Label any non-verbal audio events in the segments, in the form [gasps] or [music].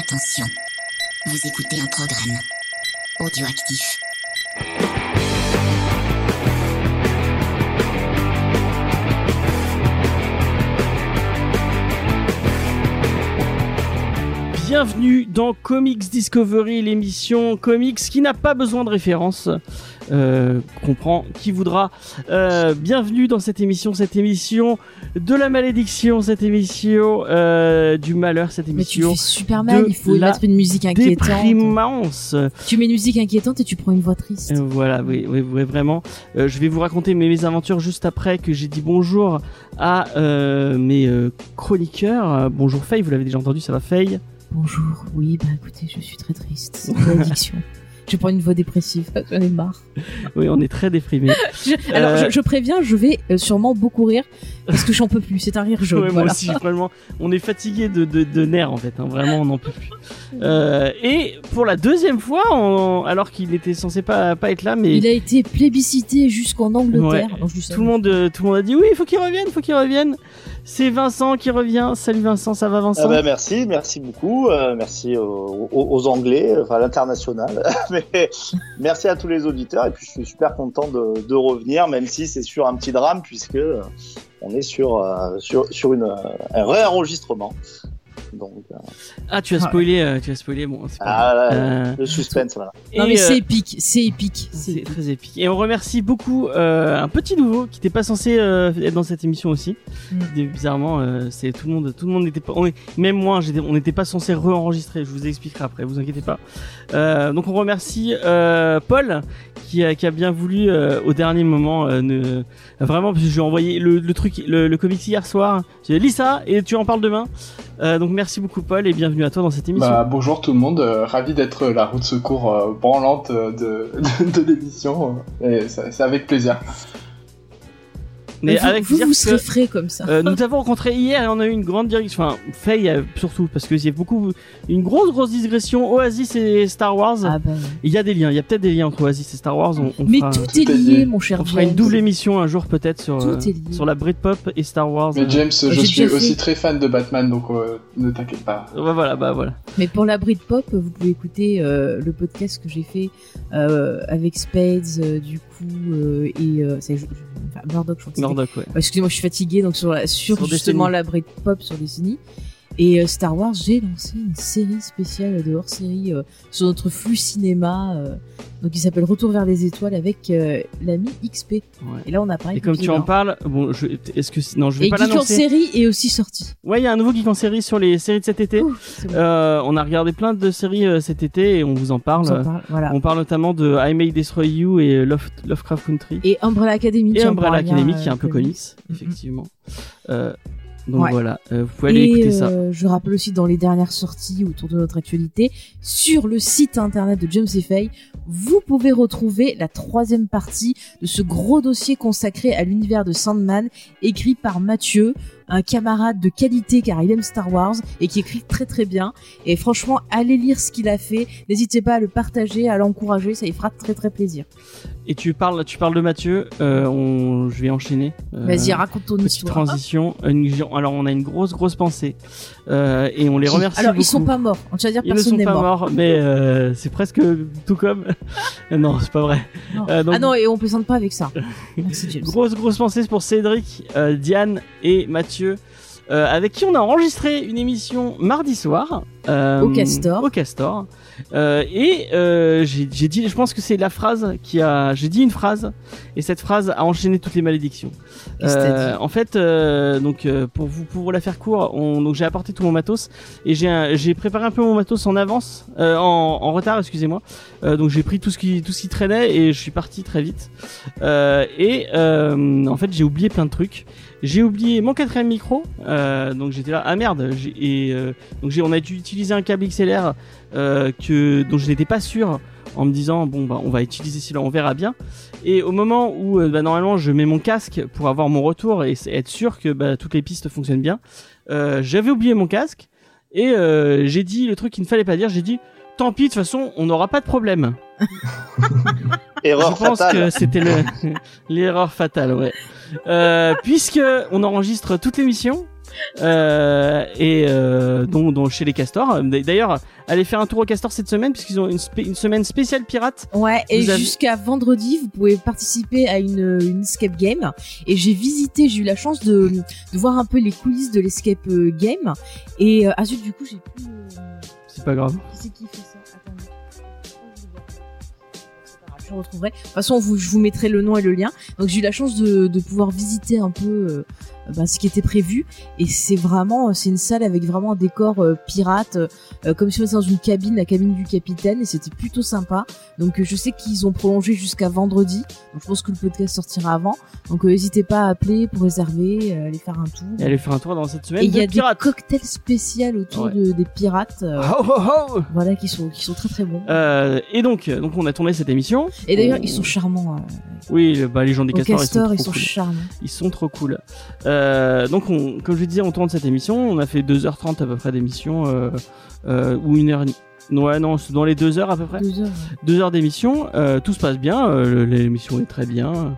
Attention, vous écoutez un programme audioactif. Bienvenue dans Comics Discovery, l'émission comics qui n'a pas besoin de référence. Euh, comprend qui voudra. Euh, bienvenue dans cette émission, cette émission de la malédiction, cette émission euh, du malheur, cette Mais tu émission fais super mal, il faut mettre une musique inquiétante. déprimance. Tu mets une musique inquiétante et tu prends une voix triste. Voilà, oui, oui, oui, vraiment. Je vais vous raconter mes, mes aventures juste après que j'ai dit bonjour à mes chroniqueurs. Bonjour Faye, vous l'avez déjà entendu, ça va Faye? Bonjour, oui, bah écoutez, je suis très triste. [laughs] C'est une addiction. Je prends une voix dépressive, j'en ai marre. Oui, on est très déprimés. [laughs] Je- alors, Euh, je, je préviens, je vais euh, sûrement beaucoup rire parce que j'en peux plus. C'est un rire jaune. Ouais, moi aussi, vraiment. On est fatigué de, de, de nerfs en fait, hein, vraiment, on n'en peut plus. Euh, et pour la deuxième fois, on- alors qu'il était censé pas, pas être là, mais Il a été plébiscité jusqu'en Angleterre. Ouais. Ça. tout le monde, tout le monde a dit oui, il faut qu'il revienne, il faut qu'il revienne. C'est Vincent qui revient. Salut Vincent, ça va Vincent Ah bah, merci, merci beaucoup. euh, merci aux, Anglais, enfin à l'international. [laughs] Merci à tous les auditeurs. Et puis je suis super content de, revenir, même si c'est sur un petit drame, puisque on est sur, euh, sur, sur une, un réenregistrement. Donc, euh, Ah, tu as spoilé, euh, tu as spoilé. Bon, c'est pas ah, grave. là, Euh, le suspense, voilà. Non, mais euh, c'est épique, c'est épique. c'est très épique. Et on remercie beaucoup euh, un petit nouveau qui n'était pas censé euh, être dans cette émission aussi. Mm. Bizarrement, euh, c'est tout le monde, tout le monde n'était pas, on est, même moi, on n'était pas censé re-enregistrer. Je vous expliquerai après, vous inquiétez pas. Euh, donc on remercie euh, Paul qui a, bien voulu euh, au dernier moment vraiment parce que je lui ai envoyé le, truc, le, le comics hier soir. J'ai dit lis ça et tu en parles demain. Donc merci beaucoup Paul et bienvenue à toi dans cette émission. Bah, bonjour tout le monde, ravi d'être la route secours euh, branlante de, [laughs] de, de l'émission. et c'est avec plaisir. Mais vous, avec vous, vous que- serez frais comme ça. Euh, nous t'avons rencontré hier et on a eu une grande direction, enfin Faye euh, surtout parce qu'il y a beaucoup, une grosse grosse digression Oasis et Star Wars. Ah bah. Il y a des liens, il y a peut-être des liens entre Oasis et Star Wars. On, on Mais fera, tout est lié, mon cher on fera une double émission un jour peut-être sur euh, sur la Britpop et Star Wars. Mais James, je suis aussi fait. très fan de Batman, donc euh, ne t'inquiète pas. Bah, voilà, bah voilà. Mais pour la Britpop, vous pouvez écouter euh, le podcast que j'ai fait euh, avec Spades, euh, du coup, euh, et euh, je- je- enfin, Murdoch, je crois que. Murdoch, ouais. Excusez-moi, je suis fatiguée, donc sur, la, sur, Sur justement Destiny. la Britpop sur Disney. Et euh, Star Wars, j'ai lancé une série spéciale de hors-série euh, sur notre flux cinéma, euh, donc qui s'appelle Retour vers les étoiles avec l'ami XP. ouais. Et là, on a parlé. Et comme tu en parles, bon, je, est-ce que non, je vais Et pas Geek en l'annoncer. série est aussi sorti. Ouais, il y a un nouveau geek en série sur les séries de cet été. Bon. Euh, on a regardé plein de séries cet été et on vous en parle. On parle, voilà. On parle notamment de I May Destroy You et Love, Lovecraft Country. Et Umbrella Academy. et Umbrella Academy qui est un peu comics. effectivement. Euh, donc Ouais. voilà, euh, vous pouvez aller Et écouter ça. euh, je rappelle aussi dans les dernières sorties autour de notre actualité, sur le site internet de James et Faye, vous pouvez retrouver la troisième partie de ce gros dossier consacré à l'univers de Sandman, écrit par Mathieu, un camarade de qualité car il aime Star Wars et qui écrit très très bien. Et franchement, allez lire ce qu'il a fait. N'hésitez pas à le partager, à l'encourager, ça y fera très très plaisir. Et tu parles, tu parles de Mathieu. Euh, on, je vais enchaîner. Euh, Vas-y, raconte ton Petite histoire. transition. Une- alors on a une grosse grosse pensée euh, et on les remercie Alors, beaucoup. ils sont pas morts. On à dire Ils ne personne sont n'est pas mort. morts, mais euh, c'est presque tout comme. [laughs] non, c'est pas vrai. Non. Euh, donc, Ah non, et on plaisante pas avec ça. Merci James. Grosse grosse pensée pour Cédric, euh, Diane et Mathieu, euh, avec qui on a enregistré une émission mardi soir euh, Au Castor. Au Castor. Euh, et j'ai dit, je pense que c'est la phrase qui a, j'ai dit une phrase et cette phrase a enchaîné toutes les malédictions. En fait, donc pour vous pour vous la faire court, on, donc j'ai apporté tout mon matos et j'ai préparé un peu mon matos en avance, en, en retard, excusez-moi. Donc j'ai pris tout ce qui tout ce qui traînait et je suis parti très vite. Et en fait, j'ai oublié plein de trucs. J'ai oublié mon quatrième micro, euh, donc j'étais là, ah merde, et euh, donc on a dû utiliser un câble XLR euh, que dont je n'étais pas sûr en me disant bon bah on va utiliser celui-là, on verra bien. Et au moment où euh, bah, normalement je mets mon casque pour avoir mon retour et être sûr que bah, toutes les pistes fonctionnent bien, euh, j'avais oublié mon casque et euh, j'ai dit le truc qu'il ne fallait pas dire, j'ai dit tant pis de toute façon on n'aura pas de problème. [laughs] Erreur Je pense fatale. que c'était le- [laughs] l'erreur fatale, ouais. Euh, puisque on enregistre toute l'émission, euh, et euh, dont, dont chez les castors. D'ailleurs, allez faire un tour au castor cette semaine puisqu'ils ont une, semaine spéciale pirate. Ouais, et avez- jusqu'à vendredi, vous pouvez participer à une, une escape game. Et j'ai visité, j'ai eu la chance de, de voir un peu les coulisses de l'escape euh, game. Et euh, ah zut, du coup, j'ai plus. C'est pas grave. Qui c'est qui fait Je retrouverai. De toute façon, vous, je vous mettrai le nom et le lien. Donc j'ai eu la chance de, de pouvoir visiter un peu euh, bah, ce qui était prévu. Et c'est vraiment, c'est une salle avec vraiment un décor euh, pirate, euh, comme si on était dans une cabine, la cabine du capitaine. Et c'était plutôt sympa. Donc euh, je sais qu'ils ont prolongé jusqu'à vendredi. Donc je pense que le podcast sortira avant. Donc euh, n'hésitez pas à appeler pour réserver, euh, aller faire un tour. Et allez faire un tour dans cette semaine Et il y a des pirates. cocktails spéciaux autour Ouais. de, des pirates. euh, Oh, oh, oh voilà qui sont qui sont très très bons. Euh, et donc, euh, donc on a tourné cette émission. Et d'ailleurs, ils sont charmants. euh, Oui, bah, les gens des castors, castor, ils ils sont cool. charmants. Ils sont trop cool. Euh, donc, on, comme je disais, on tourne cette émission. On a fait 2h30 à peu près d'émission, euh, euh, ou une heure. et demie. Ouais, non, c'est dans les deux heures à peu près. Deux heures. Deux heures d'émission. Euh, tout se passe bien. euh, l'émission est très bien.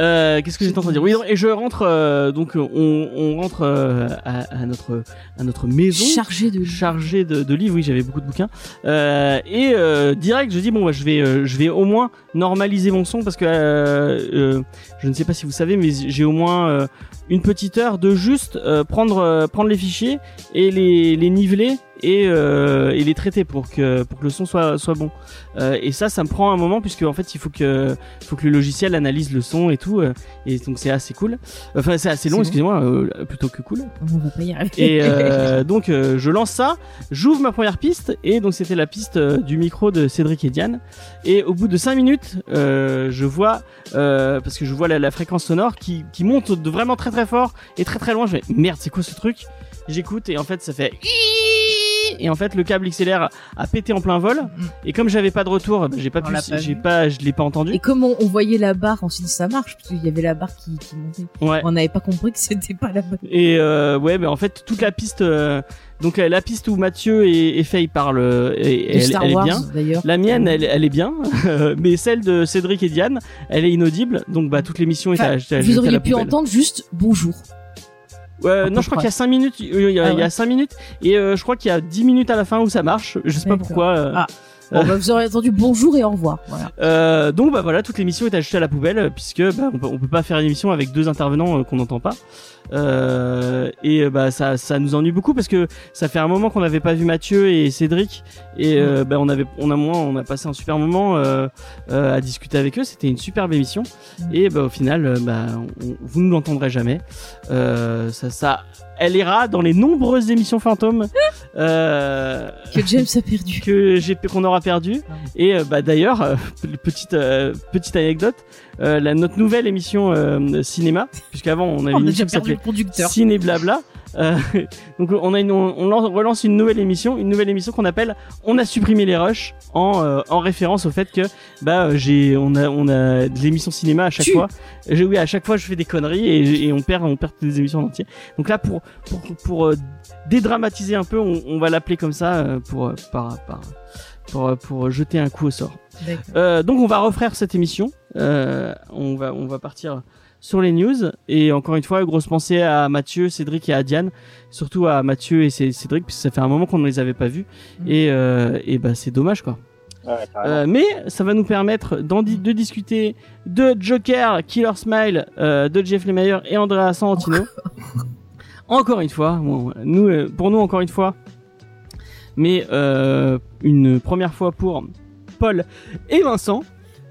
Euh, Qu'est-ce que j'étais en train de dire? Oui, et je rentre. euh, donc, on, on rentre euh, à, à notre à notre maison Chargé de chargé de, de livres. Oui, j'avais beaucoup de bouquins. Euh, et euh, direct, je dis bon, bah, je vais, euh, je vais au moins normaliser mon son parce que euh, euh, je ne sais pas si vous savez, mais j'ai au moins euh, une petite heure de juste euh, prendre, euh, prendre les fichiers et les, les niveler et, euh, et les traiter pour que, pour que le son soit, soit bon. Et ça, ça me prend un moment puisque en fait, il faut que, faut que le logiciel analyse le son et tout. et donc c'est assez cool. Enfin, c'est assez long, excusez-moi, plutôt que cool. On va pas y arriver. Et [laughs] donc je lance ça, j'ouvre ma première piste et donc c'était la piste du micro de Cédric et Diane. Et au bout de 5 minutes, je vois parce que je vois la, la fréquence sonore qui, qui monte de vraiment très très fort et très très loin. Je fais merde, c'est quoi ce truc? J'écoute et en fait ça fait et en fait le câble XLR a pété en plein vol Mm. et comme j'avais pas de retour, bah, j'ai pas On pu, j'ai pas, je l'ai pas entendu. Et comme on, on voyait la barre, on s'est dit ça marche? Parce qu'il y avait la barre qui, qui montait. Ouais. On n'avait pas compris que c'était pas la bonne. Et euh, ouais, mais en fait toute la piste, euh, donc la, la piste où Mathieu et, et Faye parlent, euh, et, De elle, Star elle est bien. La mienne, elle, elle est bien, [laughs] mais celle de Cédric et Diane, elle est inaudible. Donc bah toute l'émission est Enfin, à, à Vous à auriez la pu poubelle. entendre juste bonjour. À non, je crois qu'il y a 5 minutes. Il y a, Ah il y a ouais. 5 minutes et euh, je crois qu'il y a 10 minutes à la fin où ça marche. Je sais pas pourquoi. euh. Ah. Bon, bah, vous aurez entendu bonjour et au revoir. Voilà. Euh, donc bah voilà, toute l'émission est jeter à la poubelle euh, puisque bah, on, peut, on peut pas faire une émission avec deux intervenants euh, qu'on n'entend pas. Euh, et bah ça, ça nous ennuie beaucoup parce que ça fait un moment qu'on n'avait pas vu Mathieu et Cédric et euh, bah on avait, on a moins, on a passé un super moment euh, à discuter avec eux. C'était une superbe émission et bah au final, bah on- vous ne l'entendrez jamais. Ça, ça, elle ira dans les nombreuses émissions fantômes. [laughs] Que James a perdu. que j'ai qu'on aura perdu. Et euh, bah d'ailleurs euh, petite euh, petite anecdote la notre nouvelle émission cinéma puisqu'avant on avait On une a émission qui s'appelait. Ciné Blabla [laughs] donc on a une, on lance- relance une nouvelle émission une nouvelle émission qu'on appelle on a supprimé les rushs en en référence au fait que bah j'ai on a on a de l'émission cinéma à chaque Tu- fois. J'ai oui à chaque fois je fais des conneries et, et on perd on perd toutes les émissions en entier. Donc là pour pour pour dédramatiser un peu on, on va l'appeler comme ça pour par par pour, pour jeter un coup au sort. Euh, donc on va refaire cette émission. Euh, on va on va partir sur les news et encore une fois grosse pensée à Mathieu, Cédric et à Diane, surtout à Mathieu et Cé- Cédric puisque ça fait un moment qu'on ne les avait pas vus Mm. et euh, et bah c'est dommage quoi. Ouais. Euh, mais ça va nous permettre de discuter de Joker, Killer Smile, euh, de Jeff Lemire et Andrea Sorrentino. encore une fois, bon, nous, euh, pour nous encore une fois, mais euh, une première fois pour Paul et Vincent.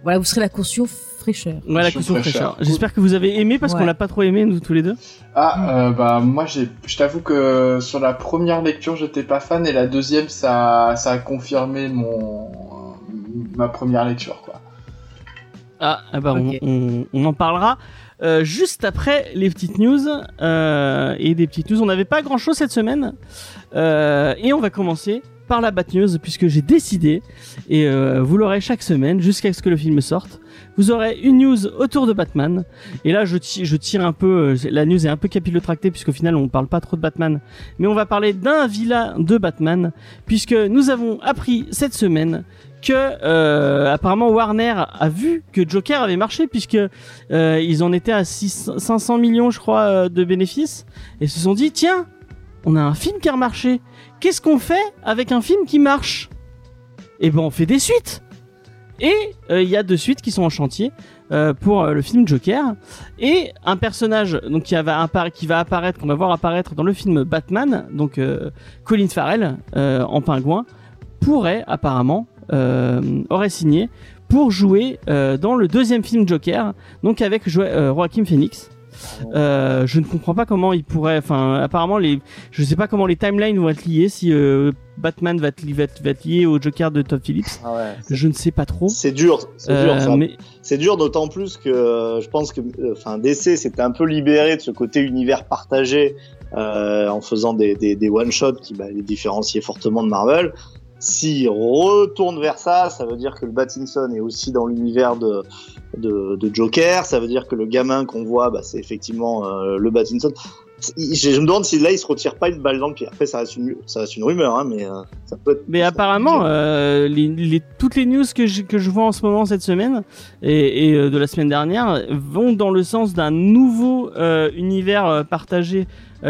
Voilà, vous serez la caution fraîcheur. Voilà, Caution question fraîcheur. fraîcheur. J'espère que vous avez aimé parce Ouais. qu'on l'a pas trop aimé nous tous les deux. Ah, euh, bah moi j'ai, je t'avoue que sur la première lecture j'étais pas fan et la deuxième ça, ça a confirmé mon ma première lecture quoi. Ah, ah bah Ok. on, on, on en parlera euh, juste après les petites news euh, et des petites news. On n'avait pas grand chose cette semaine euh, et on va commencer par la Bat News puisque j'ai décidé et vous l'aurez chaque semaine jusqu'à ce que le film sorte. Vous aurez une news autour de Batman et là je, je tire un peu la news est un peu capillotractée puisqu'au final on parle pas trop de Batman mais on va parler d'un vilain de Batman puisque nous avons appris cette semaine que euh, apparemment Warner a vu que Joker avait marché puisque euh, ils en étaient à 600 500 millions je crois euh, de bénéfices et se sont dit tiens on a un film qui a marché qu'est-ce qu'on fait avec un film qui marche? Eh ben on fait des suites. Et il y a deux suites qui sont en chantier pour le film Joker. Et un personnage qui va, qui va apparaître qu'on va voir apparaître dans le film Batman donc Colin Farrell en pingouin pourrait apparemment aurait signé pour jouer euh, dans le deuxième film Joker donc avec euh, Joaquin Phoenix euh, je ne comprends pas comment il pourrait enfin apparemment les je sais pas comment les timelines vont être liées si euh, Batman va être, li- va, être, va être lié au Joker de Todd Phillips Ah ouais. je ne sais pas trop C'est dur, c'est Euh, dur. mais C'est dur d'autant plus que euh, je pense que, euh, enfin, DC s'était un peu libéré de ce côté univers partagé euh, en faisant des, des, des one shots qui bah, les différenciaient fortement de Marvel. S'ils retournent vers ça, ça veut dire que le Battinson est aussi dans l'univers de, de, de Joker. Ça veut dire que le gamin qu'on voit, bah, c'est effectivement euh, le Battinson. Je, je me demande si là il se retire pas une balle dans le pied. Après, ça reste une, ça reste une rumeur, hein, mais euh, ça peut être. Mais apparemment, euh, les, les- toutes les news que je, que je vois en ce moment cette semaine et, et, de la semaine dernière vont dans le sens d'un nouveau univers partagé,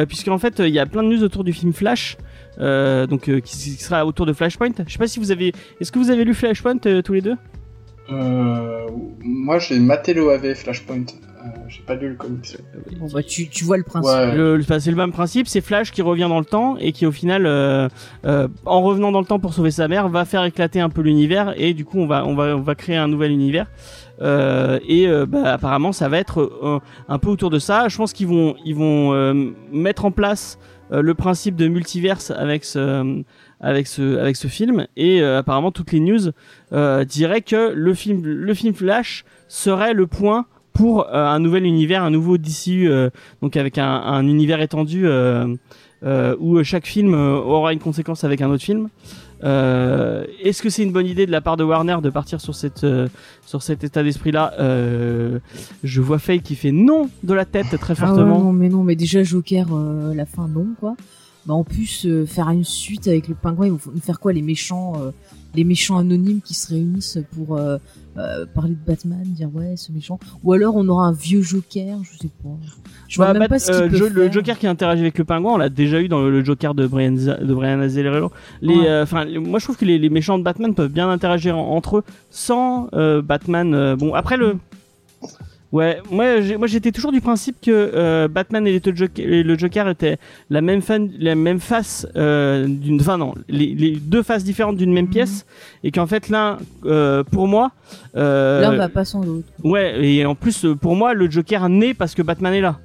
puisqu'en fait il y a plein de news autour du film Flash, euh, donc euh, qui, qui sera autour de Flashpoint. Je sais pas si vous avez, est-ce que vous avez lu Flashpoint euh, tous les deux? Euh, moi, j'ai maté le OAV Flashpoint. Euh, j'ai pas lu le comics. Bon, bah, tu, tu vois le principe. Ouais. Le- le- enfin, c'est le même principe, c'est Flash qui revient dans le temps et qui au final, euh, euh, en revenant dans le temps pour sauver sa mère, va faire éclater un peu l'univers et du coup on va on va on va créer un nouvel univers. Euh, et euh, bah, apparemment ça va être euh, un peu autour de ça. Je pense qu'ils vont ils vont euh, mettre en place euh, le principe de multiverse avec ce avec ce avec ce film et euh, apparemment toutes les news euh, diraient que le film le film Flash serait le point pour euh, un nouvel univers, un nouveau DCU euh, donc avec un, un univers étendu euh, euh, où chaque film euh, aura une conséquence avec un autre film. Euh, Est-ce que c'est une bonne idée de la part de Warner de partir sur cette euh, sur cet état d'esprit là euh, Je vois Faye qui fait non de la tête très Ah ouais, fortement. non, mais non, mais déjà Joker, la fin non quoi. Bah en plus euh, faire une suite avec le pingouin, ils vont nous faire quoi les méchants, euh, les méchants anonymes qui se réunissent pour euh, euh, parler de Batman, dire ouais ce méchant. Ou alors on aura un vieux Joker, je sais pas. Je vois Bah, même Bat- pas ce qu'ils euh, Jo- le faire. Joker qui interagit avec le pingouin, on l'a déjà eu dans le, le Joker de Brian, Z- de Brian Azzarello. Les, Ouais. euh, enfin, les- moi je trouve que les, les méchants de Batman peuvent bien interagir en- entre eux sans euh, Batman. euh, bon, après le, ouais, moi, moi j'étais toujours du principe que euh, Batman et, les deux Joker- et le Joker étaient la même fan, la même face euh, d'une, enfin non, les, les deux faces différentes d'une même Mhm. pièce, et qu'en fait l'un, euh, pour moi, L'un va pas sans l'autre. Ouais, et en plus, pour moi, le Joker naît parce que Batman est là.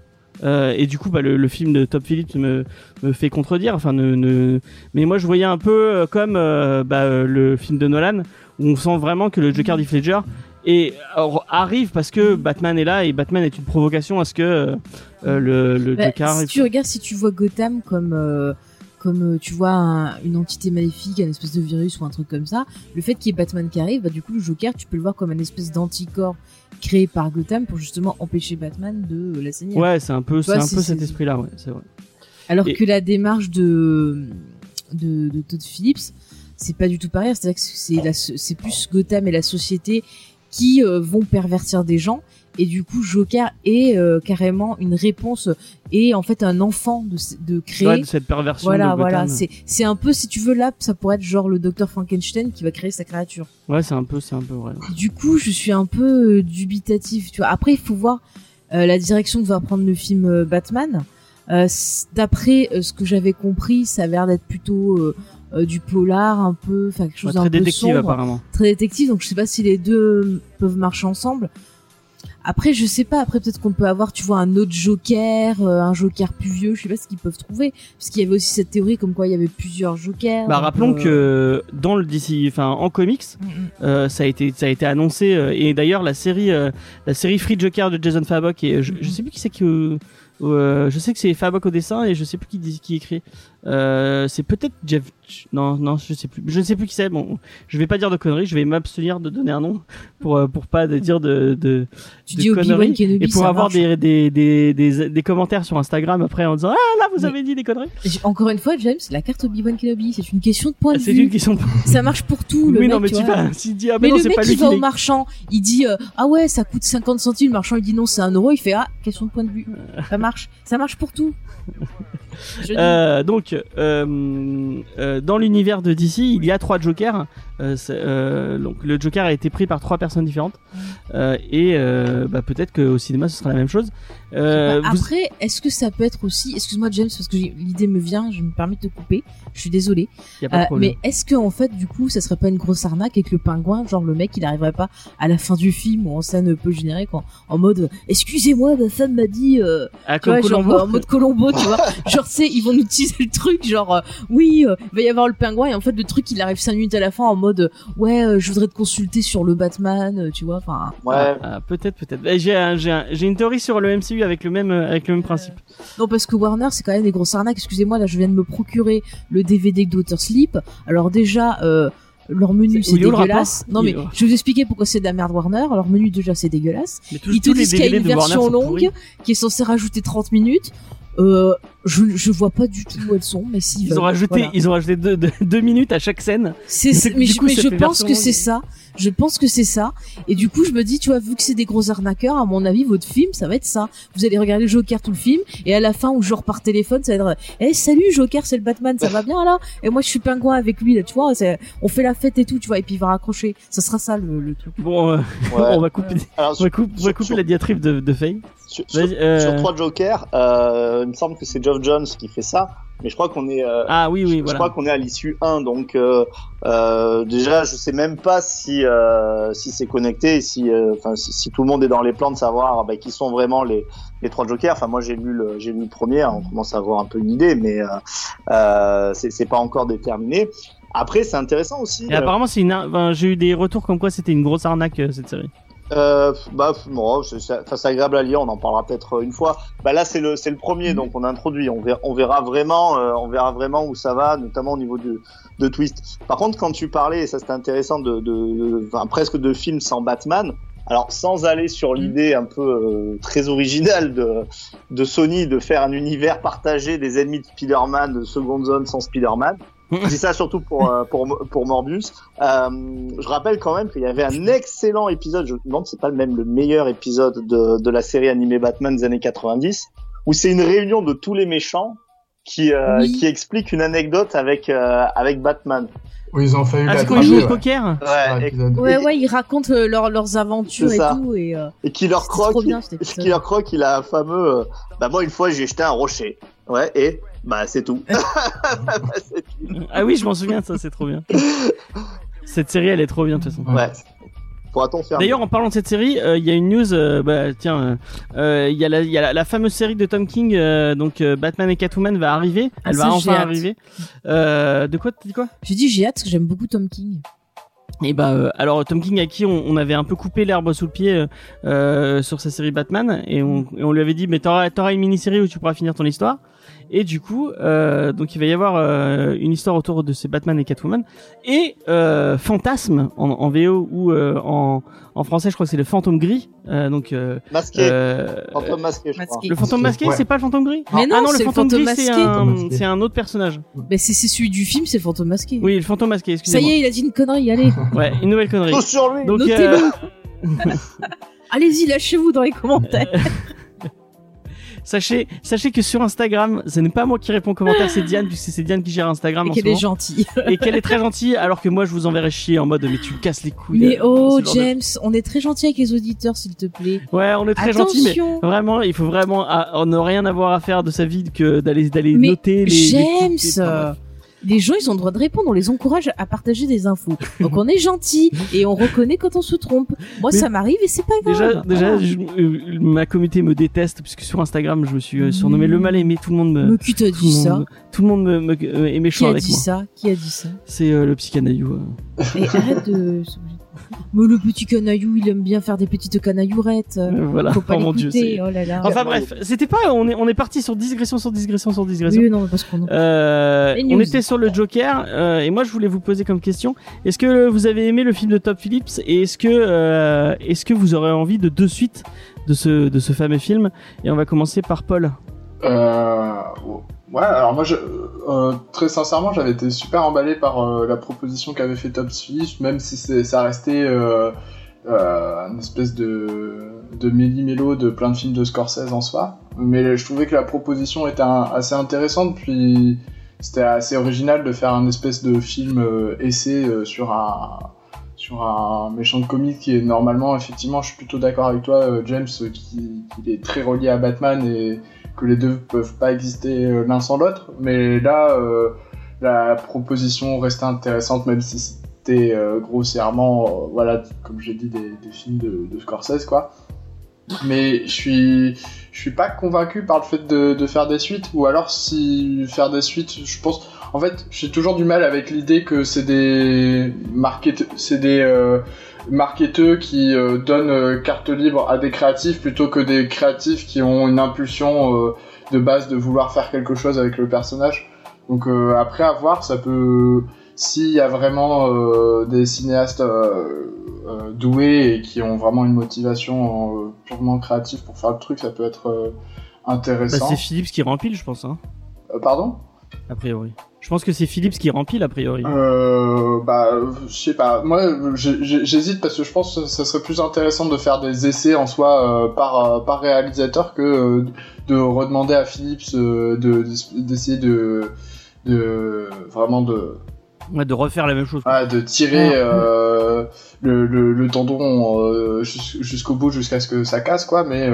Euh, et du coup, bah, le, le film de Top Phillips me, me fait contredire. Enfin, ne, ne... mais moi, je voyais un peu comme euh, bah, le film de Nolan, où on sent vraiment que le Joker d'Heath Ledger et alors, arrive parce que Batman est là et Batman est une provocation à ce que euh, euh, le, le Bah, Joker. si tu regardes, si tu vois Gotham comme euh, comme euh, tu vois un- une entité maléfique, un espèce de virus ou un truc comme ça, le fait qu'il y ait Batman qui arrive, bah du coup le Joker, tu peux le voir comme un espèce d'anticorps créé par Gotham pour justement empêcher Batman de euh, l'assainir. Ouais, c'est un peu, c'est un peu cet esprit-là, ouais, c'est vrai. Alors Et- que la démarche de de, de Todd Phillips, c'est pas du tout pareil. C'est-à-dire que la c'est plus Gotham et la société qui euh, vont pervertir des gens. Et du coup, Joker est euh, carrément une réponse et en fait un enfant de, de créer. Ouais, de cette perversion voilà, de voilà. C'est c'est un peu si tu veux là, ça pourrait être genre le docteur Frankenstein qui va créer sa créature. Ouais, c'est un peu, c'est un peu vrai. Du coup, je suis un peu euh, dubitatif. Tu vois. Après, il faut voir euh, la direction que va prendre le film Batman. D'après ce que j'avais compris, ça a l'air d'être plutôt du polar, un peu, enfin quelque chose Ouais, très peu détective sombre, apparemment. très détective. Donc je sais pas si les deux peuvent marcher ensemble. Après, je sais pas. Après, peut-être qu'on peut avoir, tu vois, un autre Joker, euh, un Joker plus vieux. Je sais pas ce qu'ils peuvent trouver, parce qu'il y avait aussi cette théorie comme quoi il y avait plusieurs Jokers. Bah rappelons euh, que dans le DC, enfin en comics, mm, mm. Euh, ça a été ça a été annoncé euh, et d'ailleurs la série euh, la série Free Joker de Jason Fabok et je, je sais plus qui c'est qui euh, Euh, je sais que c'est Fabok au dessin et je sais plus qui qui écrit. Euh, c'est peut-être Jeff. Non, non, je sais plus. Je ne sais plus qui c'est. Bon, je vais pas dire de conneries. Je vais m'abstenir de donner un nom pour euh, pour pas de dire de de, Tu de dis Obi-Wan conneries Kenobi, et pour avoir des, des des des des commentaires sur Instagram après en disant ah là vous Mais- avez dit des conneries. Encore une fois, James, la carte Obi-Wan Kenobi, c'est une question de point de C'est vue. une question. de- Ça marche pour tout. Le oui mec, non mais tu vas. Dis ah Mais mais non le mec pas qui lui va au marchand, il dit euh, ah ouais ça coûte 50 centimes, le marchand il dit non c'est un euro, il fait ah question de point de vue, ça marche, ça marche pour tout. Euh, donc, euh, euh, dans l'univers de DC, il y a trois Jokers. Euh, c'est, euh, donc, le Joker a été pris par trois personnes différentes. Et bah, peut-être qu'au cinéma, ce sera la même chose. Bah, vous- Après, est-ce que ça peut être aussi, excuse-moi James parce que l'idée me vient, je me permets de te couper, je suis problème. mais est-ce que en fait du coup ça serait pas une grosse arnaque et que le pingouin, genre le mec il arriverait pas à la fin du film ou en scène peu générique en, en mode excusez-moi ma femme m'a dit Ah, vois, comme genre en mode Colombo, tu vois. [laughs] Genre, sais, ils vont teaser le truc, genre, oui, il va y avoir le pingouin, et en fait, le truc, il arrive cinq minutes à la fin en mode, euh, ouais, euh, je voudrais te consulter sur le Batman, euh, tu vois, enfin. Ouais. Ah, peut-être, peut-être. Eh, J'ai un- j'ai un- j'ai une théorie sur le MCU avec le même avec le même principe. Non, parce que Warner, c'est quand même des grosses arnaques. Excusez-moi, là, je viens de me procurer le DVD de Doctor Sleep. Alors, déjà, euh, leur menu, C'est- le dégueulasse. Non, mais je vais vous expliquer pourquoi c'est de la merde Warner. Leur menu, déjà, c'est dégueulasse. Mais tous, Ils te disent qu'il y a une version longue qui est censée rajouter 30 minutes. Euh, je, je vois pas du tout où elles sont, mais si. Ils ont rajouté, ils ont rajouté deux, deux, deux minutes à chaque scène. C'est, mais, coup, je- mais pense que c'est ça. Je pense que c'est ça. Et du coup, je me dis, tu vois, vu que c'est des gros arnaqueurs, à mon avis, votre film, ça va être ça. Vous allez regarder Joker tout le film, et à la fin, où genre par téléphone, ça va être, eh, salut, Joker, c'est le Batman, ça va bien, là? Et moi, je suis pingouin avec lui, là, tu vois, on fait la fête et tout, tu vois, et puis il va raccrocher. Ça sera ça, le, le truc. Bon, euh, Ouais. [laughs] on va couper, Alors, on va sur, couper, on va sur- couper sur- la diatribe de, de Faye. sur- euh, sur trois Jokers, euh, il me semble que c'est Geoff Jones qui fait ça, mais je crois qu'on est, euh, Ah oui, oui, je voilà. crois qu'on est à l'issue 1, donc euh, euh, déjà je sais même pas si si c'est connecté, si enfin si, si tout le monde est dans les plans de savoir bah, qui sont vraiment les les trois jokers. Enfin moi j'ai lu le j'ai lu le premier, hein, on commence à avoir un peu une idée, mais euh, c'est pas encore déterminé. Après c'est intéressant aussi. Et apparemment, c'est une. enfin, j'ai eu des retours comme quoi c'était une grosse arnaque cette série. Euh, bah, bon, c'est agréable à lire, on en parlera peut-être une fois. Bah là, c'est le, le premier, donc on introduit. On verra, on verra vraiment, euh, on verra vraiment où ça va, notamment au niveau de, de twist. Par contre, quand tu parlais, et ça c'était intéressant, de, de, de- enfin, presque de films sans Batman. Alors, sans aller sur l'idée un peu euh, très originale de, de Sony de faire un univers partagé des ennemis de Spider-Man de seconde zone sans Spider-Man. Je dis ça surtout pour, euh, pour, pour Morbius. Euh, je rappelle quand même qu'il y avait un excellent épisode, je me demande si c'est pas même le meilleur épisode de, de la série animée Batman des années 90, où c'est une réunion de tous les méchants qui, euh, Oui. qui explique une anecdote avec, euh, avec Batman. Oui, ils ont failli Ah, c'est quand ils jouent au ouais. poker. Ouais, Et- ouais, ils racontent euh, leur- leurs aventures et ça. tout, et, euh, Et qui leur C'était croque, trop bien, cet il- épisode. qui leur croque, il a un fameux, euh, bah moi une fois j'ai jeté un rocher. Ouais, et, bah c'est tout. Bah. [laughs] Ah oui, je m'en souviens ça, c'est trop bien. Cette série, elle est trop bien de toute façon. Ouais. Pourra-t-on faire D'ailleurs, en parlant de cette série, euh, il y a une news. euh, bah, tiens, euh, euh, il y a, la, il y a la, la fameuse série de Tom King, euh, donc euh, Batman et Catwoman va arriver. Ah, Elle va enfin arriver. Euh, de quoi Tu dis quoi? J'ai dit j'ai hâte parce que j'aime beaucoup Tom King. Et bah, euh, alors Tom King à qui on, on avait un peu coupé l'herbe sous le pied euh, sur sa série Batman, et on, et on lui avait dit mais t'auras t'auras une mini-série où tu pourras finir ton histoire. Et du coup, euh, donc il va y avoir euh, une histoire autour de ces Batman et Catwoman et euh, Fantasme en, en VO ou euh, en, en français, je crois que c'est le fantôme gris. Euh, donc euh, Masqué. euh, Fantôme masqué, je crois. Masqué. le fantôme masqué, Ouais. c'est pas le fantôme gris? Mais non, ah non, le le fantôme, fantôme gris, c'est masqué. un, c'est un autre personnage. Mais c'est celui du film, c'est le fantôme masqué. Oui, le fantôme masqué. Ça Excusez-moi. y est, il a dit une connerie, allez. [laughs] Ouais, une nouvelle connerie. Tous sur lui. Donc, Notez-le. euh, [laughs] Allez-y, lâchez-vous dans les commentaires. [laughs] Sachez, sachez que sur Instagram, ce n'est pas moi qui réponds aux commentaires, c'est Diane, puisque c'est Diane qui gère Instagram Et qu'elle est gentille. Et qu'elle est très gentille, alors que moi je vous enverrai chier en mode mais tu me casses les couilles. Mais euh, oh, de- James, on est très gentil avec les auditeurs, s'il te plaît. Ouais, on est très gentil, mais vraiment, il faut vraiment, ah, on n'a rien avoir à faire de sa vie que d'aller d'aller noter les. James, les petites- les gens, ils ont le droit de répondre. On les encourage à partager des infos. Donc on est gentil et on reconnaît quand on se trompe. Moi, Mais- ça m'arrive et c'est pas grave. déjà, je- euh, ma communauté me déteste puisque sur Instagram, je me suis euh, surnommé Mm. le mal aimé. Tout le monde me, Mais qui t'a tout dit le ça monde, tout le monde me, me- euh, est Qui méchant a avec dit moi. ça? Qui a dit ça? C'est euh, le psychanaïou. euh. Et arrête de. Mais le petit canaillou, il aime bien faire des petites canaillourettes. Euh, voilà. Faut pas oh mon dieu. Oh là là. Enfin bref, c'était pas, on est, on est parti sur digression sur digression sur digression. Oui, non, parce qu'on. Euh, on était sur le Joker euh, et moi je voulais vous poser comme question est-ce que vous avez aimé le film de Top Phillips et est-ce que euh, est-ce que vous aurez envie de deux suites de ce de ce fameux film? Et on va commencer par Paul. Euh, ouais, alors moi, euh, très sincèrement, j'avais été super emballé par euh, la proposition qu'avait fait Top Switch, même si ça restait euh, une espèce de, de méli-mélo de plein de films de Scorsese en soi. Mais je trouvais que la proposition était assez intéressante, puis c'était assez original de faire un espèce de film essai sur un sur un méchant de comique qui est normalement effectivement je suis plutôt d'accord avec toi James euh, qui, qui est très relié à Batman et que les deux peuvent pas exister euh, l'un sans l'autre, mais là, euh, la proposition restait intéressante, même si c'était euh, grossièrement, voilà, comme j'ai dit, des, films de, Scorsese, quoi. Mais je suis, je suis pas convaincu par le fait de faire des suites, ou alors si faire des suites, je pense, en fait, j'ai toujours du mal avec l'idée que c'est des market, c'est des euh, marketeurs qui euh, donnent euh, carte libre à des créatifs plutôt que des créatifs qui ont une impulsion de base de vouloir faire quelque chose avec le personnage. Donc après à voir, ça peut s'il y a vraiment des cinéastes doués et qui ont vraiment une motivation purement créative pour faire le truc, ça peut être Bah, intéressant. c'est Phillips qui rempile je pense hein, Euh, pardon? A priori. Je pense que c'est Phillips qui rempile a priori. Euh, bah, je sais pas. Moi, j'hésite parce que je pense que ça serait plus intéressant de faire des essais en soi euh, par, euh, par réalisateur que euh, de redemander à Philips de- d'essayer de, de vraiment de, Ouais, de refaire la même chose. ah, de tirer Ouais. le, le, le tendon jus- jusqu'au bout jusqu'à ce que ça casse quoi. Mais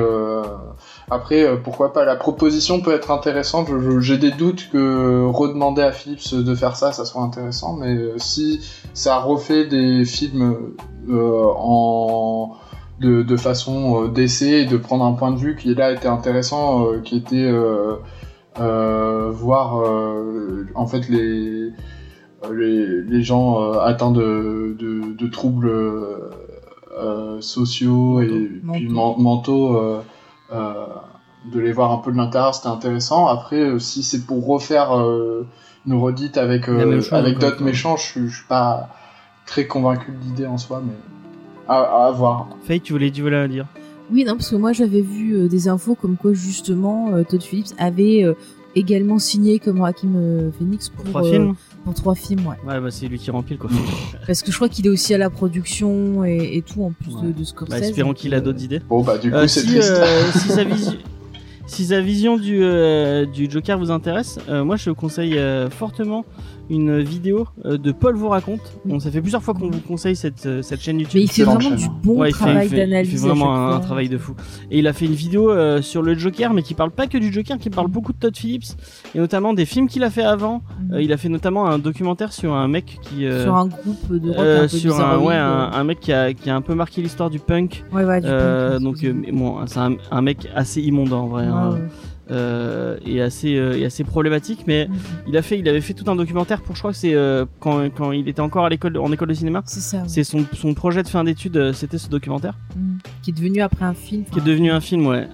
après, euh, pourquoi pas La proposition peut être intéressante. J'ai des doutes que redemander à Philips de faire ça, ça soit intéressant. Mais euh, si ça refait des films euh, en de, de façon d'essai et de prendre un point de vue qui là était intéressant, qui était voir en fait les les, les gens atteints de, de, de troubles sociaux et puis Mentaux. men- mentaux, de les voir un peu de l'intérieur, c'était intéressant. Après, euh, si c'est pour refaire euh, une redite avec, euh, chose, avec d'autres méchants, je suis- je suis pas très convaincu de l'idée en soi, mais à, à voir. Faye, tu voulais, tu voulais dire? Oui, non, parce que moi j'avais vu euh, des infos comme quoi justement euh, Todd Phillips avait euh, également signé comme Joaquin euh, Phoenix pour, Trois euh, films pour trois films, ouais. Ouais, bah c'est lui qui rempile quoi. [laughs] Parce que je crois qu'il est aussi à la production et, et tout en plus Ouais. de, de Scorsese. Bah, espérons qu'il a euh, d'autres idées. Bon, bah, du coup, Euh, c'est si, triste. euh, [laughs] si sa vision, si sa vision du euh, du Joker vous intéresse, euh, moi je vous conseille euh, fortement une vidéo euh, de Paul vous raconte. Bon, ça fait plusieurs fois qu'on vous conseille cette euh, cette chaîne YouTube. Mais il fait vraiment chaîne, du bon Ouais, il fait- travail il fait, il d'analyse. fait vraiment un, travail de fou. Et il a fait une vidéo euh, sur le Joker, mais qui parle pas que du Joker, qui parle beaucoup de Todd Phillips et notamment des films qu'il a fait avant. Mhm. Euh, il a fait notamment un documentaire sur un mec qui euh, Sur un groupe de rock euh, un peu sur un, ouais, un, un mec qui a, qui a un peu marqué l'histoire du punk. Ouais, ouais, du Euh, punk, donc, euh, bon, c'est un, un mec assez immonde en vrai. Ouais, hein, ouais. Euh, et assez, euh, et assez problématique. Mais Mhm. il a fait, il avait fait tout un documentaire pour, je crois que c'est euh, quand, quand il était encore à l'école, en école de cinéma. C'est ça. ouais. C'est son, son projet de fin d'études, euh, c'était ce documentaire, Mhm. Qui est devenu après un film. qui est devenu un film, ouais.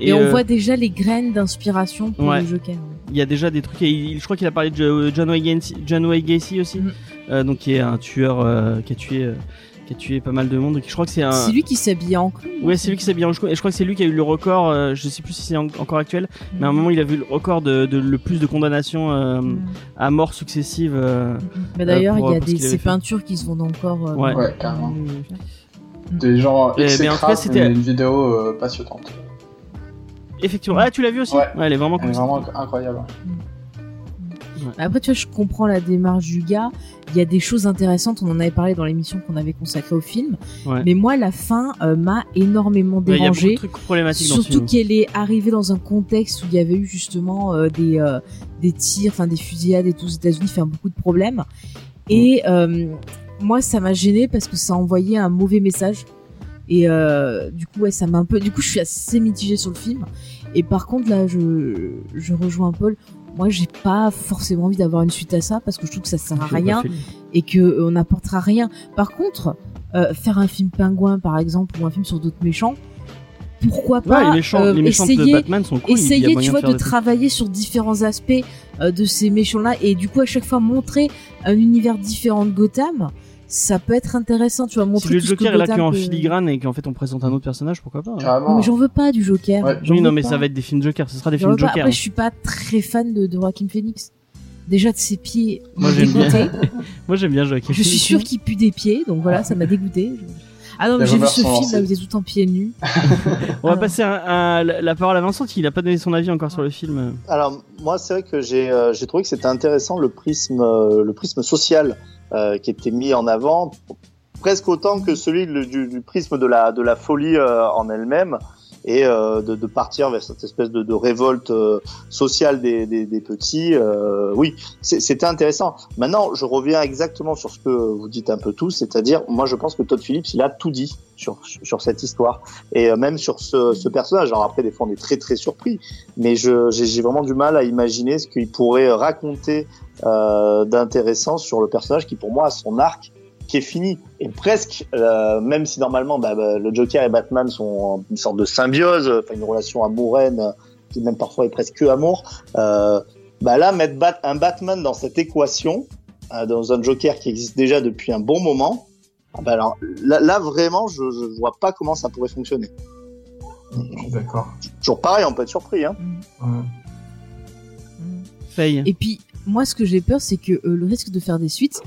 Et, on voit déjà les graines d'inspiration pour Ouais. le Joker. il y a déjà des trucs. Et il- je crois qu'il a parlé de Jo- John Wayne Gacy, John Wayne Gacy aussi, Mhm. euh, donc qui est un tueur qui a tué, qui a tué pas mal de monde. Je crois que c'est un. C'est lui qui s'habillait en clown. Ouais, c'est lui qui s'est bien joué. Et je crois que c'est lui qui a eu le record. euh, je sais plus si c'est en- encore actuel, mais à un moment il a vu le record de, de le plus de condamnations euh, Mhm. à mort successives. euh, Mais d'ailleurs, pour- il y a des, ces peintures qui se vendent encore. euh, Ouais. Ouais, carrément. Des gens Eh, en cas, exécrables, c'était- une vidéo euh, passionnante. Effectivement. Ah, tu l'as vu aussi Ouais. elle est vraiment Elle cool. est vraiment incroyable. Après, tu vois, je comprends la démarche du gars. Il y a des choses intéressantes. On en avait parlé dans l'émission qu'on avait consacrée au film. Ouais. Mais moi, la fin euh, m'a énormément Ouais, Il y a beaucoup dérangé. trucs problématiques Surtout qu'elle est arrivée dans un contexte où il y avait eu justement euh, des, euh, des tirs, enfin des fusillades et tout aux États-Unis, fait beaucoup de problèmes. Et moi, ça m'a gêné parce que ça envoyait un mauvais message. Et du coup, ouais, ça m'a un peu. Du coup, je suis assez mitigée sur le film. Et par contre, là, je, je rejoins Paul. Moi, j'ai pas forcément envie d'avoir une suite à ça parce que je trouve que ça sert à rien et que euh, on n'apportera rien. Par contre, euh, faire un film pingouin par exemple ou un film sur d'autres méchants. Pourquoi Ouais, pas les méchants, euh, les de essayer Batman sont cool. il y a essayer moyen tu vois faire de trucs. travailler sur différents aspects de ces méchants là et du coup à chaque fois montrer un univers différent de Gotham ça peut être intéressant tu vois Si montrer le tout ce que Joker est là qu'en peut- filigrane et qu'en fait on présente un autre personnage, pourquoi pas hein. Non, mais j'en veux pas du Joker Ouais. Oui, non, mais pas. ça va être des films Joker, ce sera des films pas. Joker. après je suis pas très fan de, de Joaquin Phoenix déjà de ses pieds Moi, j'aime bien. [laughs] Moi j'aime bien Joaquin. je suis sûre qu'il pue des pieds donc voilà ça m'a dégoûté Je- ah non mais j'ai vu ce film là où il était tout en pieds nus [laughs] On va Ah. passer à, à la parole à Vincent, qui il a pas donné son avis encore sur le film. Alors moi c'est vrai que j'ai euh, trouvé que c'était intéressant le prisme euh, le prisme social euh, qui était mis en avant presque autant que celui du, du prisme de la de la folie euh, en elle-même et euh, de, de partir vers cette espèce de, de révolte euh, sociale des, des, des petits. euh, oui, c'était intéressant. Maintenant, je reviens exactement sur ce que vous dites un peu tous, c'est-à-dire, moi, je pense que Todd Phillips, il a tout dit sur sur cette histoire et euh, même sur ce, ce personnage. Alors après, des fois, on est très très surpris, mais j'ai vraiment du mal à imaginer ce qu'il pourrait raconter euh, d'intéressant sur le personnage qui, pour moi, a son arc qui est fini et presque euh, même si normalement bah, bah, le Joker et Batman sont une sorte de symbiose enfin une relation amoureuse euh, qui même parfois est presque que amour euh, bah là mettre Bat- un Batman dans cette équation euh, dans un Joker qui existe déjà depuis un bon moment ah bah alors là, là, vraiment je, je vois pas comment ça pourrait fonctionner Je suis d'accord. toujours pareil on peut être surpris hein. Et puis, moi, ce que j'ai peur, c'est que euh, le risque de faire des suites,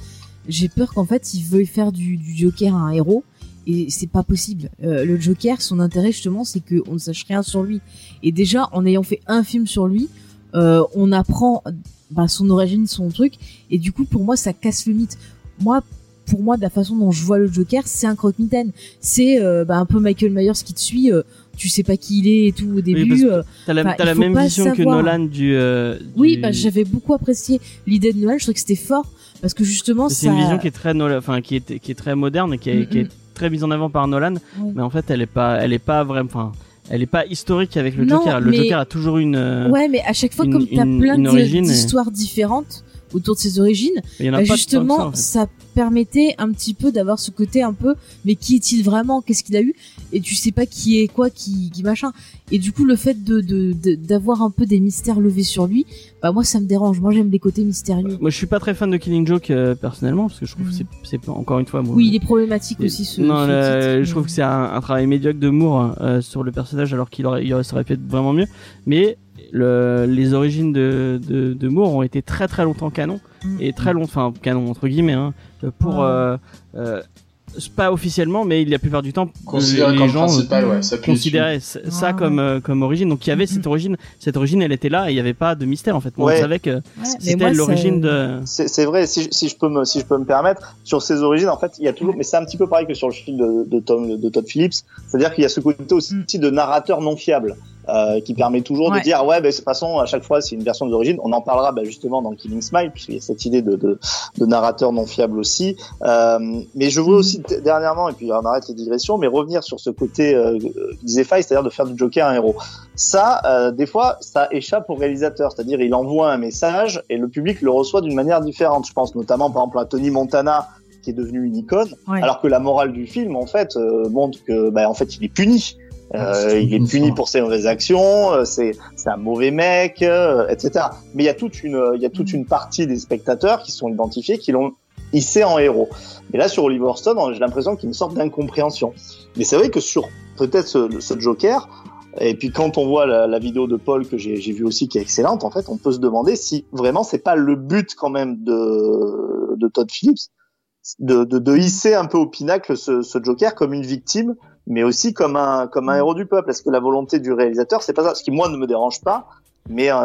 j'ai peur qu'en fait, ils veuillent faire du, du Joker un héros. Et c'est pas possible. Euh, le Joker, son intérêt justement, c'est qu'on ne sache rien sur lui. Et déjà, en ayant fait un film sur lui, euh, on apprend bah, son origine, son truc. Et du coup, pour moi, ça casse le mythe. Moi, pour moi, de la façon dont je vois le Joker, c'est un croque-mitaine. C'est euh, bah, un peu Michael Myers qui te suit. euh, tu sais pas qui il est et tout au début. que euh, T'as la, la même vision que. Nolan du. euh, Oui, du- bah, j'avais beaucoup apprécié l'idée de Noël. Je trouvais que c'était fort parce que justement, C'est ça. une vision qui est très, Nolan- enfin qui est, qui est très moderne et qui est, Mm, qui est très mise en avant par Nolan. Mais en fait, elle est pas, elle est pas vraiment, enfin, elle est pas historique avec le Non, Joker. Le mais- Joker a toujours une. euh, Ouais, mais à chaque fois, une- comme t'as plein origine et- d'histoires différentes autour de ses origines, bah, justement, ça, en fait. ça permettait un petit peu d'avoir ce côté un peu, mais qui est-il vraiment? Qu'est-ce qu'il a eu? Et tu sais pas qui est quoi, qui, qui machin. Et du coup, le fait de de- de- d'avoir un peu des mystères levés sur lui, bah moi, ça me dérange. Moi, j'aime les côtés mystérieux. Moi, je suis pas très fan de Killing Joke euh, personnellement parce que je trouve Mm. que c'est, c'est encore une fois. moi, Oui, il est problématique aussi ce. non, ce le- titre, je trouve que c'est un, un travail médiocre de Moore euh, sur le personnage alors qu'il aurait, il aurait, ça aurait pu être vraiment mieux. Mais le, les origines de, de, de Moore ont été très très longtemps canon et très long, enfin canon entre guillemets, hein, pour Ouais. euh, euh, pas officiellement, mais la plupart du temps Considéré les comme gens ouais. considéraient ça Ouais, comme euh, comme origine. Donc il y avait cette origine, cette origine elle était là et il y avait pas de mystère en fait. On Ouais. savait que c'était l'origine de. C'est vrai, si, je- si je peux me, si je peux me permettre, sur ses origines, en fait, il y a toujours, mais c'est un petit peu pareil que sur le film de, de, Tom, de Todd Phillips, c'est-à-dire qu'il y a ce côté aussi Mm. de narrateur non fiable, euh, qui permet toujours Ouais. de dire, ouais, ben, de toute façon, à chaque fois, c'est une version des origines. On en parlera bah, justement dans Killing Smile, puisqu'il y a cette idée de, de, de narrateur non fiable aussi. Euh, mais je voulais Mm. aussi, dernièrement, et puis on arrête les digressions, mais revenir sur ce côté, euh, disait Faye, c'est-à-dire de faire du Joker un héros. Ça, euh, des fois, ça échappe au réalisateur, c'est-à-dire il envoie un message et le public le reçoit d'une manière différente. Je pense notamment, par exemple, à Tony Montana, qui est devenu une icône, Ouais. alors que la morale du film, en fait, euh, montre que, bah, en fait, il est puni. Euh, c'est il est puni pour ses mauvaises actions, euh, c'est un mauvais mec, euh, etc. Mais il y a toute une il y a toute Mm. une partie des spectateurs qui sont identifiés, qui l'ont hissé en héros. Et là sur Oliver Stone, j'ai l'impression qu'il y a une sorte d'incompréhension. Mais c'est vrai que sur peut-être ce, ce Joker, et puis quand on voit la, la vidéo de Paul que j'ai j'ai vue aussi qui est excellente, en fait, on peut se demander si vraiment c'est pas le but quand même de de Todd Phillips de, de, de hisser un peu au pinacle ce, ce Joker comme une victime, mais aussi comme un comme un héros du peuple. Est-ce que la volonté du réalisateur, c'est pas ça Ce qui moi ne me dérange pas, mais euh,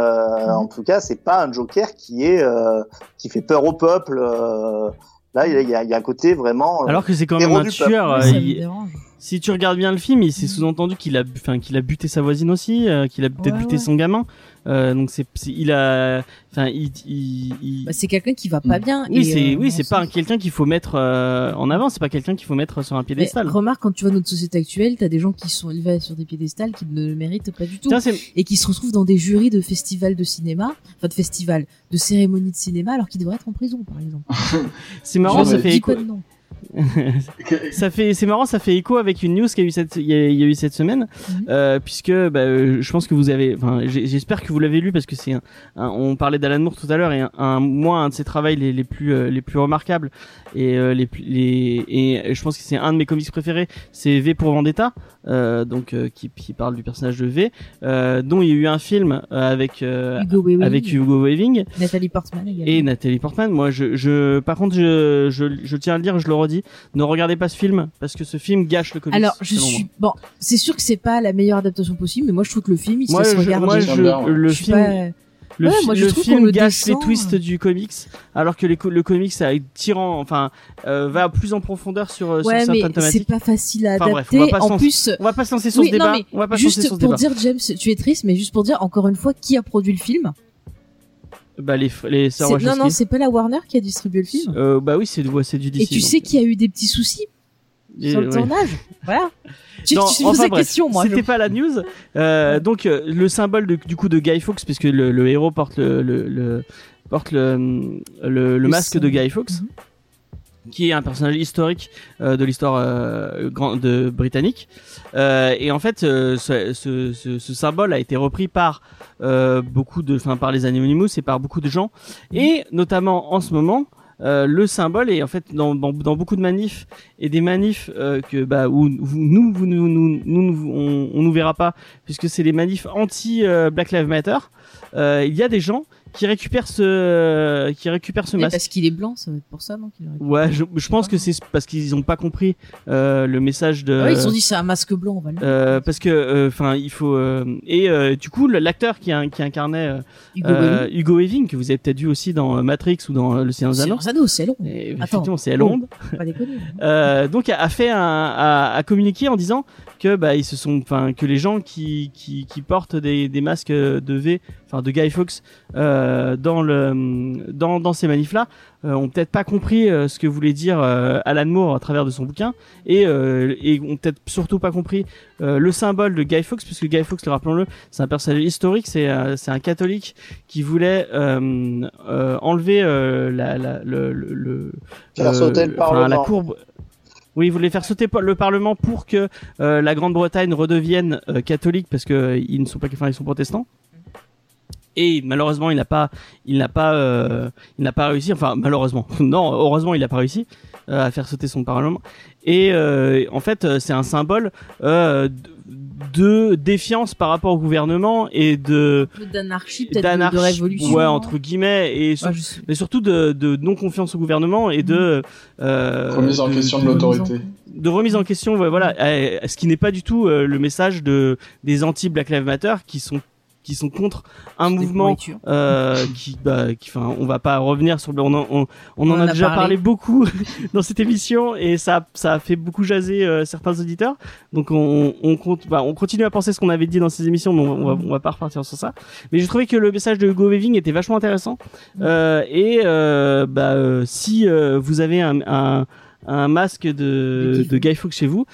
en tout cas, c'est pas un Joker qui est euh, qui fait peur au peuple. euh. là, il y a, il y a un côté vraiment. euh, Alors que c'est quand même un tueur. Euh, il-. Si tu regardes bien le film, il s'est sous-entendu qu'il a, bu- enfin, qu'il a buté sa voisine aussi, euh, qu'il a peut-être Ouais, buté ouais. son gamin. Euh, donc c'est, c'est- il a, enfin, il, il, il- Bah, c'est quelqu'un qui va pas bien. oui, c'est, euh, oui, c'est pas quelqu'un qu'il faut mettre euh, en avant. C'est pas quelqu'un qu'il faut mettre sur un Mais piédestal. remarque, quand tu vois notre société actuelle, t'as des gens qui sont élevés sur des piédestals qui ne le méritent pas du tout. Tiens, Et qui se retrouvent dans des jurys de festivals de cinéma, enfin de festivals, de cérémonies de cinéma, alors qu'ils devraient être en prison, par exemple. [laughs] c'est marrant. Ça fait écho. Ça fait, c'est marrant, ça fait écho avec une news qu'il y a eu cette, il y a, il y a eu cette semaine, Mhm. euh, puisque bah, je pense que vous avez, enfin, j'espère que vous l'avez lu parce que c'est, on parlait d'Alan Moore tout à l'heure et un, un- moi un de ses travaux les, les plus, euh, les plus remarquables et euh, les, les, et je pense que c'est un de mes comics préférés, c'est V pour Vendetta, donc euh, qui, qui parle du personnage de V, euh, dont il y a eu un film euh, avec, euh, Hugo Weaving, avec Hugo Weaving Nathalie Portman également. et Nathalie Portman. Moi, je, je, par contre, je, je, je tiens à le dire, je le redis, ne regardez pas ce film parce que ce film gâche le comics. Alors, je suis bon. C'est sûr que c'est pas la meilleure adaptation possible, mais moi je trouve que le film il se Moi, regarder. moi, je- le film, pas- le, Ouais, moi, le film le gâche les twists euh. du comics, alors que les co- le comics a tirant, enfin, euh, va plus en profondeur sur, euh, Ouais, sur mais certaines c'est thématiques. pas facile à Enfin, bref, adapter. on va pas se en plus, On va pas se lancer sur Oui, ce débat. mais on va pas se lancer juste pour débat. dire, James, tu es triste, mais juste pour dire encore une fois qui a produit le film? Bah, les, C'est- Non, non, c'est pas la Warner qui a distribué le film? Euh, bah oui, c'est c'est du DC. Et tu sais qu'il y a eu des petits soucis sur le ouais. tournage. Voilà. [laughs] Tu, Non, tu enfin, bref, question, moi. C'était pas la news. Euh, donc euh, le symbole de- du coup de Guy Fawkes, puisque le, le héros porte le, le, le- porte le, masque de. Guy Fawkes, Mhm. qui est un personnage historique euh, de l'histoire de britannique. Et en fait, ce, ce, ce, ce symbole a été repris par beaucoup de, enfin par les Anonymous et par beaucoup de gens, et notamment en ce moment. Euh, le symbole est en fait dans, dans, dans beaucoup de manifs et des manifs euh, que bah où nous vous nous, nous, nous, nous- on, on nous verra pas puisque c'est les manifs anti euh, Black Lives Matter. Euh, il y a des gens qui récupèrent ce qui récupèrent ce Mais masque parce qu'il est blanc, ça va être pour ça, non ouais je, je pense que c'est parce qu'ils ont pas compris euh, le message de Ah ils se sont dit c'est un masque blanc, on va le euh, parce que enfin il faut euh, et euh, du coup l'acteur qui, qui incarnait euh, Hugo euh, Weaving. Hugo Weaving que vous avez peut-être vu aussi dans euh, Matrix ou dans euh, Le Seigneur des Anneaux c'est Attends. effectivement c'est Faut Pas déconner. euh, donc a a fait un, a, a communiqué en disant que bah ils se sont enfin que les gens qui qui, qui portent des, des masques de V enfin de Guy Fawkes euh, dans le dans dans ces manifs là ont peut-être pas compris euh, ce que voulait dire euh, Alan Moore à travers de son bouquin et euh, et ont peut-être surtout pas compris euh, le symbole de Guy Fawkes puisque Guy Fawkes le rappelons-le c'est un personnage historique c'est euh, c'est un catholique qui voulait euh, euh, enlever euh, la, la le le, le courbe oui, il voulait faire sauter le Parlement pour que euh, la Grande-Bretagne redevienne euh, catholique parce que euh, ils ne sont pas, enfin ils sont protestants. Et malheureusement, il n'a pas, il n'a pas, euh, il n'a pas réussi. Enfin, malheureusement, [laughs] non, heureusement, il n'a pas réussi à faire sauter son Parlement. Et en fait, c'est un symbole de défiance par rapport au gouvernement et de Un peu d'anarchie, peut-être de, révolution. ouais, entre guillemets, et sur- Ouais, je sais. mais surtout de, de non confiance au gouvernement et de euh, Remise en de- question de de- l'autorité. de remise en question ouais, voilà ce qui n'est pas du tout euh, le message de des anti Black Lives Matter qui sont qui sont contre un mouvement euh, qui bah qui enfin on va pas revenir sur le on en, on, on en en a, déjà parlé. parlé beaucoup [laughs] dans cette émission et ça ça a fait beaucoup jaser euh, certains auditeurs. Donc on on compte bah, on continue à penser ce qu'on avait dit dans ces émissions mais on, va on va pas repartir sur ça. Mais j'ai trouvé que le message de Hugo Weaving était vachement intéressant. Euh, et euh, bah euh, si euh, vous avez un, un un masque De de, Guy de Guy Fawkes chez vous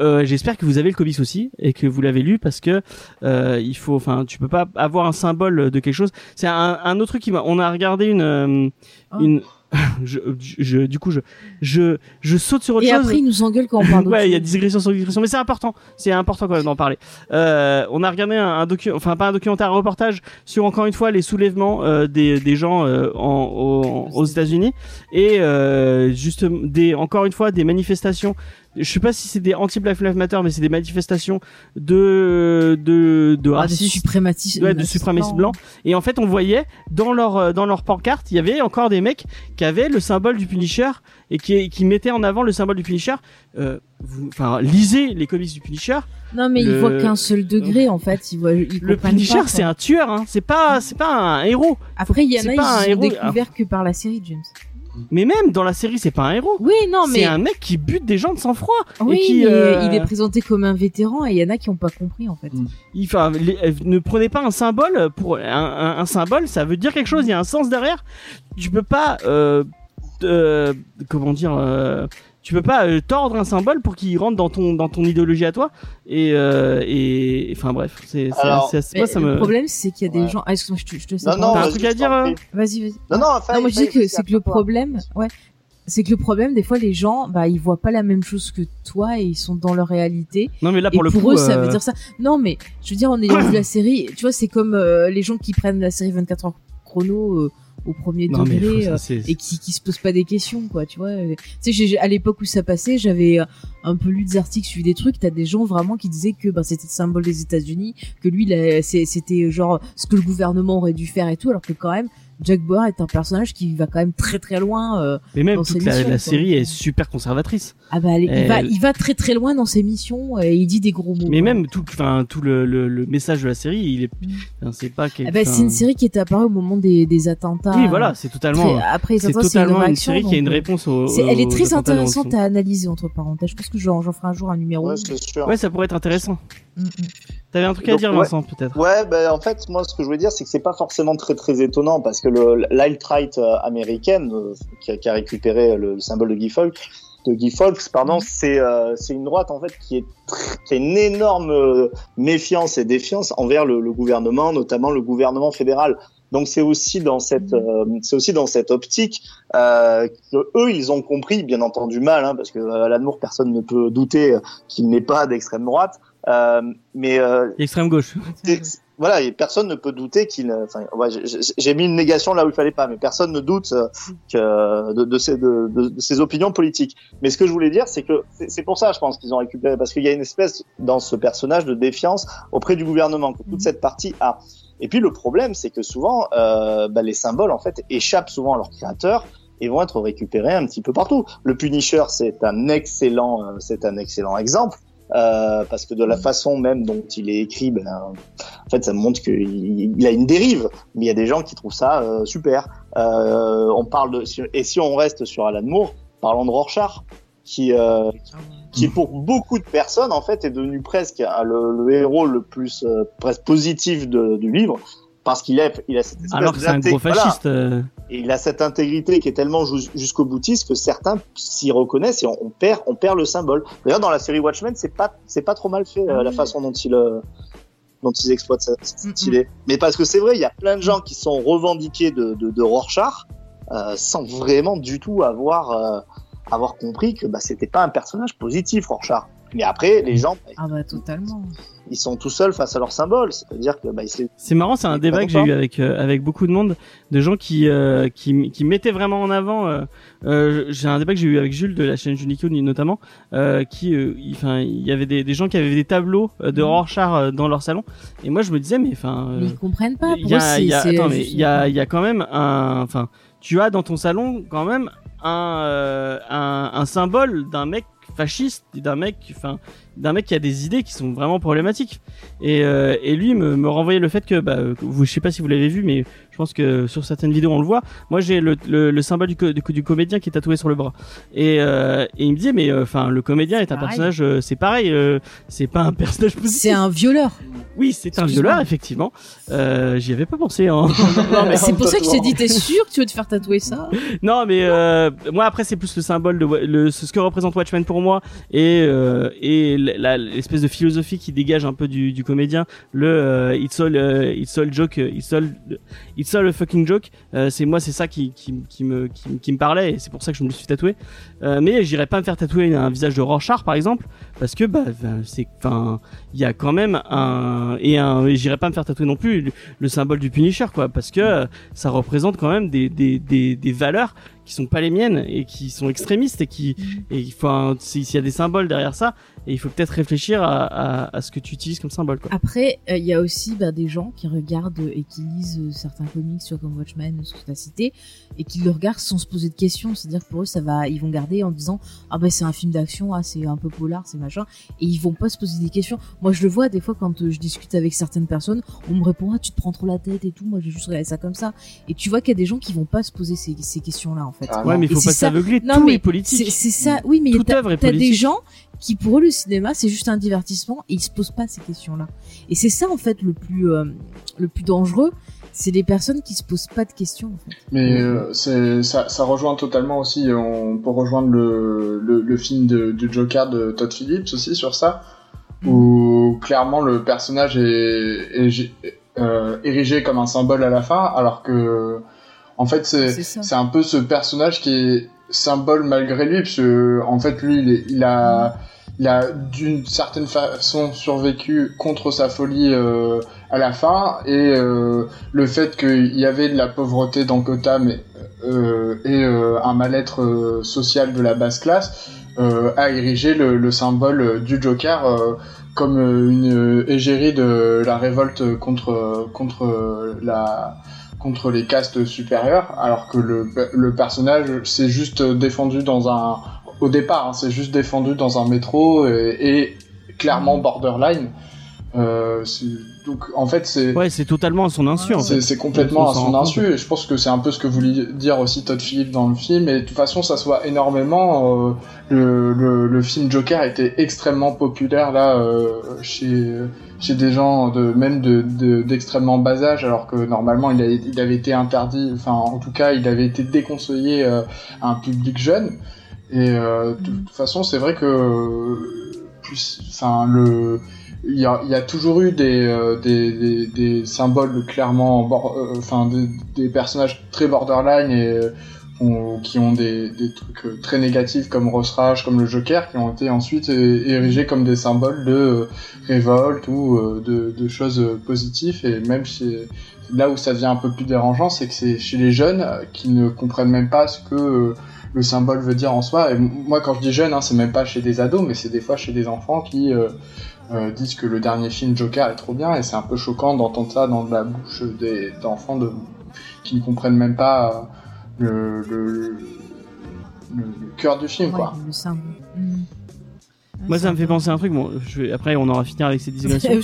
euh, j'espère que vous avez le comics aussi et que vous l'avez lu parce que euh, il faut enfin tu peux pas avoir un symbole de quelque chose c'est un, un autre truc qui m'a on a regardé une euh, Oh. une [laughs] je, je du coup je je je saute sur autre Et chose après, il nous engueule quand on parle ouais, il y a digression sur digression, mais c'est important. C'est important quand même d'en parler. Euh, on a regardé un, un docu, enfin pas un documentaire, un reportage sur encore une fois les soulèvements euh, des, des gens euh, en, au- aux États-Unis et euh, juste des encore une fois des manifestations. Je sais pas si c'est des anti-Black Lives Matter, mais c'est des manifestations de de de Ah, des racistes suprématistes. ouais, de suprémacistes blancs. Et en fait, on voyait dans leur euh, dans leur pancarte, il y avait encore des mecs qui avaient le symbole du Punisher et qui qui mettaient en avant le symbole du Punisher. Euh, vous, enfin, lisez les comics du Punisher. Non, mais Le- ils voient qu'un seul degré, en fait. Ils voient, ils Le Punisher, c'est un tueur. Hein. C'est pas c'est pas un héros. Après, il y en a, un ils héros, découvert que par la série, James. Mais même dans la série, c'est pas un héros. Oui, non, c'est mais. un mec qui bute des gens de sang-froid. Oui, et qui, mais euh, il est présenté comme un vétéran et il y en a qui ont pas compris, en fait. Il- Enfin, les- euh, ne prenez pas un symbole pour un, un- un symbole, ça veut dire quelque chose. Il y a un sens derrière. Tu peux pas, euh, euh, comment dire, euh, tu peux pas euh, tordre un symbole pour qu'il rentre dans ton dans ton idéologie à toi. Et euh, et enfin bref, c'est moi ça le me. problème, c'est qu'il y a des Ouais. gens. Ah, excuse-moi, je te, je te Non, sais non, T'as un vas-y, truc à dire, prie. Vas-y, vas-y. Non, non, enfin, Non, moi je dis que c'est que le problème, ouais, c'est que le problème, des fois, les gens, bah, ils voient pas la même chose que toi et ils sont dans leur réalité. Non, mais là, pour et le pour coup, eux, ça euh, veut dire ça. Non, mais je veux dire, en ayant vu la série, tu vois, c'est comme euh, les gens qui prennent la série 24 heures chrono euh, au premier non, degré euh, et qui, qui se posent pas des questions, quoi, tu vois. Euh, Tu sais, à l'époque où ça passait, j'avais euh, un peu lu des articles, suivi des trucs. T'as des gens vraiment qui disaient que bah, c'était le symbole des États-Unis, que lui, c'était genre ce que le gouvernement aurait dû faire et tout, alors que quand même, Jack Bauer est un personnage qui va quand même très très loin. euh, Mais même dans toute ses la, missions, la série est super conservatrice. Ah bah, il, va, Elle- il va très très loin dans ses missions et il dit des gros mots. Mais quoi. même tout, enfin tout le, le, le message de la série, il est, Mm. c'est pas. quel- Ah bah, c'est une série qui est apparue au moment des, des attentats. Oui, voilà, c'est totalement. Très- après les C'est attentats, c'est une totalement une réaction. série qui a une euh, réponse au. c'est- elle est aux très intéressante à analyser entre parenthèses. Je pense que j'en j'en ferai un jour un numéro. Ouais, c'est sûr. Ouais, ça pourrait être intéressant. T'avais un truc à dire, ouais. Vincent, peut-être? Ouais, ben en fait, moi, ce que je voulais dire, c'est que c'est pas forcément très très étonnant parce que l'alt-right euh, américaine euh, qui, a, qui a récupéré le, le symbole de Guy Fawkes, de Guy Fawkes, pardon, c'est euh, une droite en fait qui est qui a une énorme euh, méfiance et défiance envers le, le gouvernement, notamment le gouvernement fédéral. Donc c'est aussi dans cette euh, c'est aussi dans cette optique euh, que eux ils ont compris bien entendu mal hein, parce que à l'amour personne ne peut douter qu'il n'est pas d'extrême droite euh, mais euh, Extrême gauche. voilà, et personne ne peut douter qu'il. Enfin, ouais, j'ai- mis une négation là où il fallait pas, mais personne ne doute euh, que de, de, ses, de, de- de ses opinions politiques. Mais ce que je voulais dire, c'est que c'est c'est pour ça, je pense qu'ils ont récupéré, parce qu'il y a une espèce dans ce personnage de défiance auprès du gouvernement que toute cette partie a. Et puis le problème, c'est que souvent, euh, bah, les symboles en fait échappent souvent à leur créateur et vont être récupérés un petit peu partout. Le Punisher, c'est un excellent, euh, c'est un excellent exemple. Euh, parce que de la façon même dont il est écrit, ben, en fait, ça montre qu'il il a une dérive. Mais il y a des gens qui trouvent ça euh, super. Euh, on parle de et si on reste sur Alan Moore, parlons de Rorschach, qui euh, qui pour beaucoup de personnes en fait est devenu presque euh, le, héros le plus presque positif du livre parce qu'il a il a cette Alors que c'est un gros d'intég- voilà. fasciste. euh, Et il a cette intégrité qui est tellement jus- jusqu'au boutiste que certains s'y reconnaissent et on, on perd, on perd le symbole. D'ailleurs, dans la série Watchmen, c'est pas, c'est pas trop mal fait euh, la façon dont il, euh, dont ils exploitent cette, idée. Mais parce que c'est vrai, il y a plein de gens qui sont revendiqués de, de, de Rorschach euh, sans vraiment du tout avoir, euh, avoir compris que bah, c'était pas un personnage positif, Rorschach. Mais après, les gens, bah, Ah bah totalement. ils sont tout seuls face à leur symbole. C'est-à-dire que bah, C'est marrant, c'est un débat que j'ai eu avec euh, avec beaucoup de monde, de gens qui euh, qui qui mettaient vraiment en avant. euh, euh, j'ai un débat que j'ai eu avec Jules de la chaîne Junico notamment, euh, qui, euh, il- enfin, il y avait des, des gens qui avaient des tableaux de Mhm. Rorschach dans leur salon, et moi je me disais mais enfin. euh, Mais ils comprennent pas. il y a, y attends, mais il y a, il y a quand même un, enfin, tu as dans ton salon quand même un, euh, un, un symbole d'un mec fasciste, d'un mec, enfin, d'un mec qui a des idées qui sont vraiment problématiques. Et, euh, et lui me, me renvoyait le fait que, bah, vous, je sais pas si vous l'avez vu, mais je pense que sur certaines vidéos on le voit. Moi j'ai le, le, le symbole du, co- du, co- du comédien qui est tatoué sur le bras. Et, euh, et il me disait, mais enfin, le comédien est un pareil. personnage, euh, c'est pareil, euh, c'est pas un personnage positif. C'est un violeur. Oui, c'est un violeur effectivement. Euh, J'y avais pas pensé. Hein. [laughs] C'est pour ça que je t'ai dit, t'es sûr que tu veux te faire tatouer ça? Non, mais euh, moi après c'est plus le symbole de le, ce que représente Watchmen pour moi et euh, et l'espèce de philosophie qui dégage un peu du, du comédien. Le euh, it's all euh, it's all joke, euh, it's all it's all a fucking joke. Euh, c'est moi c'est ça qui, me qui, me parlait et c'est pour ça que je me le suis tatoué. Euh, mais j'irais pas me faire tatouer un visage de Rorschach par exemple parce que bah ben, c'est enfin il y a quand même un et un et j'irais pas me faire tatouer non plus le, le symbole du Punisher quoi parce que euh, ça représente quand même des des des, des valeurs qui sont pas les miennes et qui sont extrémistes et qui et il faut s'il y a des symboles derrière ça et il faut peut-être réfléchir à, à, ce que tu utilises comme symbole. Après, euh, il y a aussi bah, des gens qui regardent et qui lisent euh, certains comics, sur comme Watchmen, ce que tu as cité, et qui le regardent sans se poser de questions. C'est-à-dire que pour eux, ça va, ils vont garder en disant ah bah c'est un film d'action, ah c'est un peu polar, c'est machin, et ils vont pas se poser des questions. Moi, je le vois des fois quand euh, je discute avec certaines personnes, on me répond ah tu te prends trop la tête et tout. Moi, j'ai juste regardé ça comme ça. Et tu vois qu'il y a des gens qui vont pas se poser ces, ces questions-là fait. Ah, Ouais mais il faut pas ça- s'aveugler, Non, tout mais est politique. C'est ça, oui, mais Toute t'as œuvre est t'as des politique. gens qui pour eux le cinéma c'est juste un divertissement et ils se posent pas ces questions-là. Et c'est ça en fait le plus euh, le plus dangereux, c'est les personnes qui se posent pas de questions en fait. Mais euh, c'est ça, ça rejoint totalement aussi. On peut rejoindre le, le, le film de, de Joker de Todd Phillips aussi sur ça, où clairement le personnage est, est- euh, érigé comme un symbole à la fin, alors que En fait, c'est un peu ce personnage qui est symbole malgré lui, parce que en fait, lui, il, a, il a d'une certaine façon survécu contre sa folie euh, à la fin, et euh, le fait qu'il y avait de la pauvreté dans Gotham et, euh, et euh, un mal-être euh, social de la basse classe euh, a érigé le, le symbole du Joker euh, comme une égérie de la révolte contre contre la contre les castes supérieures, alors que le, le personnage s'est juste défendu dans un au départ, hein, c'est juste défendu dans un métro et, et clairement borderline. Euh, c'est- donc en fait c'est Ouais, c'est totalement à son insu. en c'est fait. c'est complètement à son insu et je pense que c'est un peu ce que voulait dire aussi Todd Phillips dans le film et de toute façon ça se voit énormément euh, le, le, le film Joker été extrêmement populaire là euh, chez chez des gens de même de de- d'extrêmement bas âge alors que normalement il, a- il avait été interdit enfin en tout cas il avait été déconseillé euh, à un public jeune et de toute façon c'est vrai que plus enfin le il y a, toujours eu des, euh, des, des, symboles clairement, euh, enfin des, personnages très borderline et qui ont des, trucs euh, très négatifs comme Ross Rage, comme le Joker, qui ont été ensuite érigés comme des symboles de euh, révolte ou euh, de, choses positives. Et même là où ça devient un peu plus dérangeant, c'est que c'est chez les jeunes qui ne comprennent même pas ce que le symbole veut dire en soi. Et moi, quand je dis jeune, hein, c'est même pas chez des ados, mais c'est des fois chez des enfants qui disent que le dernier film Joker est trop bien et c'est un peu choquant d'entendre ça dans la bouche des d'enfants de qui ne comprennent même pas le, le, le, le cœur du film Ouais, quoi. le symbole. Mm. Moi, ça me fait penser à un truc. Bon, je vais- après, on aura fini avec ces [laughs] digressions.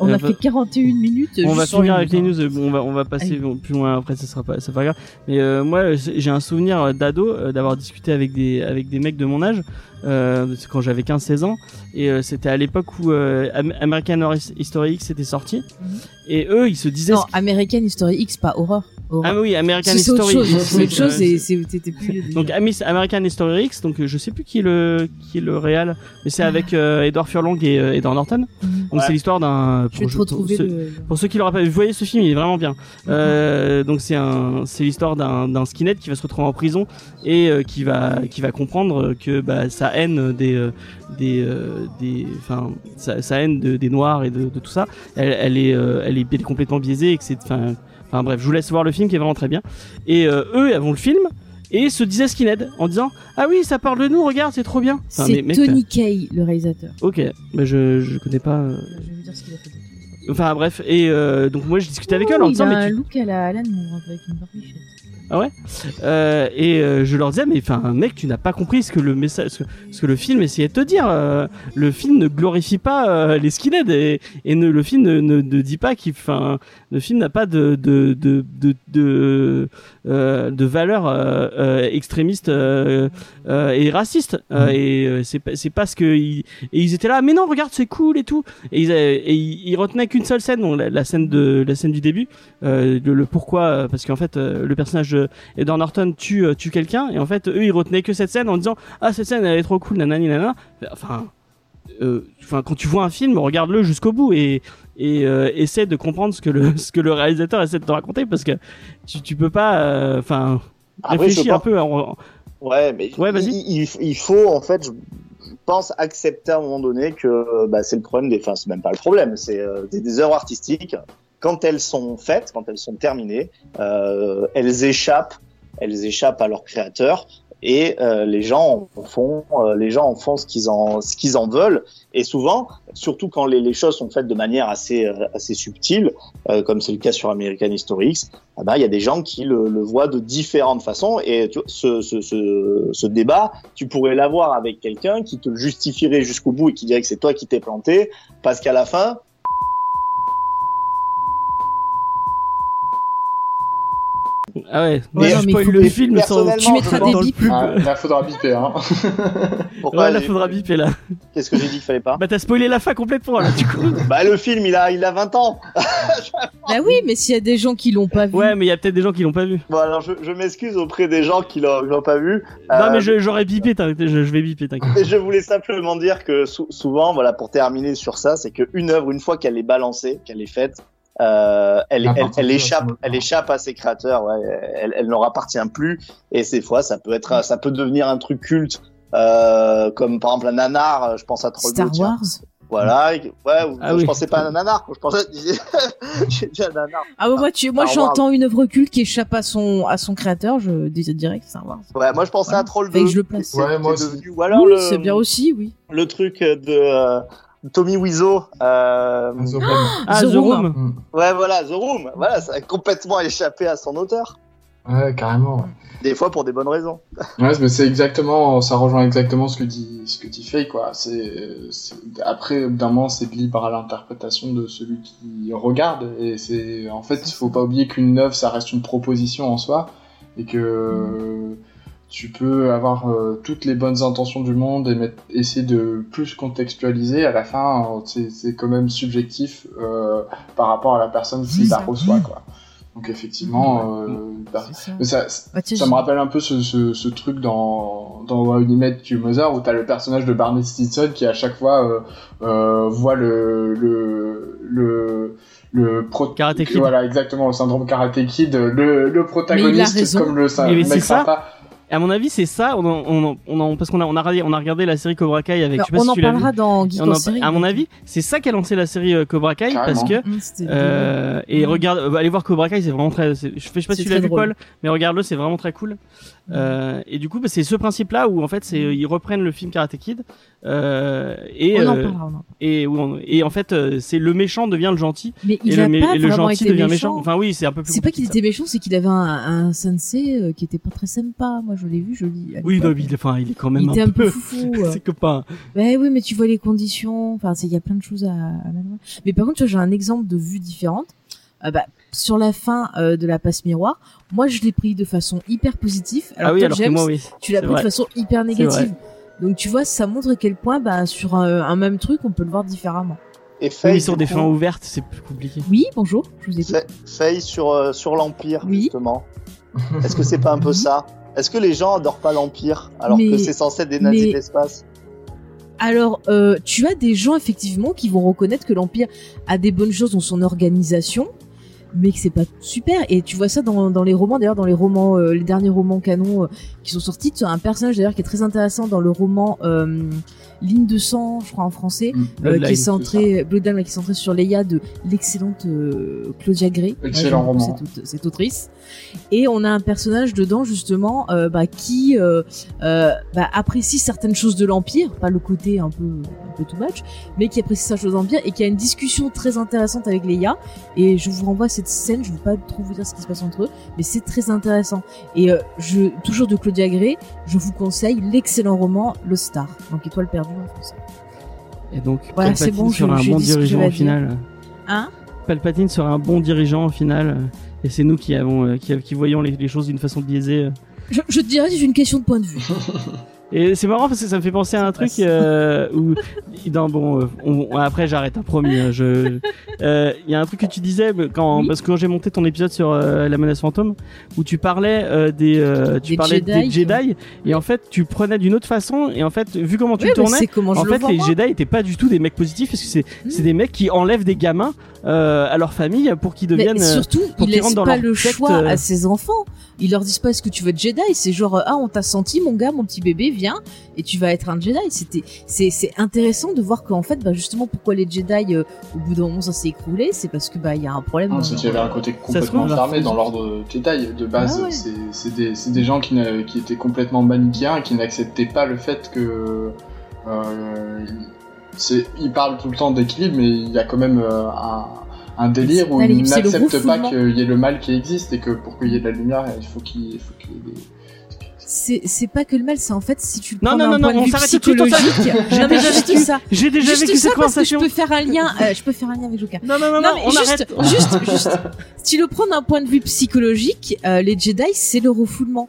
On a fait 41 minutes. On va finir avec les news, bon, on va on va passer Allez. plus loin après. Ça sera pas ça pas grave. Mais euh, moi, j'ai un souvenir d'ado euh, d'avoir discuté avec des avec des mecs de mon âge euh, quand j'avais 15-16 ans et euh, c'était à l'époque où euh, Am- American Horror Story X était sorti Mhm. et eux ils se disaient Non, American History X, pas horreur. Horreur. ah mais oui American C'est c'est autre History chose. C'est autre chose c'était plus. [laughs] donc American History X donc je sais plus qui est le qui est le réal mais c'est avec euh, Edward Furlong et euh, Edward Norton Mhm. donc Ouais. c'est l'histoire d'un Je vais te pour- ceux- le. Pour ceux qui l'auraient pas vu, vous voyez ce film, il est vraiment bien. Euh, donc c'est un, c'est l'histoire d'un, d'un skinhead qui va se retrouver en prison et euh, qui va, qui va comprendre que bah, sa haine des, euh, des, euh, des, enfin, sa, sa haine de- des noirs et de, de tout ça, elle, elle est, euh, elle est, elle est complètement biaisée et que c'est, enfin, enfin bref, je vous laisse voir le film qui est vraiment très bien. Et euh, eux, vont le film et se disaient skinhead en disant ah oui ça parle de nous, regarde c'est trop bien. Enfin, C'est mais Tony Kay, le réalisateur. Ok, bah je, je connais pas. euh, Je vais vous dire ce qu'il a fait. Enfin bref, et euh, donc moi j'ai discuté avec eux en leur il disant a mais un tu, look à la Alan Moore avec une barbichette. Euh, et euh, je leur disais, mais enfin, mec, tu n'as pas compris ce que le message, ce que, ce que le film essayait de te dire. Euh, le film ne glorifie pas les skinheads et, et ne, le film ne, ne, ne dit pas qu'il, enfin, le film n'a pas de de de de de, de euh, euh, et racistes. Euh, et c'est c'est pas ce que ils, et ils étaient là, mais non, regarde, c'est cool et tout. Et ils, et ils, ils retenaient qu'une seule scène, donc la, la scène de la scène du début, le, le pourquoi, parce qu'en fait, le personnage de Edward Norton tue euh, tue quelqu'un et en fait eux ils retenaient que cette scène en disant ah cette scène elle est trop cool nanani nanana enfin euh, enfin quand tu vois un film regarde-le jusqu'au bout et et euh, essaie de comprendre ce que le [laughs] ce que le réalisateur essaie de te raconter parce que tu tu peux pas euh, enfin réfléchir un peu en- Ouais, mais Ouais, vas-y. il, il- il faut en fait, je je pense accepter à un moment donné que bah, c'est le problème des. Enfin, c'est même pas le problème, c'est euh, des, des œuvres artistiques. Quand elles sont faites, quand elles sont terminées, euh, elles échappent, elles échappent à leur créateur et euh, les gens en font, euh, les gens en font ce qu'ils en, ce qu'ils en veulent. Et souvent, surtout quand les, les choses sont faites de manière assez, euh, assez subtile, euh, comme c'est le cas sur American History X, ah ben, il y a des gens qui le, le voient de différentes façons. Et tu ce, ce, ce, ce débat, tu pourrais l'avoir avec quelqu'un qui te justifierait jusqu'au bout et qui dirait que c'est toi qui t'es planté, parce qu'à la fin, ah ouais Ouais, mais non, mais spoil faut- le film sans Tu mettras je des bips. pub. Ah, là, faudra biper. Hein. [laughs] pourquoi ouais là faudra biper là Qu'est-ce que j'ai dit qu'il fallait pas bah t'as spoilé la fin complètement là du coup [laughs] Bah le film, il a, il a 20 ans. [laughs] Bah oui, mais s'il y a des gens qui l'ont pas vu. ouais mais il y a peut-être des gens qui l'ont pas vu Bon alors je, je m'excuse auprès des gens qui l'ont qui l'ont pas vu. non Euh, mais je- j'aurais bipé t'inquiète, je, je vais biper t'inquiète je voulais simplement dire que sou- souvent, voilà, pour terminer sur ça, c'est qu'une œuvre, une fois qu'elle est balancée, qu'elle est faite, euh, elle, Elle elle, échappe, elle échappe à ses créateurs. Ouais, elle, elle leur appartient plus. Et ces fois, ça peut être, ça peut devenir un truc culte, euh, comme par exemple un nanar. Je pense à Troll Star tiens. Wars. Voilà. et- Ouais. ou- Ah je oui. pensais pas à un nanar. Je pensais, [laughs] j'ai dit un nanar. Ah bah, moi, tu, moi j'entends une œuvre culte qui échappe à son, à son créateur, je dis direct Star Wars. Ouais, moi je pensais Voilà. à Troll 2. Fallait que je le place. Ouais, moi est aussi. devenu- Ou alors oui, le, c'est bien aussi, oui. le truc de euh, Tommy Wiseau. Euh, The Room. Ah, The The Room. Room. Mm. ouais, voilà, The Room. Voilà, ça a complètement échappé à son auteur. Ouais, carrément. ouais. Des fois pour des bonnes raisons. Ouais, mais c'est exactement, ça rejoint exactement ce que dit, ce que dit Faye, quoi. C'est, c'est- après, d'un moment, c'est libre à l'interprétation de celui qui regarde, et c'est, en fait, il faut pas oublier qu'une œuvre, ça reste une proposition en soi, et que tu peux avoir euh, toutes les bonnes intentions du monde et mettre, essayer de plus contextualiser. À la fin, euh, c'est, quand même subjectif euh, par rapport à la personne qui la reçoit, quoi. Donc effectivement, euh, bah, C'est ça. mais ça, Bah, ça me rappelle un peu ce, ce, ce truc dans, dans How Met Your Mother où t'as le personnage de Barney Stinson qui à chaque fois euh, euh, voit le le le le pro Karate Kid. voilà exactement le syndrome Karate Kid le, le protagoniste comme le c'est mec sympa À mon avis, c'est ça. On, en- on, en- on, en- parce qu'on a, on a regardé, on a regardé la série Cobra Kai avec. Bah, je sais pas on si en tu l'as vu. parlera dans Geek en en- série. à mon avis, c'est ça qui a lancé la série euh, Cobra Kai Carrément. parce que Mmh, c'était euh, et Mm. regarde, euh, allez voir Cobra Kai, c'est vraiment très. Je sais pas si tu l'as vu. Paul, mais regarde-le, c'est vraiment très cool. Euh, et du coup, bah, c'est ce principe-là où en fait, c'est ils reprennent le film Karate Kid euh, et on en euh, on en et et en fait, euh, c'est le méchant devient le gentil Mais et il le, a mé- pas et le gentil été devient méchant. méchant. Enfin oui, c'est un peu plus. C'est pas qu'il était méchant, c'est qu'il avait un, un sensei euh, qui était pas très sympa. Moi, je l'ai vu, je ça. Oui, non, mais il, enfin, il est quand même il était un un peu peu. foufou. [laughs] euh. ses copains. Ouais, oui, mais tu vois les conditions. Enfin, c'est- il y a plein de choses à, à mettre. Mais par contre, tu vois, j'ai un exemple de vue différente. Euh, bah, sur la fin euh, de la passe miroir, moi, je l'ai pris de façon hyper positive. Alors, ah oui, toi, alors que James, moi, oui. tu l'as pris vrai. de façon hyper négative. Donc, tu vois, ça montre à quel point, bah, sur un, un même truc, on peut le voir différemment. Et Faye, sur des coup, fins ouvertes, c'est plus compliqué. Oui, bonjour, je vous écoute. Faye- Faye sur, euh, sur l'Empire, Oui. justement. Est-ce que c'est pas un peu ça? Est-ce que les gens adorent pas l'Empire alors Mais- que c'est censé être des nazis mais- de l'espace? Alors, euh, tu as des gens effectivement qui vont reconnaître que l'Empire a des bonnes choses dans son organisation, mais que c'est pas super. Et tu vois ça dans, dans les romans, d'ailleurs dans les romans, euh, les derniers romans canons euh, qui sont sortis. Tu as un personnage d'ailleurs qui est très intéressant dans le roman euh, Ligne de sang, je crois en français, euh, qui est centré, Bloodline, qui est centré sur Leia de l'excellente euh, Claudia Gray. Excellent Ouais, roman. Cette, cette autrice. Et on a un personnage dedans justement euh, bah, qui euh, bah, apprécie certaines choses de l'Empire, pas le côté un peu un peu too much, mais qui apprécie certaines choses de l'Empire et qui a une discussion très intéressante avec Leia. Et je vous renvoie à cette scène. Je ne veux pas trop vous dire ce qui se passe entre eux, mais c'est très intéressant. Et je toujours de Claudia Gray, je vous conseille l'excellent roman Le Star, donc Étoile perdue en français. Et donc, Voilà, c'est Palpatine bon, sera je- un bon dirigeant au final. Hein? Palpatine sera un bon dirigeant au final. Et c'est nous qui avons, euh, qui, qui voyons les, les choses d'une façon biaisée. je, je te dirais c'est une question de point de vue. [laughs] Et c'est marrant parce que ça me fait penser à un truc euh, où, dans, bon, euh, on- après j'arrête, un promis. hein, je, euh, il y a un truc que tu disais mais quand, Oui. parce que quand j'ai monté ton épisode sur euh, la menace fantôme, où tu parlais euh, des, euh, tu Des parlais Jedi, des Jedi, et en fait tu prenais d'une autre façon, et en fait vu comment tu Oui, mais tournais, comment en le fait, les moi. Jedi étaient pas du tout des mecs positifs parce que c'est Mm. c'est des mecs qui enlèvent des gamins euh, à leur famille pour qu'ils Mais deviennent. euh, surtout, pour ils qu'ils laissent dans pas le secte, choix à ses enfants. Ils leur disent pas est-ce que tu veux être Jedi? C'est genre ah on t'a senti mon gars, mon petit bébé, viens et tu vas être un Jedi. C'était c'est c'est intéressant de voir qu'en fait bah justement pourquoi les Jedi euh, au bout d'un moment ça s'est écroulé, c'est parce que bah il y a un problème. Non, dans c'est qu'il y avait un côté complètement fermé dans l'ordre Jedi. De base, Ah ouais. c'est c'est des, c'est des gens qui, qui étaient complètement manichéens et qui n'acceptaient pas le fait que. Euh, c'est- ils parlent tout le temps d'équilibre, mais il y a quand même euh, un, un délire où ils n'acceptent pas qu'il y ait le mal qui existe et que pour qu'il y ait de la lumière, il faut qu'il il faut qu'il y ait des. C'est c'est pas que le mal, c'est en fait si tu le Non, prends non, non, point non, de vue psychologique. J'ai déjà ça. J'ai déjà vécu ça cette que je conversation. peux faire un lien. euh, je peux faire un lien avec Joker. Non, non, non, Non, non, mais on juste, arrête. juste, juste, si tu le prends d'un point de vue psychologique, euh, les Jedi, c'est le refoulement.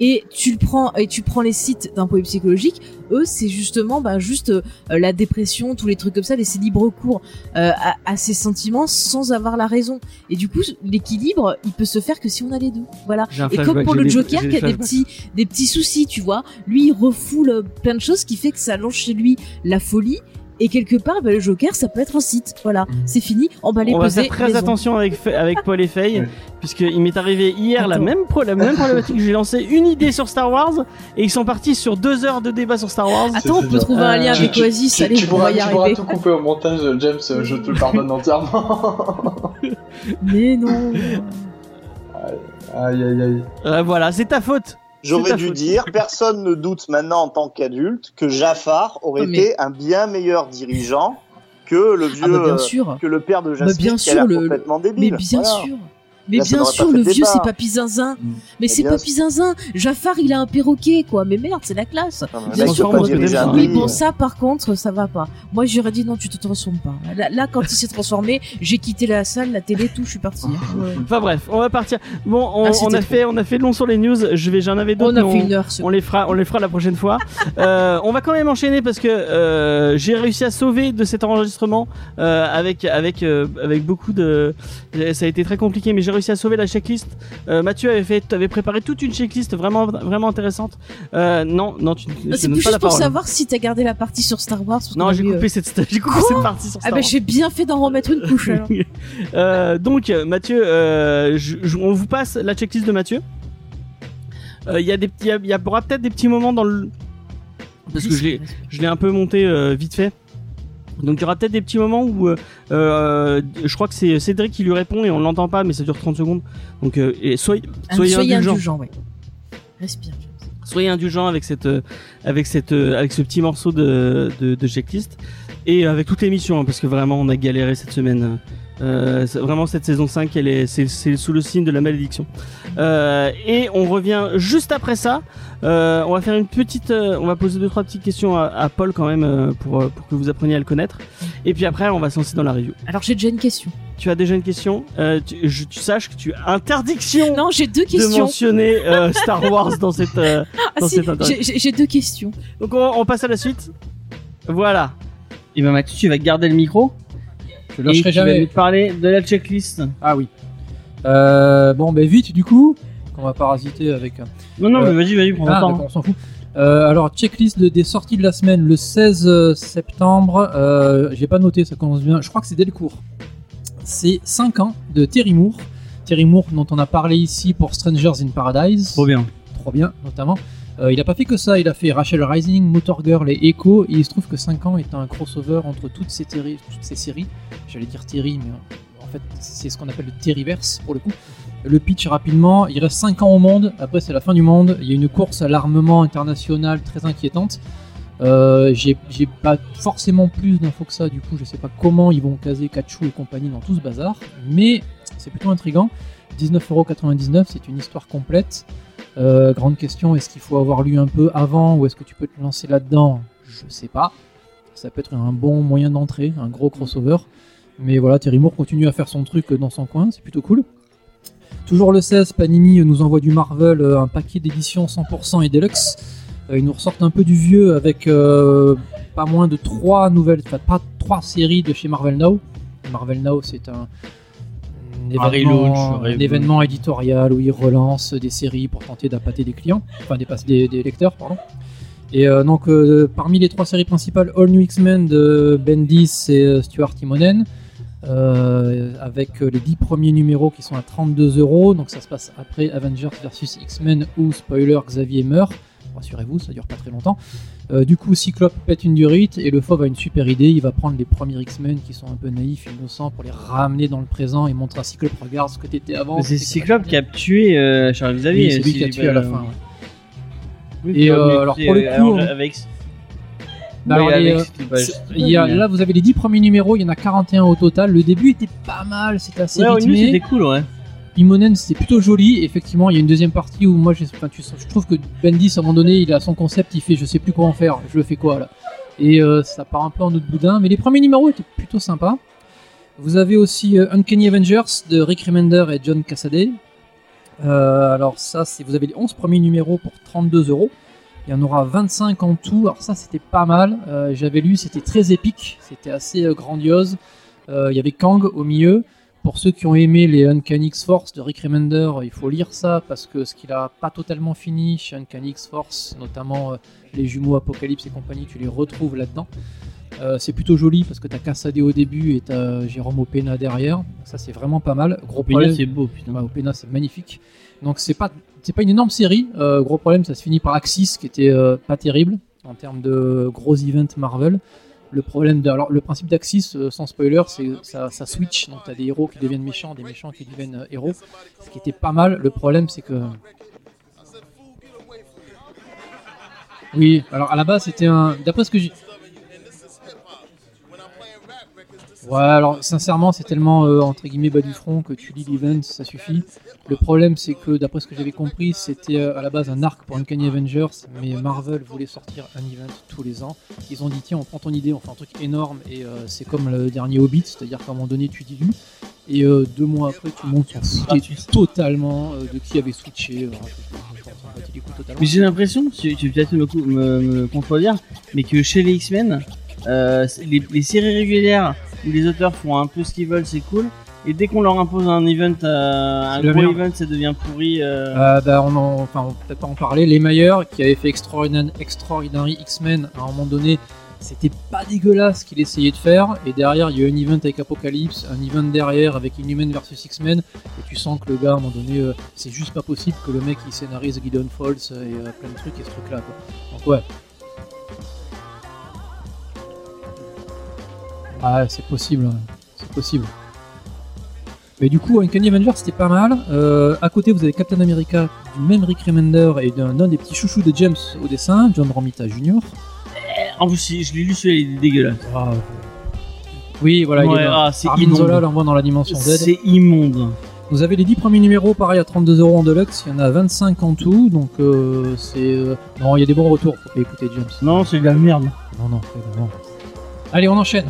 Et tu le prends, et tu prends les sites d'un point de vue psychologique, eux, c'est justement, bah, juste euh, la dépression, tous les trucs comme ça, laisser libre cours euh, à, à ses sentiments sans avoir la raison. Et du coup, l'équilibre, il peut se faire que si on a les deux. Voilà. Et comme pour le des- Joker, qui a des petits, des petits soucis, tu vois. Lui, il refoule euh, plein de choses, qui fait que ça lance chez lui la folie. Et quelque part, bah, le Joker, ça peut être un site. Voilà, Mhm. c'est fini. Emballé, On va pesé. faire très maison. attention avec, avec Paul et Faye, puisqu'il m'est arrivé hier la même, pro- la même problématique. J'ai lancé une idée sur Star Wars et ils sont partis sur deux heures de débat sur Star Wars. Attends, on peut bien. trouver un lien Euh, avec Tu- Oasis. tu, Allez, tu pourras, y tu pourras tout couper au montage, James, je te le pardonne entièrement. [laughs] Mais non. aïe aïe aïe. Euh, voilà, c'est ta faute. J'aurais dû faute. dire, [laughs] personne ne doute maintenant en tant qu'adulte que Jafar aurait Mais- été un bien meilleur dirigeant que le vieux, Ah bah bien euh, sûr. que le père de Jasmine bien qui a sûr, le- complètement Mais débile. bien Voilà. sûr. Mais Là, bien sûr, le vieux, c'est Papy Zinzin. Mm. Mais Eh c'est Papy Zinzin. Jafar, il a un perroquet, quoi. Mais merde, c'est la classe. Non, mais Bien sûr, pas. Oui, bon, ça, par contre, ça va pas. Moi, j'aurais dit non, tu te transformes pas. Là, là, quand il s'est transformé, j'ai quitté la salle, la télé, tout, je suis parti. Ouais. Enfin bref, on va partir. Bon, on, Ah, on a trop. fait, on a fait long sur les news. Je vais, j'en avais d'autres. On a fait une heure. On les fera, on les fera la prochaine fois. [laughs] Euh, on va quand même enchaîner parce que euh, j'ai réussi à sauver de cet enregistrement euh, avec avec euh, avec beaucoup de. Ça a été très compliqué, mais j'ai réussi à sauver la checklist. Euh, Mathieu avait fait, avait préparé toute une checklist vraiment vraiment intéressante. Euh, non, non, tu. Ah, je C'est plus pas juste pour parole. savoir si t'as gardé la partie sur Star Wars. Non, a j'ai euh, coupé cette, [laughs] j'ai coupé cette partie sur Ah Star bah Wars. j'ai bien fait d'en remettre une couche alors. [laughs] Euh, donc Mathieu, euh, je- je- on vous passe la checklist de Mathieu. Euh, Il y a des y a- y aura peut-être des petits moments dans le parce que je l'ai, un peu monté euh, vite fait. Donc il y aura peut-être des petits moments où euh, euh, je crois que c'est Cédric qui lui répond et on l'entend pas, mais ça dure 30 secondes. Donc euh, et soyez, Ah, soyez, indulgents. indulgent, ouais. Respire. Soyez indulgents avec cette euh, avec cette euh, avec ce petit morceau de de, de checklist et avec toute l'émission hein, parce que vraiment on a galéré cette semaine euh, vraiment cette saison 5 elle est c'est c'est sous le signe de la malédiction Euh, et on revient juste après ça Euh, on va faire une petite euh, on va poser deux trois petites questions à, à Paul quand même euh, pour pour que vous appreniez à le connaître et puis après on va se lancer dans la review Alors j'ai déjà une question. tu as déjà une question? Euh, tu, je- tu saches que tu as interdiction Non, j'ai deux de questions. mentionner [laughs] euh, Star Wars dans cette euh, Ah dans si, cette interview. j'ai- j'ai j'ai deux questions. Donc on, on passe à la suite. Voilà. Et ben Mathieu, tu vas garder le micro. Je et lâcherai tu vas jamais. nous parler de la checklist. Ah oui. Euh, bon, ben vite du coup, qu'on va parasiter avec. un- Non, non, Euh, mais vas-y, vas-y, prends ton Ah, temps. d'accord, on s'en fout. Euh, alors, checklist de- des sorties de la semaine, le 16 septembre. Euh, J'ai pas noté, ça commence bien. Je crois que c'est Delcourt. C'est 5 ans de Terry Moore. Terry Moore, dont on a parlé ici pour Strangers in Paradise. Trop bien. Trop bien, notamment. Euh, il a pas fait que ça, il a fait Rachel Rising, Motor Girl et Echo. Il se trouve que 5 ans est un crossover entre toutes ces, séries. J'allais dire Terry, mais euh, en fait, c'est ce qu'on appelle le Terryverse pour le coup. Le pitch rapidement, il reste 5 ans au monde, après c'est la fin du monde, il y a une course à l'armement international très inquiétante. Euh, j'ai pas forcément plus d'infos que ça, du coup je sais pas comment ils vont caser Kachu et compagnie dans tout ce bazar, mais c'est plutôt intriguant. 19,99€, c'est une histoire complète. Euh, grande question, est-ce qu'il faut avoir lu un peu avant ou est-ce que tu peux te lancer là-dedans? Je sais pas. Ça peut être un bon moyen d'entrée, un gros crossover. Mais voilà, Terry Moore continue à faire son truc dans son coin, c'est plutôt cool. Toujours le 16, Panini nous envoie du Marvel, euh, un paquet d'éditions 100% et Deluxe. Euh, ils nous ressortent un peu du vieux avec pas moins de trois nouvelles, enfin pas trois séries de chez Marvel Now. Marvel Now, c'est Un événement, un événement éditorial où ils relancent des séries pour tenter d'appâter des clients, enfin des, des, des lecteurs, pardon. Et euh, donc, euh, parmi les trois séries principales, All New X-Men de Bendis et euh, Stuart Timonen, euh, avec les 10 premiers numéros qui sont à 32 euros. Donc, ça se passe après Avengers vs X-Men où, spoiler, Xavier meurt. Rassurez-vous, ça dure pas très longtemps. Euh, du coup, Cyclope pète une durite et le Fauve a une super idée. Il va prendre les premiers X-Men qui sont un peu naïfs, innocents, pour les ramener dans le présent et montrer à Cyclope regarde ce que t'étais avant. C'est Cyclope qui a tué euh, Charles Xavier. Oui, c'est lui si qui a tué pas- à la fin. ouais. Oui, Et, c'est euh, mais alors, pour le coup, avec. Bah, Oui, les, euh, il y a- là, vous avez les 10 premiers numéros, il y en a 41 au total. Le début était pas mal, c'était assez Ouais, rythmé. c'était cool, ouais. Imonen, c'était plutôt joli. Effectivement, il y a une deuxième partie où moi, je trouve que Bendis, à un moment donné, il a son concept, il fait je sais plus comment faire, je le fais quoi là? Et euh, ça part un peu en autre boudin. Mais les premiers numéros étaient plutôt sympas. Vous avez aussi euh, Uncanny Avengers de Rick Remender et John Cassaday. Euh, alors ça, c'est vous avez les 11 premiers numéros pour 32 euros. Il y en aura 25 en tout. Alors ça, c'était pas mal. J'avais lu, c'était très épique, c'était assez grandiose. Il y avait Kang au milieu. Pour ceux qui ont aimé les Uncanny X-Force de Rick Remender, il faut lire ça parce que ce qu'il a pas totalement fini chez Uncanny X-Force, notamment euh, les jumeaux Apocalypse et compagnie, tu les retrouves là-dedans. Euh, c'est plutôt joli parce que t'as Cassadé au début et t'as Jérôme Opena derrière. Ça c'est vraiment pas mal. Gros Opena, problème. c'est beau, putain. Opena c'est magnifique. Donc c'est pas c'est pas une énorme série. Euh, gros problème, ça se finit par Axis qui était euh, pas terrible en termes de gros events Marvel. Le problème, de, le principe d'Axis, euh, sans spoiler, c'est ça, ça switch. Donc t'as des héros qui deviennent méchants, des méchants qui deviennent euh, héros. Ce qui était pas mal. Le problème, c'est que oui, alors à la base c'était un. D'après ce que j'ai. Ouais, alors sincèrement, c'est tellement euh, entre guillemets bas du front que tu lis l'event, ça suffit. Le problème, c'est que d'après ce que j'avais compris, c'était euh, à la base un arc pour Uncanny Avengers, mais Marvel voulait sortir un event tous les ans. Ils ont dit tiens, on prend ton idée, on fait un truc énorme, et euh, c'est comme le dernier Hobbit, c'est-à-dire qu'à un moment donné, tu dilues, et deux mois après, tout le monde s'en foutait totalement de qui avait switché. Mais j'ai l'impression, tu, tu peut-être me, me, me contredire, mais que chez les X-Men, les séries régulières où les auteurs font un peu ce qu'ils veulent, c'est cool. Et dès qu'on leur impose un event, euh, un gros event, ça devient pourri. euh. Euh, bah, on en, enfin, on peut-être pas en parler. Les Mayer, qui avait fait Extraordinary, Extraordinary X-Men, à un moment donné, c'était pas dégueulasse ce qu'il essayait de faire. Et derrière, il y a eu un event avec Apocalypse, un event derrière avec Inhuman versus X-Men. Et tu sens que le gars, à un moment donné, euh, c'est juste pas possible que le mec il scénarise Gideon Falls et plein de trucs et ce truc-là. quoi. Donc, ouais. Ah, c'est possible, c'est possible. Mais du coup, Uncanny Avenger, c'était pas mal. Euh, à côté, vous avez Captain America du même Rick Remender et d'un des petits chouchous de James au dessin, John Romita Jr. En plus, si- je l'ai lu celui-là, il est dégueulasse. Ah, Oui, voilà, il est ah, c'est Armin immonde. Zola l'envoie dans la dimension Z. C'est immonde. Vous avez les 10 premiers numéros, pareil, à 32 euros en deluxe. Il y en a 25 en tout, donc euh, c'est... euh, Non, il y a des bons retours, faut pas écouter James. Non, c'est de la merde. Non, non, c'est bon. Allez, on enchaîne.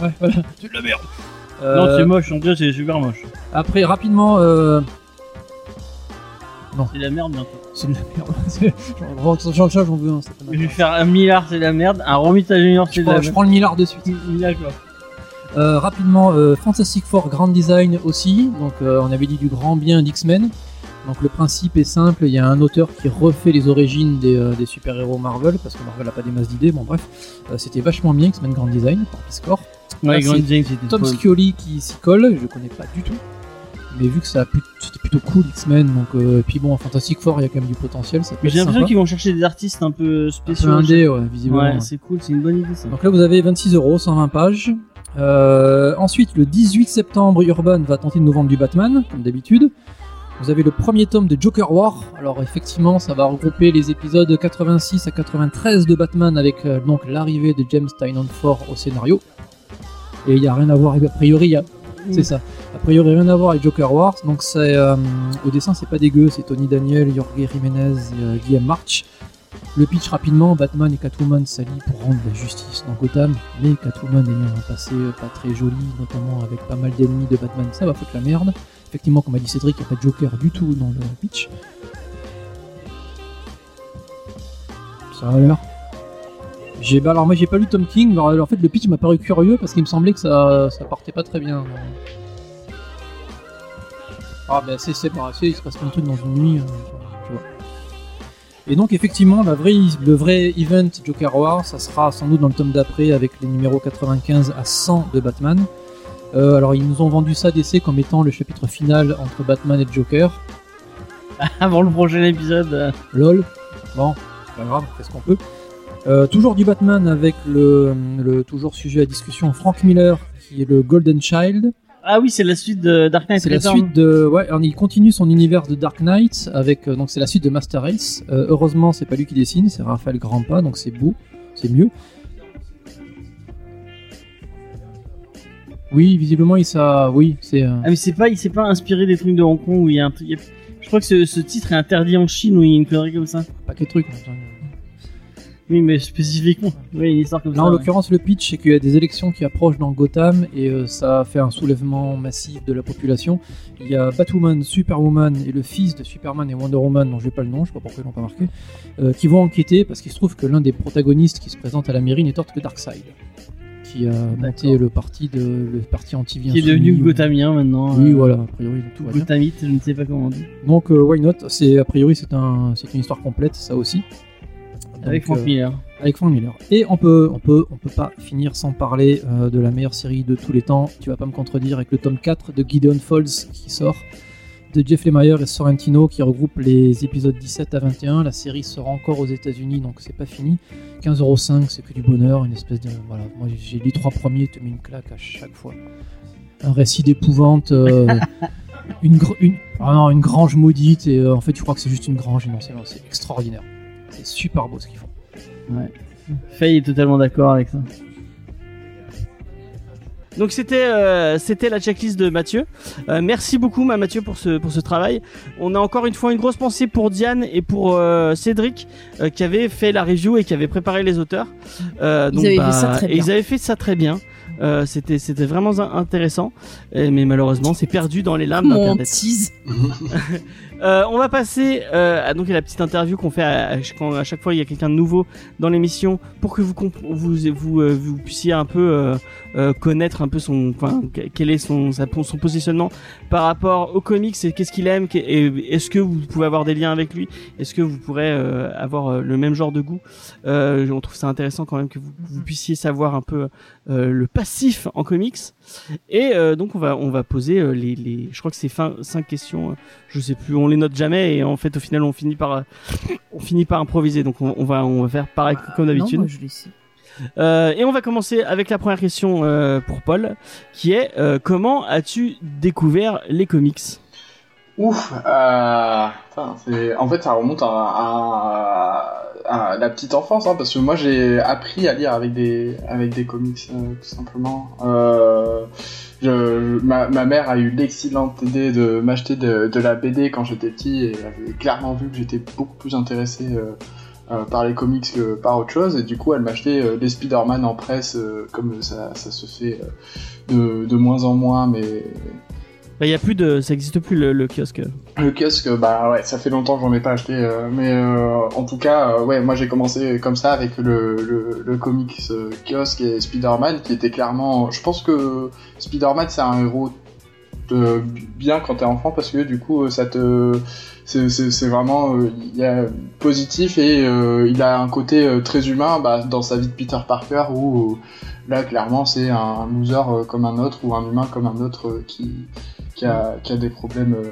Ouais, voilà. C'est de la merde. Non, c'est moche, en tout cas, c'est super moche. Après, rapidement, euh, C'est de la merde bientôt. c'est de la merde. [laughs] C'est- Jean- Jean-Charles, j'en veux un. c'est pas Je vais faire un milliard, c'est de la merde. Un Romita Junior, c'est Je de la prends, je merde. prends le milliard de suite. D'accord. Euh, rapidement, euh, Fantastic Four Grand Design aussi. Donc, euh, on avait dit du grand bien d'X-Men. Donc, le principe est simple il y a un auteur qui refait les origines des, euh, des super-héros Marvel, parce que Marvel n'a pas des masses d'idées. Bon, bref, Euh, c'était vachement bien X-Men Grand Design par Piscor. Ouais, Tom Scioli qui s'y colle, je connais pas du tout. Mais vu que ça c'était plutôt cool X-Men, donc euh, et puis bon, Fantastic Four, il y a quand même du potentiel. Ça Mais j'ai l'impression qu'ils vont chercher des artistes un peu Un spéciaux. peu indé, ouais, visiblement. Ouais, ouais. c'est cool, c'est une bonne idée ça. Donc là, vous avez 26 euros, 120 pages. Euh, ensuite, le 18 septembre, Urban va tenter de nous vendre du Batman, comme d'habitude. Vous avez le premier tome de Joker War. Alors effectivement, ça va regrouper les épisodes 86 à 93 de Batman avec euh, donc l'arrivée de James Tynion Ford au scénario. Et il n'y a rien à voir, avec- a priori, y a- c'est ça. A priori, rien à voir avec Joker Wars. Donc c'est euh, au dessin, c'est pas dégueu. C'est Tony Daniel, Jorge Jiménez euh, Guillaume March. Le pitch rapidement, Batman et Catwoman s'allient pour rendre la justice dans Gotham, mais Catwoman ayant un passé euh, pas très joli, notamment avec pas mal d'ennemis de Batman, ça va foutre la merde. Effectivement, comme a dit Cédric, il n'y a pas de Joker du tout dans le pitch. Ça a l'air. J'ai, bah alors moi j'ai pas lu Tom King, alors, en fait le pitch m'a paru curieux parce qu'il me semblait que ça, ça partait pas très bien. Ah bah c'est c'est pas c'est- il se passe plein de trucs dans une nuit, euh, tu vois. Et donc effectivement la vraie, le vrai event Joker War, ça sera sans doute dans le tome d'après avec les numéros 95 à 100 de Batman. Euh, alors ils nous ont vendu ça d'essai comme étant le chapitre final entre Batman et Joker. [laughs] Avant le prochain épisode. euh, LOL. Bon, pas grave, on fait ce qu'on peut. Euh, toujours du Batman avec le, le toujours sujet à discussion Frank Miller qui est le Golden Child. Ah oui, c'est la suite de Dark Knight C'est la suite de ouais, alors, il continue son univers de Dark Knight avec euh, donc c'est la suite de Master Race. Euh, heureusement, c'est pas lui qui dessine, c'est Raphaël Grandpa, donc c'est beau, c'est mieux. Oui, visiblement, il ça oui, c'est euh, Ah mais c'est pas, il s'est pas inspiré des trucs de Hong Kong où il y a un Je crois que ce, ce titre est interdit en Chine où il y a une connerie comme ça. un paquet de trucs. hein. Oui, mais spécifiquement. Oui, une histoire comme Là, ça. en ouais. l'occurrence, le pitch, c'est qu'il y a des élections qui approchent dans Gotham et euh, ça a fait un soulèvement massif de la population. Il y a Batwoman, Superwoman et le fils de Superman et Wonder Woman, dont je n'ai pas le nom, je sais pas pourquoi ils l'ont pas marqué, euh, qui vont enquêter parce qu'il se trouve que l'un des protagonistes qui se présente à la mairie n'est autre que Darkseid, qui a monté le parti de le parti anti Qui est devenu Gothamien maintenant. Oui, euh, voilà, a priori tout. Gothamite, je ne sais pas comment on dit. Donc euh, why not? C'est a priori c'est un c'est une histoire complète ça aussi. Avec euh, Miller. avec Frank Miller. Et on peut, on peut, on peut pas finir sans parler euh, de la meilleure série de tous les temps. Tu vas pas me contredire avec le tome 4 de Gideon Falls qui sort de Jeff Lemire et Sorrentino qui regroupe les épisodes 17 à 21. La série sera encore aux États-Unis donc c'est pas fini. 15,05€, c'est que du bonheur, une espèce de voilà. Moi j'ai les trois premiers, te mets une claque à chaque fois. Un récit d'épouvante. euh, [laughs] une, ah non, une grange maudite et euh, en fait tu crois que c'est juste une grange et non, c'est extraordinaire. C'est super beau ce qu'ils font. Faye est totalement d'accord avec ça. Donc c'était euh, c'était la checklist de Mathieu. Euh, merci beaucoup ma Mathieu pour ce pour ce travail. On a encore une fois une grosse pensée pour Diane et pour euh, Cédric euh, qui avaient fait la review et qui avaient préparé les auteurs. Euh, Ils avaient fait ça très et bien. ils avaient fait ça très bien. Euh, c'était c'était vraiment in- intéressant, Et- mais malheureusement c'est perdu dans les lames d'internet. [laughs] Euh, on va passer euh, à donc la petite interview qu'on fait à, chaque fois il y a quelqu'un de nouveau dans l'émission pour que vous euh, vous puissiez un peu connaître un peu son enfin que- quel est son positionnement par rapport aux comics et qu'est-ce qu'il aime et est-ce que vous pouvez avoir des liens avec lui? Est-ce que vous pourrez avoir le même genre de goût? On trouve ça intéressant quand même que vous, puissiez savoir un peu le passif en comics et euh, donc on va on va poser euh, les, les je crois que c'est cinq questions euh, je sais plus, on les note jamais et en fait au final on finit par on finit par improviser donc on, on va on va faire pareil comme d'habitude. Su. Euh, et on va commencer avec la première question pour Paul qui est comment as-tu découvert les comics? Ouf, euh, en fait ça remonte à, la petite enfance, hein, parce que moi j'ai appris à lire avec des, comics, euh, tout simplement. Euh, ma, mère a eu l'excellente idée de m'acheter de, la BD quand j'étais petit et elle avait clairement vu que j'étais beaucoup plus intéressé par les comics que par autre chose, et du coup elle m'achetait des Spider-Man en presse, comme ça, ça se fait de moins en moins, mais Bah y a plus de ça existe plus le, kiosque. le kiosque, bah ouais, ça fait longtemps que j'en ai pas acheté, euh, mais euh, en tout cas, euh, ouais, moi j'ai commencé comme ça avec le, le, le comics kiosque et Spider-Man qui était clairement. Je pense que Spider-Man c'est un héros de bien quand t'es enfant parce que du coup ça te. C'est vraiment positif et il a un côté très humain bah, dans sa vie de Peter Parker où là clairement c'est un loser comme un autre ou un humain comme un autre qui, qui, a, qui a des problèmes euh,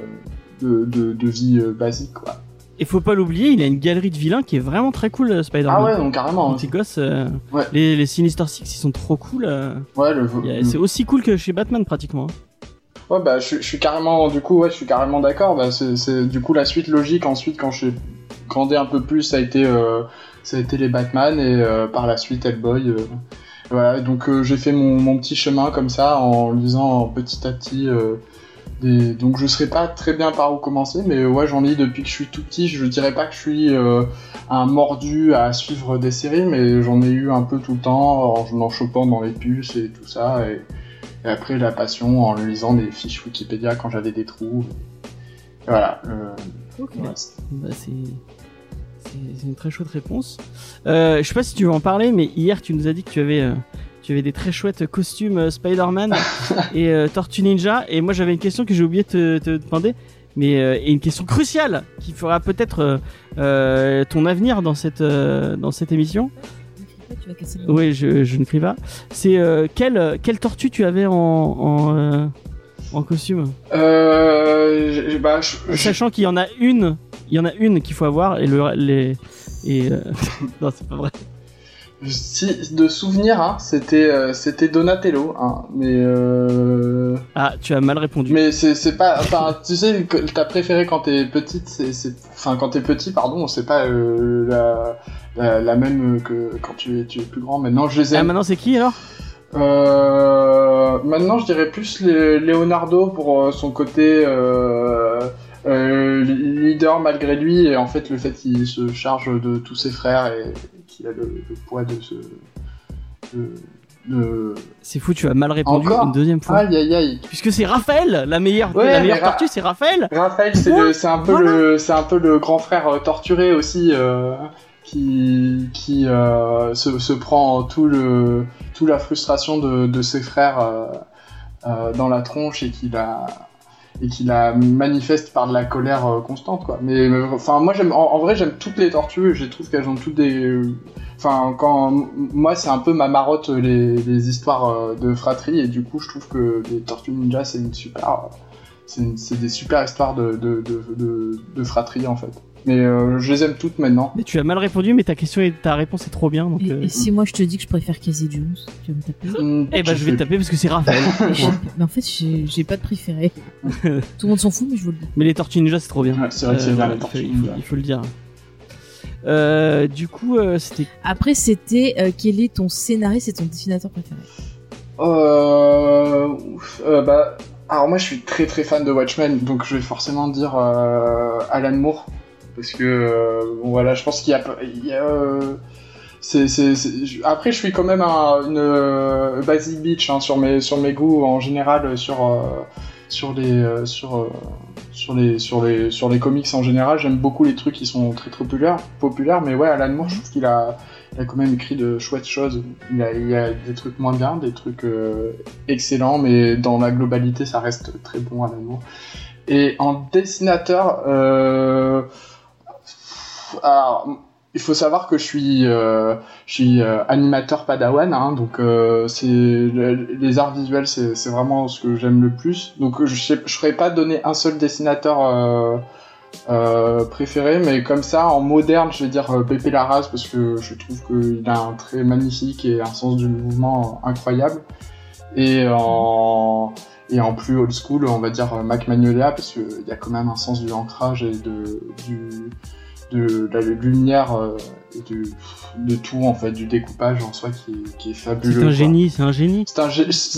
de, de, de vie euh, basique quoi. Et faut pas l'oublier, il a une galerie de vilains qui est vraiment très cool euh, Spider-Man. Ah ouais donc carrément. Mon petit gosse, euh, Ouais. les, les Sinister Six ils sont trop cool. euh. Ouais, le, le- C'est aussi cool que chez Batman pratiquement. hein. Ouais, bah, je, suis- je suis carrément, du coup, ouais, je suis carrément d'accord. Bah, c'est, du coup la suite logique. Ensuite, quand j'ai grandi un peu plus, ça a été, euh, ça a été les Batman et euh, par la suite Hellboy. euh, voilà, donc euh, j'ai fait mon, mon petit chemin comme ça en lisant petit à petit. Donc je sais pas très bien par où commencer, mais ouais, j'en lis depuis que je suis tout petit. Je dirais pas que je suis euh, un mordu à suivre des séries, mais j'en ai eu un peu tout le temps en, en chopant dans les puces et tout ça. Et, et après, la passion en lisant des fiches Wikipédia quand j'avais des trous. Et voilà. euh, ouais. Bah, c'est une très chouette réponse. Euh, je sais pas si tu veux en parler, mais hier tu nous as dit que tu avais euh, tu avais des très chouettes costumes euh, Spider-Man [laughs] et euh, Tortue Ninja. Et moi j'avais une question que j'ai oublié de te, te demander, mais euh, et une question cruciale qui fera peut-être euh, ton avenir dans cette dans cette émission. Oui, je, je ne crie pas. C'est quelle quelle tortue tu avais en en, en costume, bah, je- sachant qu'il y en a une, il y en a une qu'il faut avoir et le les et [laughs] non c'est pas vrai. Si, de souvenir, hein, c'était euh, c'était Donatello, hein, mais euh, Ah, tu as mal répondu. mais c'est c'est pas, enfin, tu sais, t'as préféré quand t'es petite, c'est enfin quand t'es petit, pardon, c'est pas euh, la, la la même que quand tu es tu es plus grand. Maintenant, je les Ah, aime. maintenant c'est qui alors? Euh, maintenant, je dirais plus Leonardo pour son côté leader malgré lui et en fait le fait qu'il se charge de tous ses frères et qu'il a le, le poids de ce. de- de- C'est fou, tu as mal répondu Encore une deuxième fois. Aïe aïe aïe. Puisque c'est Raphaël, la meilleure, Ouais, la meilleure Ra- tortue, c'est Raphaël. Raphaël, c'est un peu Voilà. le, c'est un peu le grand frère euh, torturé aussi, euh, qui, qui euh, se, se prend tout le, toute la frustration de, de ses frères euh, euh, dans la tronche et qui la, et qui la manifeste par de la colère euh, constante quoi. Mais euh, enfin moi j'aime en, vrai j'aime toutes les tortues, je trouve qu'elles ont toutes des enfin quand moi c'est un peu ma marotte les, les histoires euh, de fratrie et du coup je trouve que les tortues ninja c'est une super c'est des super histoires de, de, de, de fratrie en fait. Mais euh, je les aime toutes maintenant. Mais tu as mal répondu, mais ta question et ta réponse est trop bien. Donc, Et, euh, et si moi je te dis que je préfère Casey Jones, tu vas me taper Mm, Eh ben, je vais te taper parce que c'est Raphaël. [laughs] Mais en fait, j'ai pas de préféré. [laughs] Tout le monde s'en fout, mais je vous le dis. mais les Tortues Ninja, c'est trop bien. Ouais, c'est vrai que c'est bien, les il faut- Tortues il faut, Ninja. il faut le dire. Euh, du coup, euh, c'était Après, c'était euh, quel est ton scénariste, c'est ton dessinateur préféré Euh, ouf, euh, bah, alors moi je suis très très fan de Watchmen, donc je vais forcément dire euh, Alan Moore, parce que euh, bon, voilà, je pense qu'il y a, il y a, euh, c'est, c'est, c'est- après je suis quand même un, une euh, basic bitch hein, sur mes sur mes goûts en général euh, sur euh, sur les euh, sur sur les sur les sur les comics en général, j'aime beaucoup les trucs qui sont très très populaires populaires, mais ouais Alan Moore, je trouve qu'il a il a quand même écrit de chouettes choses. Il a, il a des trucs moins bien, des trucs excellents, mais dans la globalité, ça reste très bon à l'amour. Et en dessinateur, euh, alors, il faut savoir que je suis, euh, je euh, animateur padawan, hein, donc euh, les arts visuels, c'est vraiment ce que j'aime le plus. Donc je ne saurais pas donner un seul dessinateur. Préféré, mais comme ça, en moderne, je vais dire Pepe Larraz parce que je trouve qu'il a un trait magnifique et un sens du mouvement incroyable. Et en, plus old school, on va dire Mac Magnolia parce qu'il y a quand même un sens du ancrage et de, du, de la lumière euh, et de, de tout, en fait, du découpage en soi qui, est- qui est fabuleux. c'est un génie, c'est un génie. C'est un,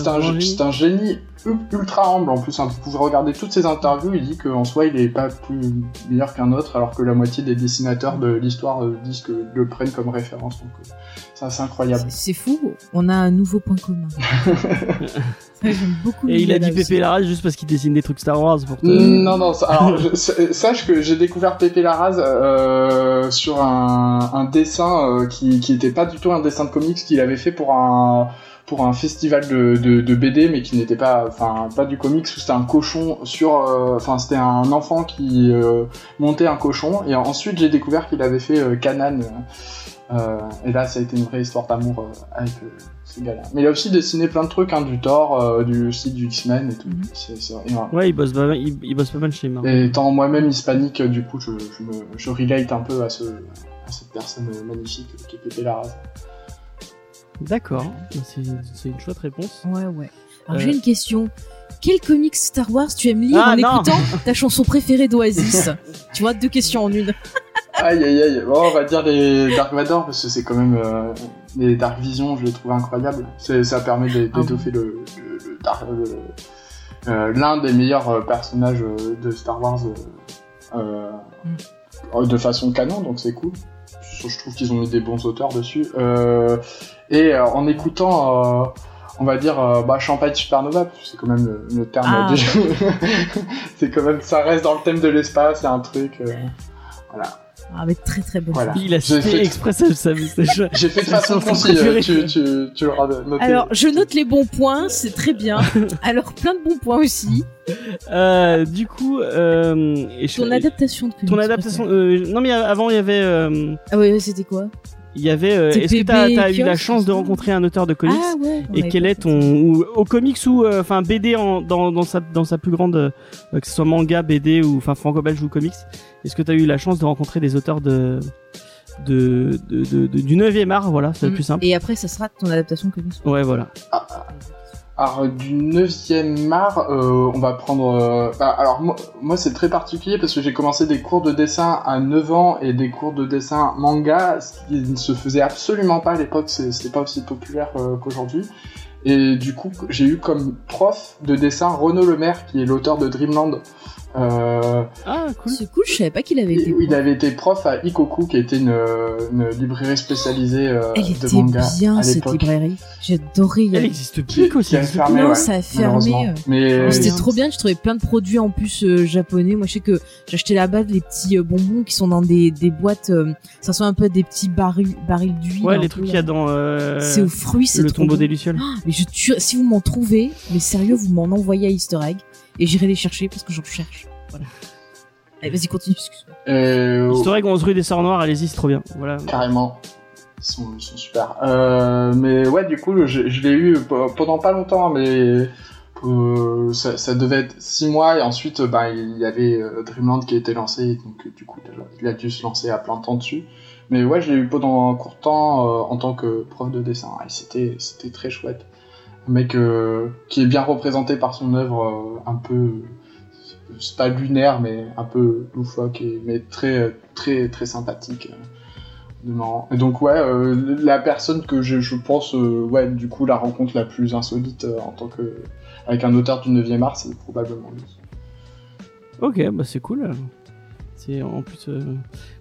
un, un génie ultra humble en plus. hein. Vous pouvez regarder toutes ses interviews, il dit qu'en soi il est pas plus meilleur qu'un autre, alors que la moitié des dessinateurs de l'histoire euh, disent que le prennent comme référence. Donc euh, c'est assez incroyable. C'est fou, on a un nouveau point commun. [laughs] Ça, J'aime beaucoup Et il a dit. Pépé Larraz juste parce qu'il dessine des trucs Star Wars pour te... Non, non, ça- alors je- sa- sache que j'ai découvert Pépé Larraz euh, sur un, un dessin euh, qui, qui était pas du tout un dessin de comics qu'il avait fait pour un pour un festival de, de, de BD mais qui n'était pas enfin pas du comics où c'était un cochon sur euh, enfin c'était un enfant qui euh, montait un cochon et ensuite j'ai découvert qu'il avait fait euh, Kanan euh, et là ça a été une vraie histoire d'amour avec ce gars-là mais il a aussi dessiné plein de trucs hein, du Thor du site du X-Men et tout Mhm. et voilà. Ouais, il bosse, pas mal, il, il bosse pas mal chez Marvel. Et étant moi-même hispanique, du coup, je, je, me, je relate un peu à, ce, à cette personne magnifique qui est Pépé Larraz. D'accord, c'est une chouette réponse. Ouais, ouais. Alors Euh. j'ai une question. Quel comics Star Wars tu aimes lire Ah, en non. écoutant [laughs] ta chanson préférée d'Oasis? Tu vois, deux questions en une. Aïe aïe aïe, bon, on va dire les Dark Vador parce que c'est quand même. euh, les Dark Vision, je les trouve incroyables. Ça permet Ah d'étoffer le, le, le Dark- le- euh, l'un des meilleurs personnages de Star Wars euh, de façon canon, donc c'est cool. Je je trouve qu'ils ont mis des bons auteurs dessus. Euh, et euh, en écoutant, euh, on va dire, euh, bah, Champagne Supernova, parce que c'est quand même le, le terme Ah. du [laughs] c'est quand même, ça reste dans le thème de l'espace, c'est un truc. euh, voilà. Ah, mais très très. Voilà. Il a cité fait- exprès ça, ça- J'ai fait de façon concise, tu, tu, tu l'auras noté. Alors, je note les bons points, c'est très bien. Alors, plein de bons points aussi. Euh, du coup, euh, et je- Ton adaptation de ton adaptation. euh, non mais avant il y avait, euh, Ah ouais, c'était quoi? Il y avait. euh, Est-ce que t'as as eu la chance de rencontrer un auteur de comics Ah ouais. on et quel est ton ou, au comics ou euh, enfin BD en, dans, dans sa dans sa plus grande euh, que ce soit manga BD ou enfin franco-belge ou comics est-ce que tu as eu la chance de rencontrer des auteurs de de, de, de- de- du 9e art voilà c'est ça. le plus simple Et après, ça sera ton adaptation comics. ouais voilà Alors, du 9e art, euh, on va prendre. euh, bah, alors, moi, c'est très particulier parce que j'ai commencé des cours de dessin à 9 ans et des cours de dessin manga, ce qui ne se faisait absolument pas à l'époque, c'était pas aussi populaire euh, qu'aujourd'hui. Et du coup, j'ai eu comme prof de dessin Renaud Lemaire, qui est l'auteur de Dreamland. Euh, ah cool C'est cool, je savais pas qu'il avait été. il avait été prof à Ikoku, qui était une, une librairie spécialisée euh, Elle de était manga bien à cette l'époque. librairie. J'adorais elle existe plus aussi Qui a fermé, Non, ouais, ça a fermé. malheureusement. Mais C'était euh, trop bien, je trouvais plein de produits en plus euh, japonais. Moi, je sais que j'achetais là-bas des petits euh, bonbons qui sont dans des, des boîtes. euh, ça ressemble un peu à des petits barils, barils d'huile. ouais les trucs qu'il y a dans euh, C'est aux fruits, c'est le trop tombeau bon. des lucioles Ah, [gasps] mais je tue... si vous m'en trouvez, mais sérieux, vous m'en envoyez à Easter Egg et j'irai les chercher parce que j'en cherche. Voilà. Allez, vas-y, continue. excuse-moi. Et, Historique 11 rue des Sœurs Noires, allez-y, c'est trop bien. Voilà. Carrément. Ils sont, ils sont super. Euh, mais ouais, du coup, je, je l'ai eu pendant pas longtemps, mais euh, ça, ça devait être 6 mois et ensuite, euh, bah, il y avait euh, Dreamland qui a été lancé, donc euh, du coup, il a dû se lancer à plein temps dessus. Mais ouais, je l'ai eu pendant un court temps euh, en tant que prof de dessin et c'était c'était très chouette. Un mec euh, qui est bien représenté par son œuvre, euh, un peu c'est pas lunaire, mais un peu loufoque, et, mais très très très sympathique. euh. Et donc ouais, euh, la personne que je, je pense, euh, ouais, du coup, la rencontre la plus insolite euh, en tant que avec un auteur du 9e art, c'est probablement lui. Ok, bah c'est cool. C'est en plus, euh,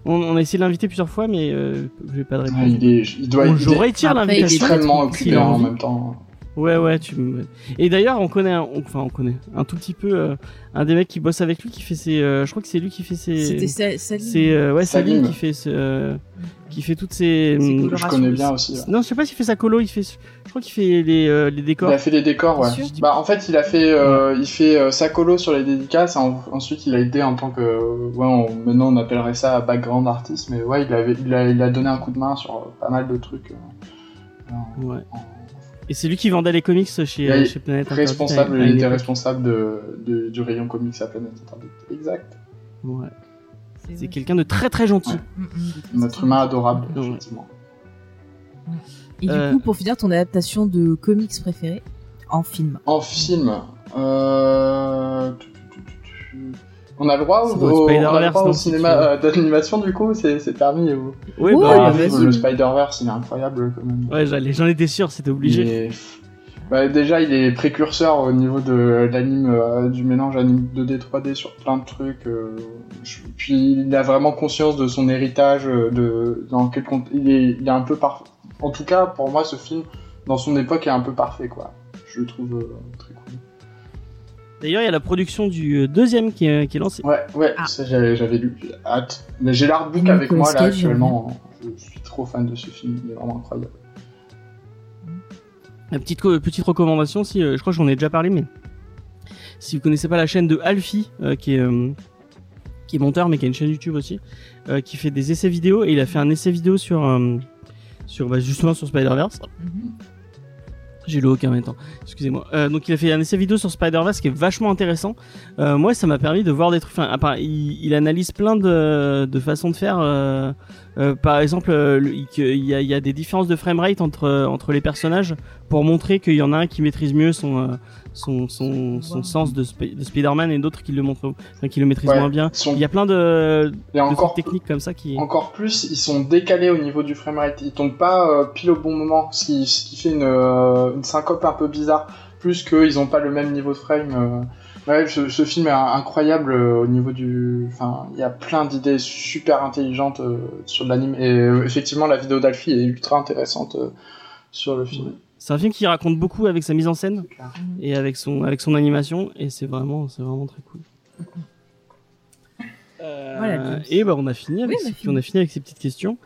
on, on a essayé de l'inviter plusieurs fois, mais euh, j'ai pas de réponse. Ouais, il, est, il doit Bon, il est l'invitation. extrêmement occupé a en même temps. Ouais, ouais, tu me... Et d'ailleurs, on connaît, un... enfin, on connaît un tout petit peu euh, un des mecs qui bosse avec lui, qui fait ses, euh, je crois que c'est lui qui fait ses, C'était Sa- Salim. c'est euh, ouais, Salim Salim. qui fait ce, euh, qui fait toutes ses, Ses hum. Je connais bien aussi. ouais. non, je sais pas s'il fait sa colo, il fait, je crois qu'il fait les, euh, les Il décors. a fait des décors, ouais. Bah en fait, il a fait, euh, il fait euh, sa colo sur les dédicaces. ensuite, il a aidé en tant que, ouais, on- maintenant on appellerait ça background artist, mais ouais, il avait, il a, il a donné un coup de main sur pas mal de trucs. euh, en- Ouais. en- Et c'est lui qui vendait les comics chez, euh, chez Planète responsable, il était responsable de, de- du rayon comics à Planète Interdite. Exact. Ouais. C'est quelqu'un de très très gentil. Ouais. Mm, mm, Notre humain adorable, Ouais. effectivement. Et du Euh. coup, pour finir, ton adaptation de comics préférée en film. En film, euh... on a le droit au, on a le Spider-Verse, droit au non, cinéma euh, d'animation du coup, c'est permis. ou- Oui, Ouais, bah, Ah, oui, vas-y. le Spider-Verse, il est incroyable quand même. Ouais, j'allais- j'en étais sûr, c'était obligé. Bah, déjà, il est précurseur au niveau de l'anime, euh, du mélange anime 2D, 3D sur plein de trucs. euh, je- Puis il a vraiment conscience de son héritage, de dans quel compte il est, il est un peu parfait. En tout cas, pour moi, ce film, dans son époque, est un peu parfait, quoi. Je le trouve euh, très cool. D'ailleurs, il y a la production du euh, deuxième qui est, qui est lancé. Ouais, ouais, Ah. ça j'avais j'avais lu, j'ai hâte. Mais j'ai l'artbook avec moi là actuellement. Je suis trop fan de ce film, il est vraiment incroyable. La petite, petite recommandation, si, euh, je crois que j'en ai déjà parlé, mais si vous connaissez pas la chaîne de Alfie, euh, qui est euh, qui est monteur, mais qui a une chaîne YouTube aussi, euh, qui fait des essais vidéo, et il a fait un essai vidéo sur euh, sur bah, justement sur Spider-Verse. J'ai le aucun en même. Excusez-moi. Euh, donc il a fait un essai vidéo sur Spider-Verse qui est vachement intéressant. Euh, moi, ça m'a permis de voir des trucs. Enfin, part- il, analyse plein de, de façons de faire. euh, par exemple, le- il, y a, il y a des différences de framerate entre entre les personnages pour montrer qu'il y en a un qui maîtrise mieux son son son, son sens de, Sp- de Spider-Man et d'autres qui le montrent, enfin, qui le maîtrisent Ouais. moins bien. Il y a plein de, de encore, techniques comme ça qui. encore plus, ils sont décalés au niveau du framerate. Ils tombent pas euh, pile au bon moment, ce qui, ce qui fait une, euh, une syncope un peu bizarre. Plus qu'ils ont pas le même niveau de frame. euh. Ouais, ce, ce film est incroyable euh, au niveau du. Enfin, il y a plein d'idées super intelligentes euh, sur l'anime. Et euh, effectivement, la vidéo d'Alfie est ultra intéressante euh, sur le film. C'est un film qui raconte beaucoup avec sa mise en scène. Clair. et avec son avec son animation et c'est vraiment c'est vraiment très cool. Euh, Voilà, James. et bah on a fini avec Oui, on a ces- fini. on a fini avec ces petites questions.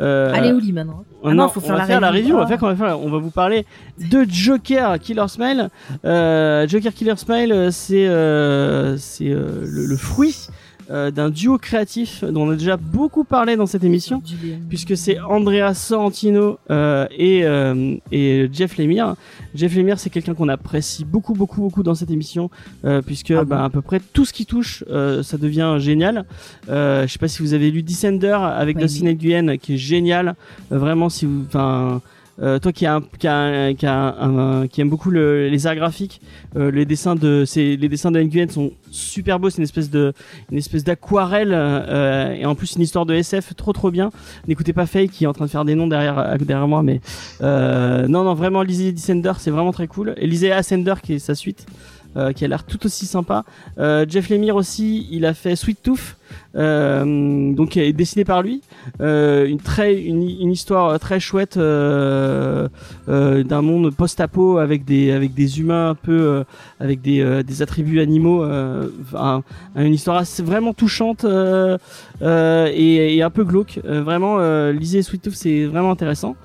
Euh, Allez, Oli maintenant. on, Ah non, faut on faire va la faire la review. On va Ah. faire, on va faire, on va vous parler de Joker Killer Smile. Euh, Joker Killer Smile, euh, c'est euh, c'est euh, le, le fruit euh, d'un duo créatif dont on a déjà beaucoup parlé dans cette émission puisque c'est Andrea Sorrentino euh, et, euh, et Jeff Lemire. Jeff Lemire, c'est quelqu'un qu'on apprécie beaucoup, beaucoup, beaucoup dans cette émission, euh, puisque Ah bon bah, à peu près tout ce qui touche, euh, ça devient génial. Euh, je sais pas si vous avez lu Descender avec Ouais, Dustin oui. Nguyen, qui est génial. Euh, vraiment, si vous, enfin. Euh, toi qui, a qui, a qui, a un- qui aime beaucoup le- les arts graphiques, euh, les dessins de c'est les dessins de Nguyen sont super beaux. C'est une espèce de une espèce d'aquarelle euh, et en plus une histoire de SF trop trop bien. N'écoutez pas Faye qui est en train de faire des noms derrière derrière moi, mais euh, non non vraiment lisez Descender, c'est vraiment très cool. Et lisez Ascender qui est sa suite. Euh, qui a l'air tout aussi sympa. Euh, Jeff Lemire aussi, il a fait Sweet Tooth, euh, donc est dessiné par lui. Euh, une très une, une histoire très chouette euh, euh, d'un monde post-apo avec des avec des humains un peu euh, avec des euh, des attributs animaux. euh, un- une histoire assez, vraiment touchante euh, euh, et, et un peu glauque. Euh, vraiment, euh, lisez Sweet Tooth, c'est vraiment intéressant.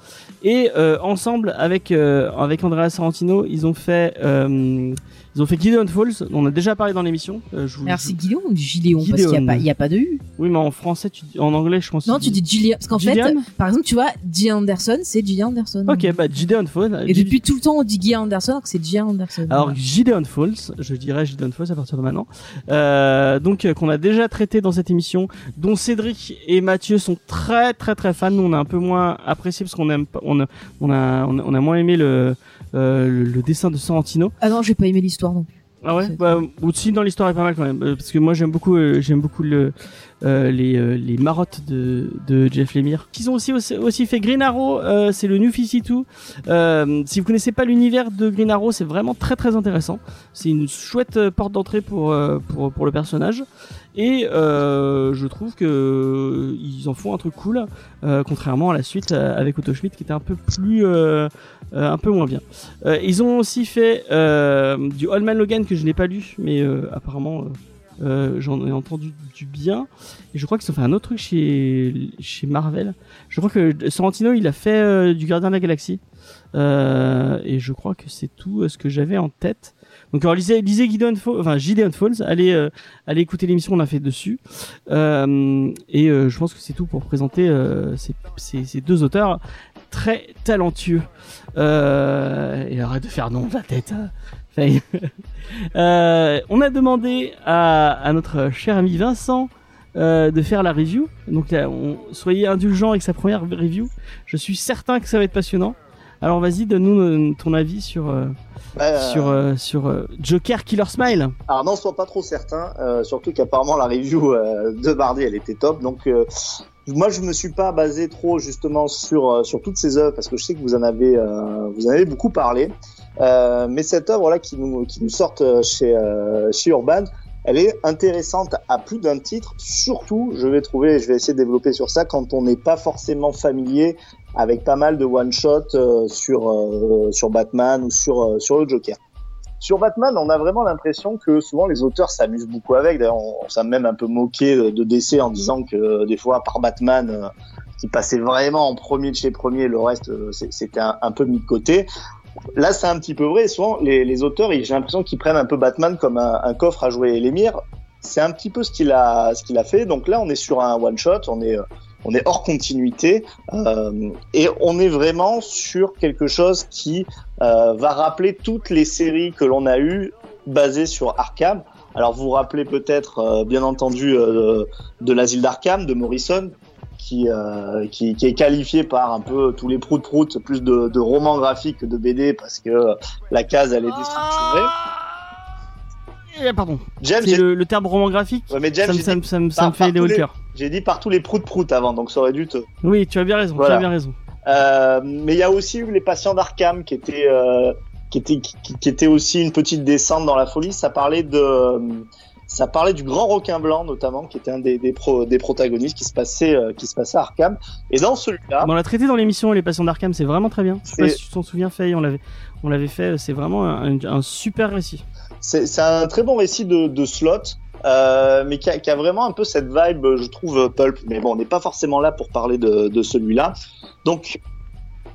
Et euh, ensemble avec euh, avec Andrea Sorrentino, ils ont fait euh, ils ont fait Gideon Falls. On a déjà parlé dans l'émission. Euh, je vous- Alors c'est Gideon ou Gideon Parce qu'il n'y a pas, il y a pas de U. Oui, mais en français, tu dis- en anglais, je pense. Non, tu dis Gillian. Parce qu'en fait, par exemple, tu vois, Gia Anderson, c'est Gia Anderson. Ok, bah Gideon Falls. Et Gide- depuis tout le temps, on dit Gia Anderson alors que c'est Gia Anderson. Alors Gideon Falls, je dirais Gideon Falls à partir de maintenant. Euh, donc euh, qu'on a déjà traité dans cette émission, dont Cédric et Mathieu sont très très très fans. Nous on a un peu moins apprécié parce qu'on aime on a on a on a, on a moins aimé le, euh, le le dessin de Sorrentino. Ah non, j'ai pas aimé l'histoire non plus. Ah ouais. Bah, aussi dans l'histoire est pas mal quand même euh, parce que moi j'aime beaucoup euh, j'aime beaucoup le euh, les euh, les marottes de de Jeff Lemire. Ils ont aussi aussi, aussi fait Green Arrow, euh, c'est le New 52. Euh, si vous connaissez pas l'univers de Green Arrow, c'est vraiment très très intéressant. C'est une chouette euh, porte d'entrée pour euh, pour pour le personnage et euh, je trouve que euh, ils en font un truc cool euh, contrairement à la suite euh, avec Otto Schmidt qui était un peu plus euh, euh, un peu moins bien. Euh, ils ont aussi fait euh, du Old Logan que je n'ai pas lu, mais euh, apparemment euh, euh, j'en ai entendu du bien. Et je crois qu'ils ont fait un autre truc chez chez Marvel. Je crois que Sorrentino il a fait euh, du Gardien de la Galaxie. Euh, et je crois que c'est tout euh, ce que j'avais en tête. Donc lisez, lisez Gideon Falls, enfin Falls, allez euh, allez écouter l'émission on a fait dessus. Euh, et euh, je pense que c'est tout pour présenter euh, ces deux auteurs très talentueux. Euh, et arrête de faire non de la tête. hein. [laughs] Euh, on a demandé à, à notre cher ami Vincent euh, de faire la review. Donc là, on, soyez indulgents avec sa première review. Je suis certain que ça va être passionnant. Alors vas-y, donne-nous euh, ton avis sur euh, sur euh, sur euh, Joker Killer Smile. Alors non, sois pas trop certain, surtout qu'apparemment la review de mardi elle était top. Donc moi je me suis pas basé trop justement sur euh, sur toutes ces œuvres parce que je sais que vous en avez euh, vous en avez beaucoup parlé. Euh, mais cette œuvre là qui nous qui nous sort euh, chez euh, chez Urban, elle est intéressante à plus d'un titre. Surtout, je vais trouver, je vais essayer de développer sur ça quand on n'est pas forcément familier avec pas mal de one shot sur euh, sur Batman ou sur sur le Joker. Sur Batman, on a vraiment l'impression que souvent les auteurs s'amusent beaucoup avec. D'ailleurs, on, on s'est même un peu moqué de, DC en disant que euh, des fois, par Batman, euh, qui passait vraiment en premier de chez premier, le reste euh, c'était un, peu mis de côté. Là, c'est un petit peu vrai. Souvent, les, les auteurs, j'ai l'impression qu'ils prennent un peu Batman comme un, coffre à jouer l'émir. C'est un petit peu ce qu'il a, ce qu'il a fait. Donc là, on est sur un one shot. On est, on est hors continuité euh, et on est vraiment sur quelque chose qui euh, va rappeler toutes les séries que l'on a eues basées sur Arkham. Alors vous vous rappelez peut-être, euh, bien entendu, euh, de l'asile d'Arkham de Morrison, qui, euh, qui, qui est qualifié par un peu tous les prout prout plus de, de romans graphiques que de BD parce que la case elle est déstructurée. Eh, pardon. James, C'est j'ai- le, le terme roman graphique. ouais, mais James, Ça me, j'ai ça dit, me, ça me, ça me par- fait des hauts le cœur. j'ai dit par tous les prout prout avant, donc ça aurait dû te. Oui, tu as bien raison. Tu as bien raison. Euh, mais il y a aussi eu les patients d'Arkham qui étaient euh, qui était qui, qui était aussi une petite descente dans la folie. Ça parlait de ça parlait du grand requin blanc notamment, qui était un des des, pro- des protagonistes qui se passait euh, qui se passait à Arkham. Et dans celui-là, On l'a traité dans l'émission Les Patients d'Arkham, c'est vraiment très bien. Je sais pas C'est- si tu t'en souviens, Faye, on l'avait, on l'avait fait. C'est vraiment un, un super récit. c'est c'est un très bon récit de, de slot. Euh, mais qui a, qui a vraiment un peu cette vibe, je trouve, pulp. Mais bon, on n'est pas forcément là pour parler de, de celui-là. Donc,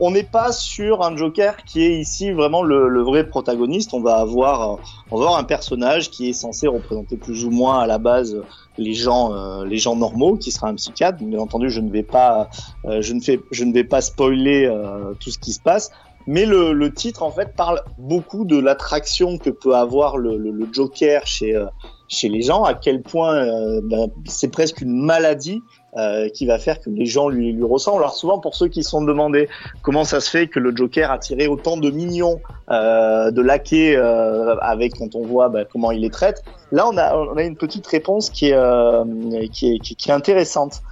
on n'est pas sur un Joker qui est ici vraiment le, le vrai protagoniste. On va avoir, euh, on va avoir un personnage qui est censé représenter plus ou moins à la base les gens, euh, les gens normaux, qui sera un psychiatre. Bien entendu, je ne vais pas, euh, je ne fais, je ne vais pas spoiler euh, tout ce qui se passe. Mais le, le titre en fait parle beaucoup de l'attraction que peut avoir le, le, Joker chez euh, chez les gens, à quel point euh, ben, c'est presque une maladie euh, qui va faire que les gens lui, lui ressemblent. Alors souvent pour ceux qui se sont demandés comment ça se fait que le Joker a tiré autant de mignons, euh, de laquais euh, avec quand on voit ben, comment il les traite, là on a on a une petite réponse qui est euh, qui est qui, qui est intéressante.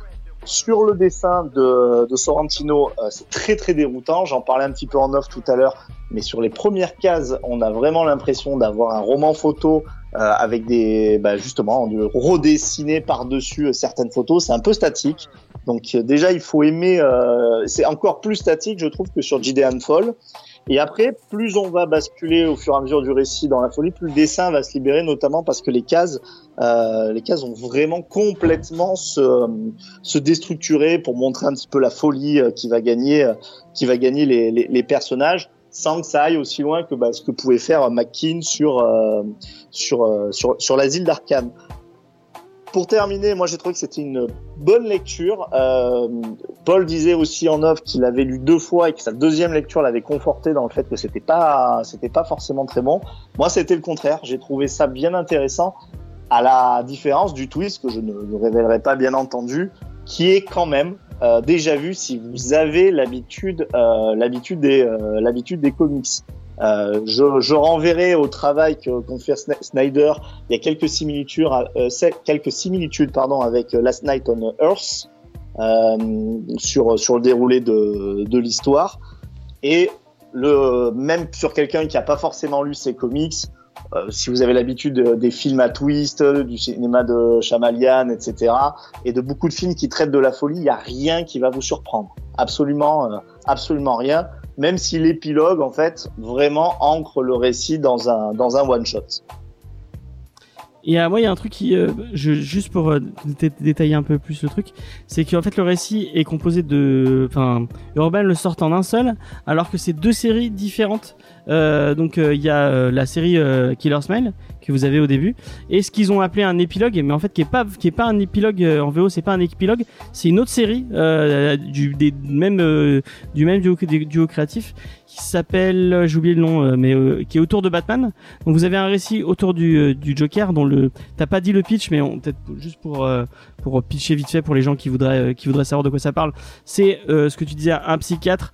Sur le dessin de, de Sorrentino, euh, c'est très très déroutant. J'en parlais un petit peu en off tout à l'heure, mais sur les premières cases, on a vraiment l'impression d'avoir un roman photo avec des bah, justement de redessiner par dessus certaines photos. C'est un peu statique. Donc déjà il faut aimer. c'est encore plus statique je trouve que sur Gideon Fall. Et après, plus on va basculer au fur et à mesure du récit dans la folie, plus le dessin va se libérer, notamment parce que les cases, euh, les cases ont vraiment complètement se, se déstructurer pour montrer un petit peu la folie euh, qui va gagner, euh, qui va gagner les, les, les personnages sans que ça aille aussi loin que bah, ce que pouvait faire McKean sur euh, sur, sur sur l'asile d'Arkham. Pour terminer, moi j'ai trouvé que c'était une bonne lecture. Euh, Paul disait aussi en off qu'il avait lu deux fois et que sa deuxième lecture l'avait conforté dans le fait que c'était pas c'était pas forcément très bon. Moi c'était le contraire. J'ai trouvé ça bien intéressant, à la différence du twist que je ne, révélerai pas bien entendu, qui est quand même euh, déjà vu si vous avez l'habitude euh, des euh, des comics. Euh, je, je, renverrai au travail qu'ont fait Snyder. Il y a quelques similitudes, euh, quelques similitudes pardon, avec Last Night on Earth euh, sur sur le déroulé de, de l'histoire et le même sur quelqu'un qui a pas forcément lu ses comics. Euh, si vous avez l'habitude des films à twist, du cinéma de Shyamalan, etc., et de beaucoup de films qui traitent de la folie, il n'y a rien qui va vous surprendre. Absolument, euh, absolument rien même si l'épilogue, en fait, vraiment ancre le récit dans un, dans un one-shot. Et moi, il y a un truc qui, euh, juste pour euh, détailler un peu plus le truc, c'est qu'en fait le récit est composé de, enfin, Urban le sort en un seul, alors que c'est deux séries différentes. Euh, donc il y a la série Killer Smile que vous avez au début et ce qu'ils ont appelé un épilogue, mais en fait qui est pas qui est pas un épilogue en VO, c'est pas un épilogue, c'est une autre série du des même du même duo, créatif qui s'appelle, j'ai oublié le nom, euh, mais euh, qui est autour de Batman. Donc vous avez un récit autour du, euh, du Joker dont le, t'as pas dit le pitch, mais peut-être juste pour pour pitcher vite fait pour les gens qui voudraient qui voudraient savoir de quoi ça parle. C'est ce que tu disais, un psychiatre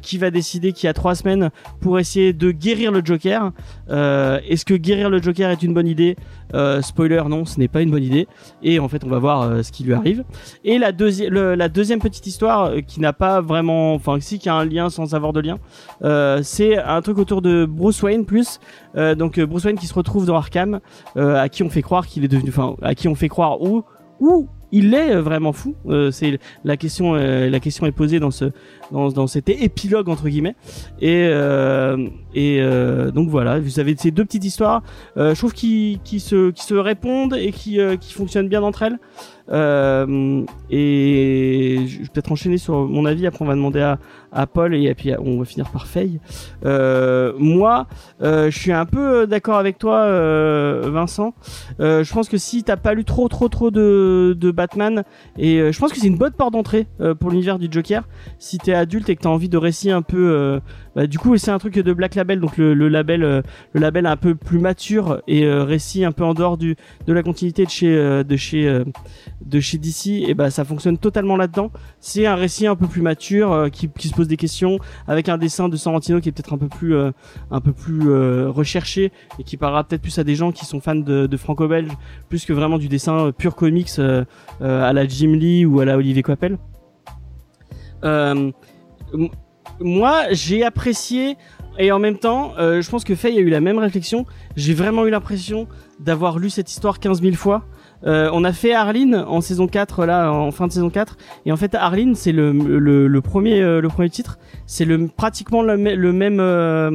qui va décider qu'il y a trois semaines pour essayer de guérir le Joker. Est-ce que guérir le Joker est une bonne idée Spoiler, non, ce n'est pas une bonne idée. Et en fait, on va voir ce qui lui arrive. Et la deuxième petite histoire qui n'a pas vraiment, enfin si qui a un lien sans avoir de lien. Euh, c'est un truc autour de Bruce Wayne plus euh, donc euh, Bruce Wayne qui se retrouve dans Arkham à qui on fait croire qu'il est devenu enfin à qui on fait croire où où il est vraiment fou. c'est la question. la question est posée dans ce dans, cet épilogue entre guillemets. Et et donc voilà, vous avez ces deux petites histoires. je trouve qui qui se qui se répondent et qui qui fonctionnent bien entre elles. Euh, et je vais peut-être enchaîner sur mon avis. Après, on va demander à, à Paul et puis on va finir par Faye. Euh, moi, euh, je suis un peu d'accord avec toi, Vincent. Je pense que si t'as pas lu trop, trop, trop de, Batman, et je pense que c'est une bonne porte d'entrée pour l'univers du Joker. Si t'es adulte et que t'as envie de récits un peu, bah, du coup, c'est un truc de Black Label, donc le, le label, le label un peu plus mature et récit un peu en dehors du de la continuité de chez de chez de chez DC, et bah ça fonctionne totalement là-dedans. C'est un récit un peu plus mature euh, qui, qui, se pose des questions avec un dessin de Sorrentino qui est peut-être un peu plus euh, un peu plus euh, recherché et qui parlera peut-être plus à des gens qui sont fans de, de franco-belge plus que vraiment du dessin pur comics à la Jim Lee ou à la Olivier Coipel. Moi, j'ai apprécié et en même temps, je pense que Faye a eu la même réflexion. J'ai vraiment eu l'impression d'avoir lu cette histoire 15 000 fois. Euh, on a fait Arline en saison 4 là en fin de saison 4 et en fait Arline c'est le, le, premier euh, le premier titre. C'est le pratiquement le, le même euh,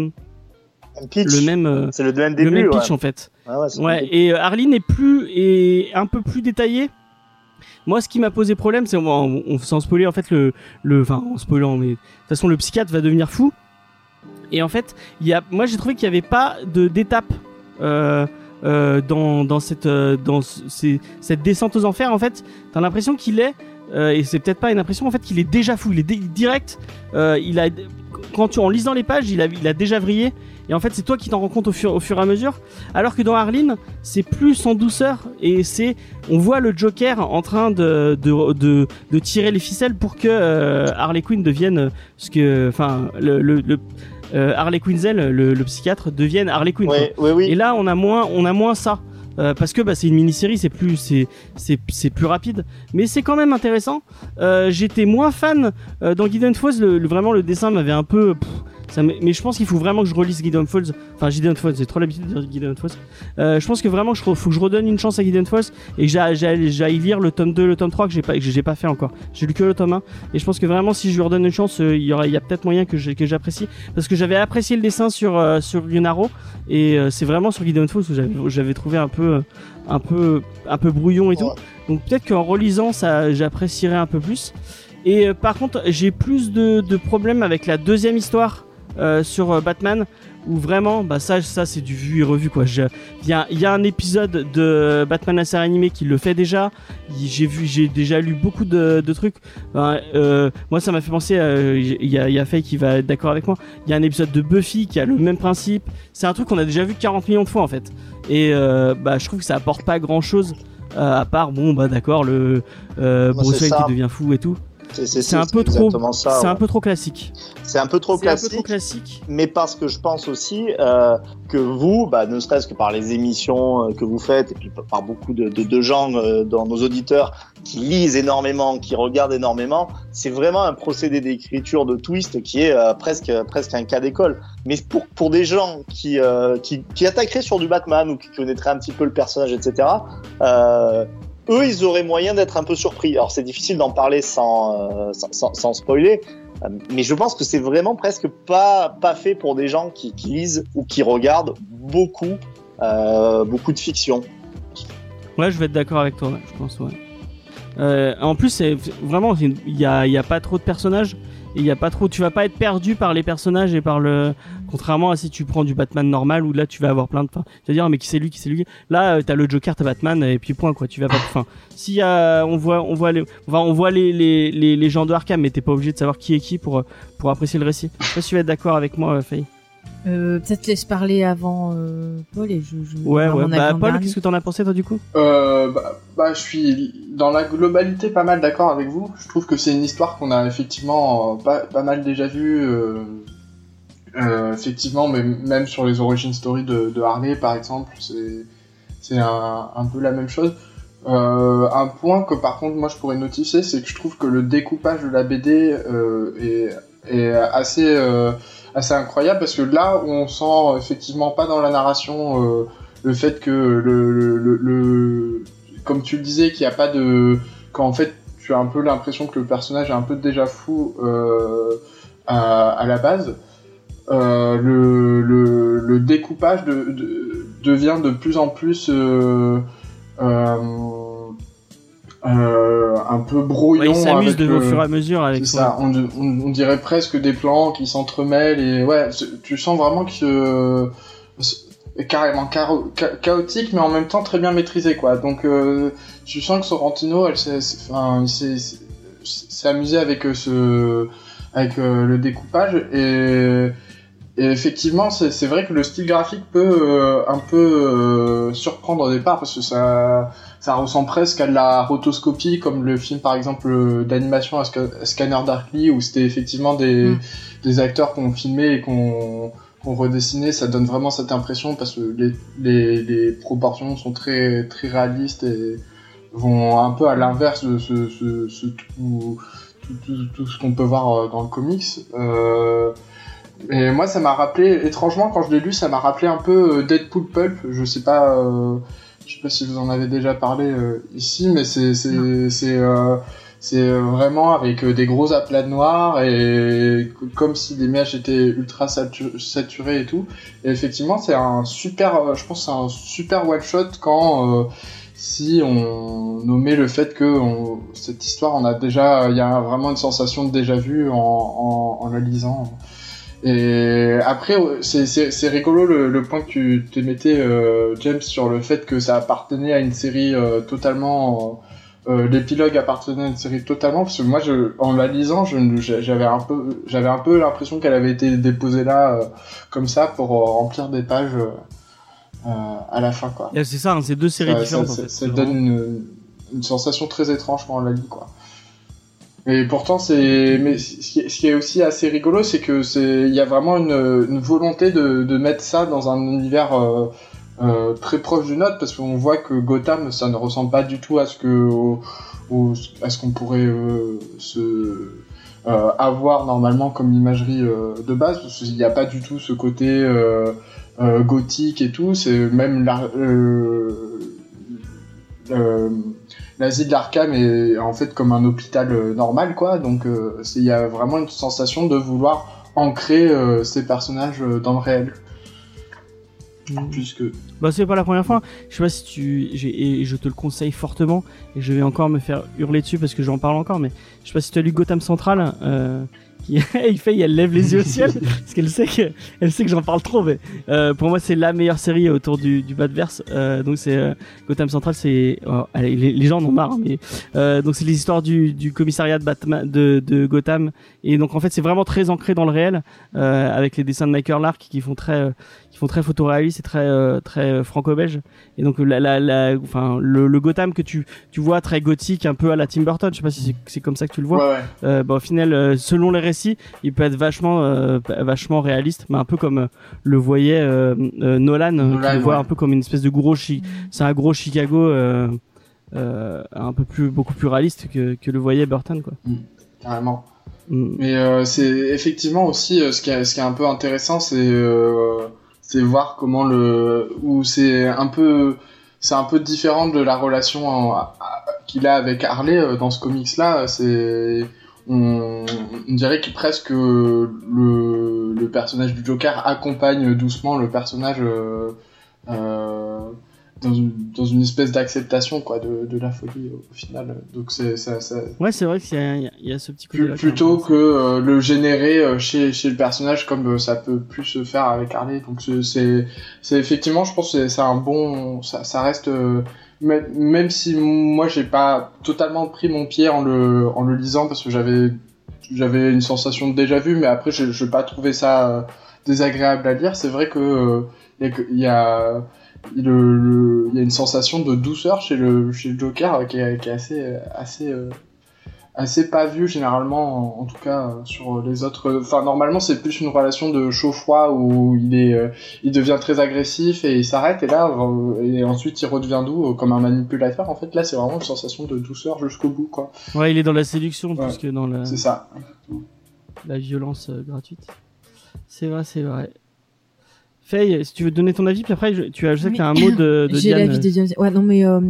le même c'est le même début le même pitch en fait. Ah ouais, ouais et Arline est plus est un peu plus détaillé moi ce qui m'a posé problème c'est on, on, sans spoiler en fait le le enfin en spoilant mais de toute façon le psychiatre va devenir fou. Et en fait il y a moi j'ai trouvé qu'il n'y avait pas de d'étape euh, euh, dans, dans cette euh, dans cette descente aux enfers en fait. T'as l'impression qu'il est et c'est peut-être pas une impression en fait qu'il est déjà fou. Il est direct il a quand tu en lisant les pages il a il a déjà vrillé et en fait c'est toi qui t'en rends compte au fur, au fur et à mesure alors que dans Arline c'est plus en douceur et c'est on voit le Joker en train de de, de, de tirer les ficelles pour que Harley Quinn devienne ce que enfin le, le, le euh, Harley Quinzel, le, le, psychiatre, devienne Harley Quinn. Et là, on a moins, on a moins ça. Euh, parce que bah, c'est une mini-série, c'est plus, c'est, c'est, c'est plus rapide, mais c'est quand même intéressant. Euh, j'étais moins fan euh, dans Guidon Falls, le, vraiment le dessin m'avait un peu, Ça mais je pense qu'il faut vraiment que je relise Gideon Falls. Enfin, Gideon Falls, j'ai trop l'habitude de dire Gideon Falls. Euh, je pense que vraiment, je faut que je redonne une chance à Gideon Falls et que j'aille- lire le tome 2, le tome 3 que j'ai pas, que pas fait encore. J'ai lu que le tome 1 et je pense que vraiment, si je lui redonne une chance, euh, il y aura, il y a peut-être moyen que j'apprécie parce que j'avais apprécié le dessin sur euh, sur Yunaro et euh, c'est vraiment sur Gideon Falls où j'avais trouvé un peu un peu un peu brouillon et tout. Donc peut-être qu'en relisant ça, j'apprécierais un peu plus. Et par contre, j'ai plus de, de problèmes avec la deuxième histoire euh, sur euh, Batman, où vraiment, bah ça, ça c'est du vu et revu quoi. Il y a, il y a un épisode de Batman la série animée qui le fait déjà. J'ai vu, j'ai déjà lu beaucoup de, de trucs. Ben, euh, moi, ça m'a fait penser. Il y a, y a Faye qui va être d'accord avec moi. Il y a un épisode de Buffy qui a le même principe. C'est un truc qu'on a déjà vu 40 millions de fois en fait. Et euh, bah, je trouve que ça apporte pas grand chose. à part bon bah d'accord le euh, Bruce Wayne qui devient fou et tout C'est un peu trop c'est ouais. un peu trop classique C'est un peu trop c'est un peu classique. trop classique mais parce que je pense aussi euh, que vous, bah, ne serait-ce que par les émissions euh, que vous faites, et puis par- beaucoup de, de, de gens euh, dans nos auditeurs qui lisent énormément, qui regardent énormément, c'est vraiment un procédé d'écriture de twist qui est euh, presque presque un cas d'école. Mais pour pour des gens qui qui, qui attaqueraient sur du Batman ou qui connaîtraient un petit peu le personnage, etc. Euh, eux, ils auraient moyen d'être un peu surpris. Alors c'est difficile d'en parler sans, euh, sans, spoiler, euh, mais je pense que c'est vraiment presque pas pas fait pour des gens qui, lisent ou qui regardent beaucoup euh, beaucoup de fiction. ouais je vais être d'accord avec toi je pense ouais en plus vraiment il y a y a pas trop de personnages il y a pas trop tu vas pas être perdu par les personnages et par le contrairement à si tu prends du Batman normal où là tu vas avoir plein de enfin tu vas dire mais qui c'est lui qui c'est lui? Là euh, t'as le Joker t'as Batman et puis point quoi. Tu vas pas enfin si a on voit on voit les enfin, on voit les, les les les gens de Arkham mais t'es pas obligé de savoir qui est qui pour pour apprécier le récit. Je sais pas si tu vas être d'accord avec moi euh, Faye Euh, Peut-être laisse parler avant euh, Paul et je. je ouais ouais bah Paul qu'est-ce que t'en as pensé toi du coup? Euh, bah, bah, je suis dans la globalité pas mal d'accord avec vous. Je trouve que c'est une histoire qu'on a effectivement euh, pas, pas mal déjà vue. Euh, euh, effectivement, mais même sur les origin story de, de Harley, par exemple, c'est c'est un, un peu la même chose. Euh, un point que par contre moi je pourrais notifier, c'est que je trouve que le découpage de la BD euh, est, est assez euh, assez incroyable parce que là on sent effectivement pas dans la narration euh, le fait que le, le, le, le- comme tu le disais qu'il n'y a pas de quand en fait tu as un peu l'impression que le personnage est un peu déjà fou euh, à, à la base euh, le, le, le découpage de, de- devient de plus en plus euh, euh, euh, un peu brouillon Ouais, s'amuse de le- au fur et à mesure avec ça, on, on- on dirait presque des plans qui s'entremêlent et ouais, tu sens vraiment que euh, c'est carrément chaotique mais en même temps très bien maîtrisé quoi. Donc euh, tu sens que Sorrentino, elle s'est, enfin, il s'est, s'est- s'est amusé avec euh, ce, avec euh, le découpage et, et effectivement c'est, c'est vrai que le style graphique peut euh, un peu euh, surprendre au départ parce que ça ça ressemble presque à de la rotoscopie, comme le film par exemple euh, d'animation à Sca- Scanner Darkly, où c'était effectivement des, Mm. des acteurs qu'on filmait et qu'on qu'on redessinait. Ça donne vraiment cette impression parce que les, les, les proportions sont très très réalistes et vont un peu à l'inverse de ce, ce, ce tout, tout, tout, tout ce qu'on peut voir euh, dans le comics. Euh, et moi, ça m'a rappelé, étrangement, quand je l'ai lu, ça m'a rappelé un peu Deadpool Pulp. Je sais pas, euh, je sais pas si vous en avez déjà parlé euh, ici, mais c'est euh, euh, vraiment avec des gros aplats de noir et comme si l'image était ultra satu- saturée et tout. Et effectivement, c'est un super, je pense, que c'est un super one shot quand euh, si on nommait le fait que on- cette histoire, on a déjà, il y a vraiment une sensation de déjà vu en, en, en la lisant. Et après, c'est- rigolo le, le point que tu t'émettais, euh, James, sur le fait que ça appartenait à une série euh, totalement. euh, L'épilogue appartenait à une série totalement, parce que moi, je, en la lisant, j'avais un peu, j'avais un peu l'impression qu'elle avait été déposée là, euh, comme ça, pour euh, remplir des pages euh, euh, à la fin, quoi. C'est ça, hein, c'est deux séries différentes. ça, en ça- fait. ça C'est donne une, une sensation très étrange quand on la lit, quoi. Et pourtant, c'est, mais ce qui est- aussi assez rigolo, c'est que c'est, il y a vraiment une, volonté de, de mettre ça dans un univers euh, euh, très proche du nôtre, parce qu'on voit que Gotham, ça ne ressemble pas du tout à ce que, à ce qu'on pourrait euh, se euh, avoir normalement comme imagerie euh, de base, parce qu'il n'y a pas du tout ce côté euh, gothique et tout, c'est même la, euh, l'asile d'Arkham est en fait comme un hôpital euh, normal, quoi, donc euh, il y a vraiment une sensation de vouloir ancrer euh, ces personnages dans le réel. Puisque Bah c'est pas la première fois. Je sais pas si tu, j'ai- et je te le conseille fortement. Et je vais encore me faire hurler dessus parce que j'en parle encore. Mais je sais pas si tu as lu Gotham Central. Euh, qui, [laughs] il fait, elle lève les yeux au ciel [laughs] parce qu'elle sait que, elle sait que j'en parle trop. Mais euh, pour moi, c'est la meilleure série autour du, du Batverse. Euh, donc c'est euh, Gotham Central. C'est, oh, les, les gens en ont marre. hein, mais euh, donc c'est les histoires du, du commissariat de Batman, de, de Gotham. Et donc en fait, c'est vraiment très ancré dans le réel euh, avec les dessins de Michael Lark qui font très très photoréaliste et très euh, très euh, franco-belge et donc la, la, la enfin le, le Gotham que tu tu vois très gothique un peu à la Tim Burton je sais pas si c'est- c'est comme ça que tu le vois ouais, ouais. euh, bah, au final selon les récits il peut être vachement euh, vachement réaliste mais un peu comme euh, le voyait euh, euh, Nolan, Nolan, qui le voit ouais. un peu comme une espèce de gros chi c'est un gros Chicago euh, euh, un peu plus beaucoup plus réaliste que, que le voyait Burton quoi carrément. Mm. Mais euh, c'est effectivement aussi euh, ce qui est, ce qui est un peu intéressant, c'est euh, c'est voir comment le où c'est un peu c'est un peu différent de la relation qu'il a avec Harley euh, dans ce comics là. C'est on, dirait que presque le, le personnage du Joker accompagne doucement le personnage euh, euh, dans, une, dans une espèce d'acceptation quoi de, de la folie au, final. Donc c'est ça, ça, ouais c'est vrai qu'il y, y a- ce petit côté plus- plutôt que euh, le générer euh, chez, chez le personnage comme euh, ça peut plus se faire avec Harley. Donc c'est- c'est effectivement, je pense que c'est- un bon, ça, ça reste euh, même, si moi j'ai pas totalement pris mon pied en le en le lisant parce que j'avais j'avais une sensation de déjà vu, mais après je je pas trouvé ça euh, désagréable à lire. C'est vrai que il y a que- il y a le, le- il y a une sensation de douceur chez le chez le Joker euh, qui est, qui est assez euh, assez euh, assez pas vu généralement en, en tout cas sur les autres enfin normalement c'est plus une relation de chaud froid où il est euh, il devient très agressif et il s'arrête et là euh, et ensuite il redevient doux comme un manipulateur en fait là c'est vraiment une sensation de douceur jusqu'au bout quoi ouais il est dans la séduction Ouais. plus que dans la c'est ça la violence gratuite. C'est vrai, c'est vrai. Faye, si tu veux donner ton avis, puis après, je, tu as, je sais que tu as un mot de, de J'ai l'avis de Diane. Ouais, non, mais euh,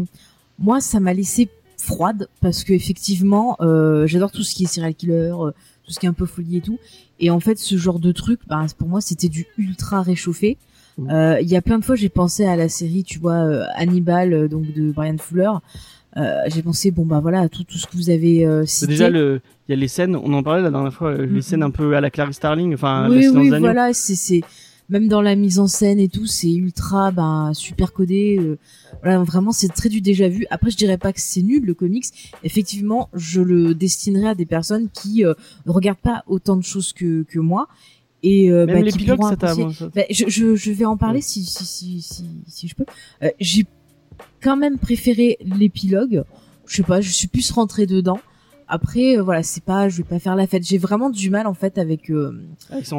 moi, ça m'a laissé froide parce que effectivement, euh, j'adore tout ce qui est serial killer, euh, tout ce qui est un peu folie et tout. Et en fait, ce genre de truc, ben, pour moi, c'était du ultra réchauffé. Mhm. Euh, Il y a plein de fois, j'ai pensé à la série, tu vois, Hannibal, donc de Brian Fuller. Euh, j'ai pensé, bon bah voilà, à tout, tout ce que vous avez euh, cité. déjà le, il y a les scènes, on en parlait la dernière fois, les Mhm. scènes un peu à la Clarice Starling, enfin, oui, oui, voilà, c'est, c'est, même dans la mise en scène et tout, c'est ultra, ben, super codé. euh, voilà, vraiment, c'est très du déjà vu. Après, je dirais pas que c'est nul, le comics. Effectivement, je le destinerai à des personnes qui euh, ne regardent pas autant de choses que, que moi. Et, euh, Même bah, l'épilogue, ça t'a, Ben, je, je, je vais en parler si, si, si, si, si je peux. Euh, j'ai quand même préféré l'épilogue. Je sais pas, je suis plus rentrée dedans. Après, euh, voilà, c'est pas, je vais pas faire la fête. J'ai vraiment du mal en fait avec euh,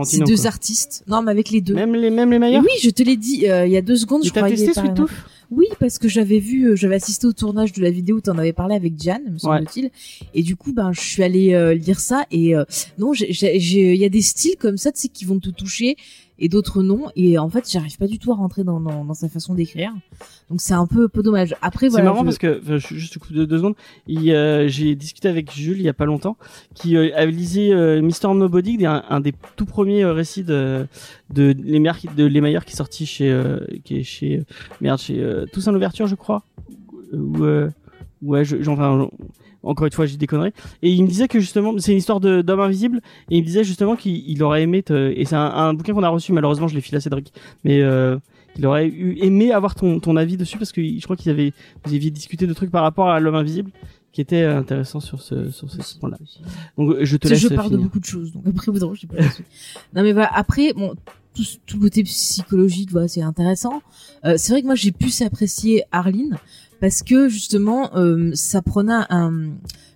ces deux quoi. artistes. Non, mais avec les deux. Même les, même les meilleurs. oui, je te l'ai dit euh, il y a deux secondes. Et Je t'as testé Sweet. Tooth Oui, parce que j'avais vu, euh, j'avais assisté au tournage de la vidéo où t'en avais parlé avec Diane, me semble-t-il. Et du coup, ben, je suis allée euh, lire ça et euh, non, j'ai- j'ai- j'ai- il y a des styles comme ça, tu sais, qui vont te toucher et d'autres non. Et en fait, j'arrive pas du tout à rentrer dans, dans, dans sa façon d'écrire. Donc c'est un peu, peu dommage. Après, C'est voilà. marrant je- parce que, enfin, je- juste coupe de deux secondes, euh, j'ai discuté avec Jules il y a pas longtemps, qui euh, avait lisé euh, Mister Nobody, un, un des tout premiers euh, récits de, de les meilleurs qui- de les meilleurs qui est sorti chez, euh, qui est chez, merde, chez Toussaint l'ouverture, je crois, ou ouais, je, j'en- enfin, encore une fois, j'ai des conneries. Et il me disait que justement, c'est une histoire de, d'homme invisible, et il me disait justement qu'il il aurait aimé, te, et c'est un, un bouquin qu'on a reçu, malheureusement, je l'ai filé à Cédric, mais euh, il aurait eu, aimé avoir ton, ton avis dessus parce que je crois qu'ils avaient, vous aviez discuté de trucs par rapport à l'homme invisible qui était intéressant sur ce, sur ce point-là. Donc je te laisse je parle de beaucoup de choses, donc après, vous je sais pas là-dessus. Non, mais voilà, après, bon, tout, tout le côté psychologique, voilà, c'est intéressant. Euh, c'est vrai que moi, j'ai plus apprécié Arline, parce que justement euh, ça prenait un,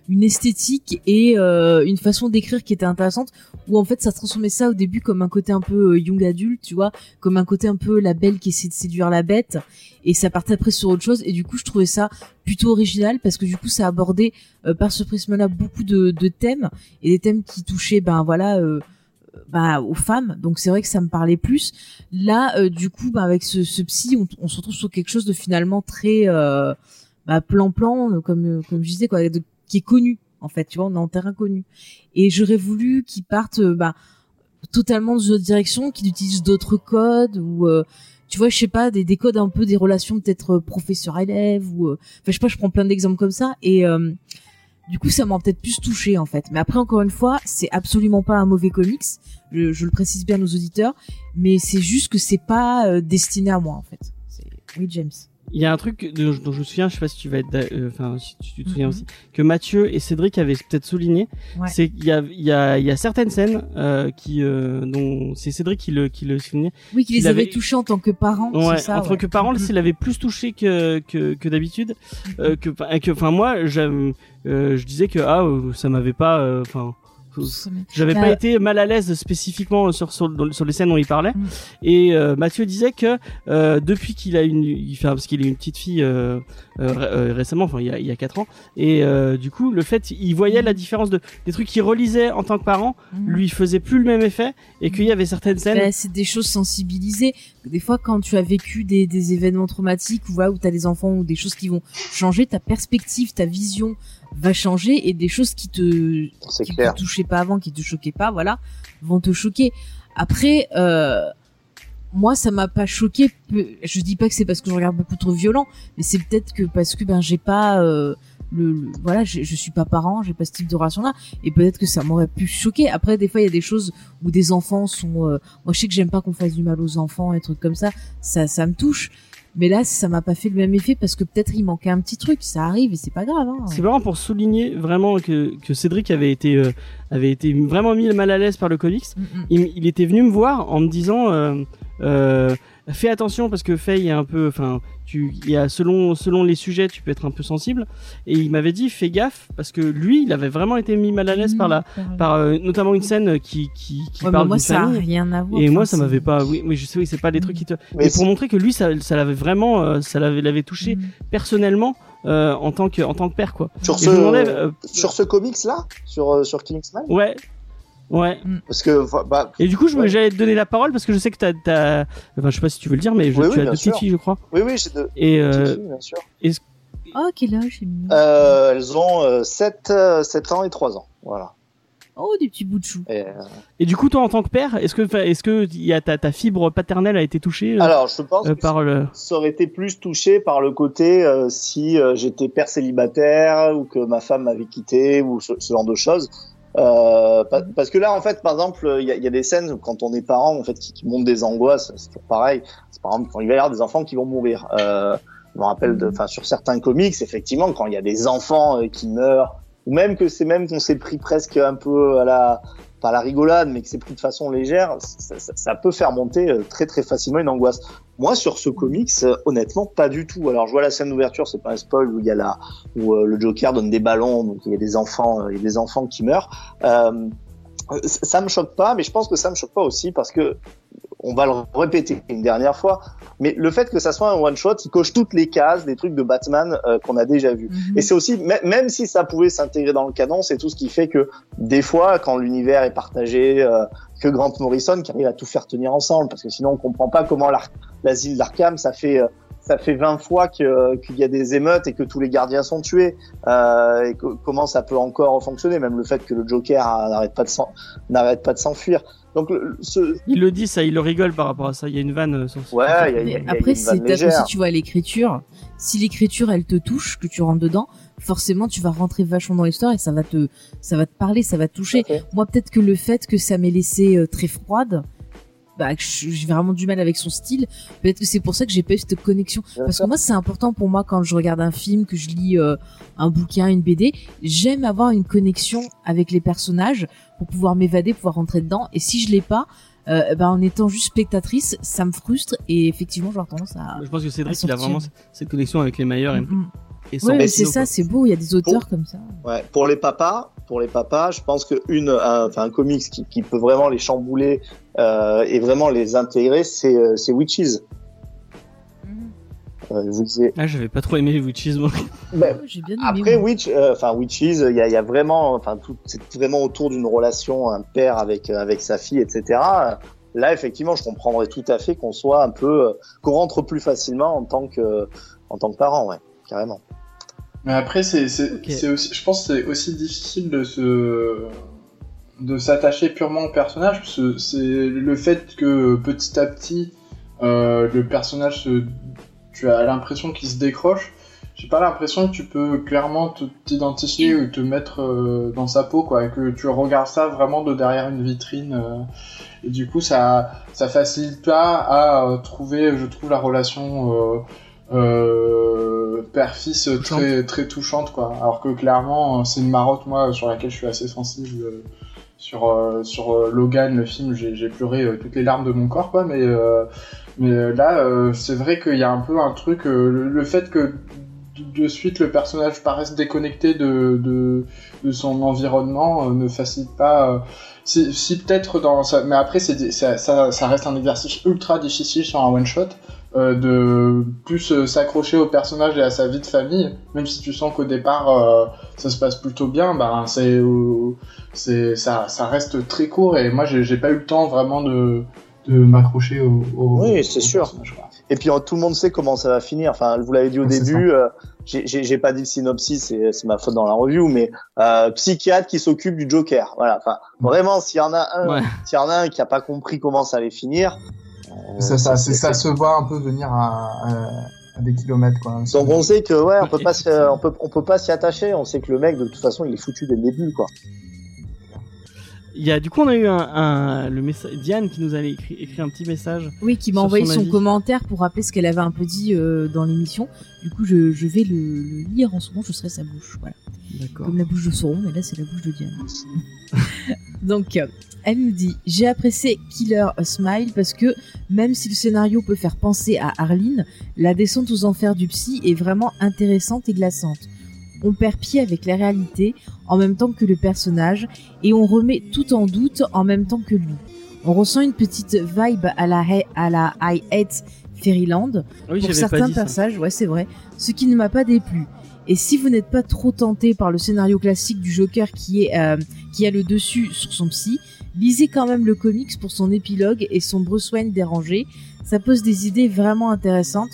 une esthétique et euh, une façon d'écrire qui était intéressante où en fait ça transformait ça au début comme un côté un peu euh, young adulte tu vois comme un côté un peu la belle qui essaie de séduire la bête et ça partait après sur autre chose et du coup je trouvais ça plutôt original parce que du coup ça abordait par ce prisme là beaucoup de, de thèmes et des thèmes qui touchaient ben voilà euh, bah, aux femmes. Donc c'est vrai que ça me parlait plus. Là euh, du coup bah, avec ce, psy on, se retrouve sur quelque chose de finalement très euh, bah, plan plan comme comme je disais quoi de- qui est connu en fait tu vois on est en terrain connu. Et j'aurais voulu qu'ils partent euh, bah, totalement dans une autre direction qu'ils utilisent d'autres codes ou euh, tu vois je sais pas des, des codes un peu des relations peut-être professeur élève ou euh, enfin je sais pas je prends plein d'exemples comme ça. Et euh, du coup ça m'a peut-être plus touché en fait. Mais après encore une fois c'est absolument pas un mauvais comics. Je, je le précise bien nos auditeurs. Mais c'est juste que c'est pas euh, destiné à moi en fait. Oui James Il y a un truc dont je me souviens, je sais pas si tu vas être, euh, enfin si tu te souviens Mhm. aussi, que Mathieu et Cédric avaient peut-être souligné, Ouais. c'est qu'il y a, il y a, il y a certaines scènes euh, qui, euh, dont c'est Cédric qui le, qui le soulignait. oui qu'il Il les avait avait- touchés en tant que parents Ouais, ça en tant ouais. que parent, Mhm. s'il avait plus touché que que, que d'habitude, euh, que, enfin, que, enfin moi, euh, je disais que ah, ça m'avait pas, euh, enfin. J'avais pas été mal à l'aise spécifiquement sur sur, les scènes dont il parlait Mm. et euh, Mathieu disait que euh, depuis qu'il a une il fait parce qu'il a une petite fille euh, ré- récemment enfin il y a il y a quatre ans et du coup le fait il voyait la différence de des trucs qu'il relisait en tant que parent Mhm. lui faisait plus le même effet et qu'il y avait certaines scènes Bah, c'est des choses sensibilisées. Des fois, quand tu as vécu des, des événements traumatiques ou voilà, où tu as des enfants ou des choses qui vont changer, ta perspective, ta vision va changer et des choses qui te qui clair. te touchaient pas avant, qui te choquaient pas, voilà, vont te choquer. Après, euh, moi, ça m'a pas choqué. Je dis pas que c'est parce que je regarde beaucoup trop violent, mais c'est peut-être que parce que ben j'ai pas euh, le, le- voilà, je, je suis pas parent, j'ai pas ce type de relation-là, et peut-être que ça m'aurait pu choquer. Après, des fois, il y a des choses où des enfants sont. euh, moi, je sais que j'aime pas qu'on fasse du mal aux enfants et trucs comme ça. Ça, ça me touche. Mais là, ça m'a pas fait le même effet parce que peut-être il manquait un petit truc. Ça arrive et c'est pas grave. Hein. c'est vraiment pour souligner vraiment que que Cédric avait été euh, avait été vraiment mis mal à l'aise par le comics Mm, mm. il, il était venu me voir en me disant euh, euh, fais attention parce que Faye est un peu enfin tu il y a selon selon les sujets tu peux être un peu sensible. Et il m'avait dit fais gaffe parce que lui il avait vraiment été mis mal à l'aise par la par euh, notamment une scène qui qui, qui Ouais, parle moi, ça a famille. rien à voir. et moi ça m'avait pas oui oui je sais oui c'est pas des trucs qui te Mais et pour montrer que lui ça ça l'avait vraiment euh, ça l'avait l'avait touché Mm. personnellement euh, en tant que en tant que père quoi. Sur et ce, euh, sur ce comics là, sur euh, sur Kingsman, ouais ouais parce que bah, Et du coup, je Ouais. j'allais te donner la parole parce que je sais que t'as, t'as... enfin, je sais pas si tu veux le dire, mais je- Oui, tu oui, as deux petites filles, je crois. oui oui, j'ai deux Et petites euh, filles, bien sûr. Oh, quel âge, c'est mignon. Euh, elles ont euh, 7, euh, 7 ans et 3 ans. Voilà. Oh, des petits bouts de chou. Et, euh, et du coup, toi, en tant que père, est-ce que, est-ce que il y a ta, ta fibre paternelle a été touchée euh, alors, je pense euh, que par le. ça aurait été plus touché par le côté euh, si euh, j'étais père célibataire ou que ma femme m'avait quitté ou ce, ce genre de choses. Euh, pa- parce que là, en fait, par exemple, il y a, des scènes où quand on est parent, en fait, qui, montent des angoisses. C'est toujours pareil. C'est par exemple quand il va y avoir des enfants qui vont mourir. Euh, je me rappelle, enfin, sur certains comics, effectivement, quand il y a des enfants euh, qui meurent, ou même que c'est même qu'on s'est pris presque un peu à la pas la rigolade, mais que c'est pris de façon légère, ça, ça- ça peut faire monter euh, très très facilement une angoisse. Moi, sur ce comics, euh, honnêtement, pas du tout. Alors, je vois la scène d'ouverture, c'est pas un spoil où il y a la, où euh, le Joker donne des ballons, donc il y a des enfants, euh, il y a des enfants qui meurent. Euh, ça me choque pas, mais je pense que ça me choque pas aussi parce que on va le répéter une dernière fois. Mais le fait que ça soit un one shot, il coche toutes les cases des trucs de Batman euh, qu'on a déjà vus. Mhm. Et c'est aussi, mê- même si ça pouvait s'intégrer dans le canon, c'est tout ce qui fait que des fois, quand l'univers est partagé, euh, que Grant Morrison qui arrive à tout faire tenir ensemble, parce que sinon on comprend pas comment l'asile d'Arkham, ça fait euh, ça fait 20 fois que- qu'il y a des émeutes et que tous les gardiens sont tués. Euh, et que- comment ça peut encore fonctionner, même le fait que le Joker euh, n'arrête pas de s'en- n'arrête pas de s'enfuir. Donc le- ce, Il le dit, ça, il le rigole par rapport à ça. Il y a une vanne euh, sur. ouais, il y a, y a- il y a Après, une vanne légère. tu vois, l'écriture. Si l'écriture, elle te touche, que tu rentres dedans, forcément, tu vas rentrer vachement dans l'histoire et ça va te, ça va te parler, ça va te toucher. Moi, peut-être que le fait que ça m'ait laissé euh, très froide, bah, que je- j'ai vraiment du mal avec son style. Peut-être que c'est pour ça que j'ai pas eu cette connexion. Bien Parce sûr. que moi, c'est important pour moi quand je regarde un film, que je lis euh, un bouquin, une BD. J'aime avoir une connexion avec les personnages pour pouvoir m'évader, pouvoir rentrer dedans. Et si je l'ai pas, euh, bah, en étant juste spectatrice, ça me frustre et effectivement, j'aurais tendance à. Je pense que Cédric, il a vraiment cette connexion avec les meilleurs Mm, mm. et sans Ouais, mais Martino, c'est ça, c'est beau. Il y a des auteurs Pour- comme ça. Ouais, pour les papas, pour les papas, je pense que une, un, enfin un comics qui, qui peut vraiment les chambouler euh, et vraiment les intégrer, c'est euh, c'est Witches. Euh, vous disiez- Ah, j'avais pas trop aimé les Witches, moi. Bah, Ouais, J'ai bien aimé. après moi. Witch, euh, enfin Witches, il y a, il y a vraiment, enfin tout, c'est vraiment autour d'une relation un père avec euh, avec sa fille, etc. Là, effectivement, je comprendrais tout à fait qu'on soit un peu, euh, qu'on rentre plus facilement en tant que en tant que parent, ouais, carrément. Mais après, c'est, c'est, Ok. c'est aussi, je pense que c'est aussi difficile de se, de s'attacher purement au personnage, parce que c'est le fait que petit à petit, euh, le personnage se, tu as l'impression qu'il se décroche. J'ai pas l'impression que tu peux clairement te- t'identifier ou te mettre euh, dans sa peau, quoi, et que tu regardes ça vraiment de derrière une vitrine. euh, et du coup, ça, ça facilite pas à euh, trouver, je trouve, la relation euh, père-fils très, très touchante, quoi. Alors que clairement, c'est une marotte, moi, sur laquelle je suis assez sensible. euh, sur euh, sur euh, Logan, le film, j'ai pleuré toutes les larmes de mon corps, quoi. Mais euh, mais là, euh, c'est vrai qu'il y a un peu un truc, euh, le, le fait que de- de suite le personnage paraisse déconnecté de, de, de son environnement euh, ne facilite pas. euh, si, si peut-être dans ça, mais après c'est ça, ça, ça reste un exercice ultra difficile sur un one shot euh, de plus euh, s'accrocher au personnage et à sa vie de famille, même si tu sens qu'au départ euh, ça se passe plutôt bien, ben c'est euh, c'est ça, ça reste très court et moi j'ai pas eu le temps vraiment de de m'accrocher au, au Oui, c'est sûr. Et puis tout le monde sait comment ça va finir. Enfin, vous l'avez dit au début. euh, j'ai- pas dit le synopsis, c'est c'est ma faute dans la review, mais euh, psychiatre qui s'occupe du Joker. Voilà. Enfin, vraiment, s'il y en a un, Ouais. s'il y en a un qui a pas compris comment ça allait finir. Ça, se voit un peu venir à, à, à des kilomètres, quoi. Donc on sait que ouais, on peut pas, se- effectivement. on peut, on peut pas s'y attacher. On sait que le mec de toute façon, il est foutu dès le début, quoi. Il y a, du coup, on a eu un, un le message, Diane qui nous a écrit, écrit un petit message. Oui, qui m'a envoyé son commentaire pour rappeler ce qu'elle avait un peu dit euh, dans l'émission. Du coup, je, je vais le, le lire en ce moment, je serai sa bouche. Voilà. D'accord. Comme la bouche de Sauron, mais là, c'est la bouche de Diane. [laughs] Donc, euh, elle nous dit J'ai apprécié Killer a Smile parce que même si le scénario peut faire penser à Arline, la descente aux enfers du psy est vraiment intéressante et glaçante. On perd pied avec la réalité en même temps que le personnage et on remet tout en doute en même temps que lui. On ressent une petite vibe à la, à la I Hate Fairyland Ah oui, pour certains passages, ouais, c'est vrai, ce qui ne m'a pas déplu. Et si vous n'êtes pas trop tenté par le scénario classique du Joker qui est euh, qui a le dessus sur son psy, lisez quand même le comics pour son épilogue et son Bruce Wayne dérangé. Ça pose des idées vraiment intéressantes.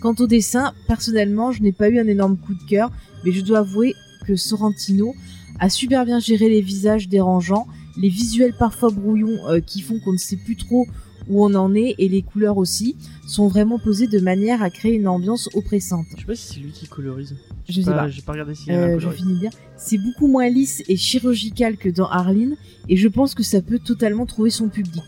Quant au dessin, personnellement, je n'ai pas eu un énorme coup de cœur, mais je dois avouer que Sorrentino a super bien géré les visages dérangeants, les visuels parfois brouillons euh, qui font qu'on ne sait plus trop où on en est et les couleurs aussi sont vraiment posées de manière à créer une ambiance oppressante. Je sais pas si c'est lui qui colorise. Je sais pas. J'ai pas regardé un Euh, je finis dire. C'est beaucoup moins lisse et chirurgical que dans Arline, et je pense que ça peut totalement trouver son public.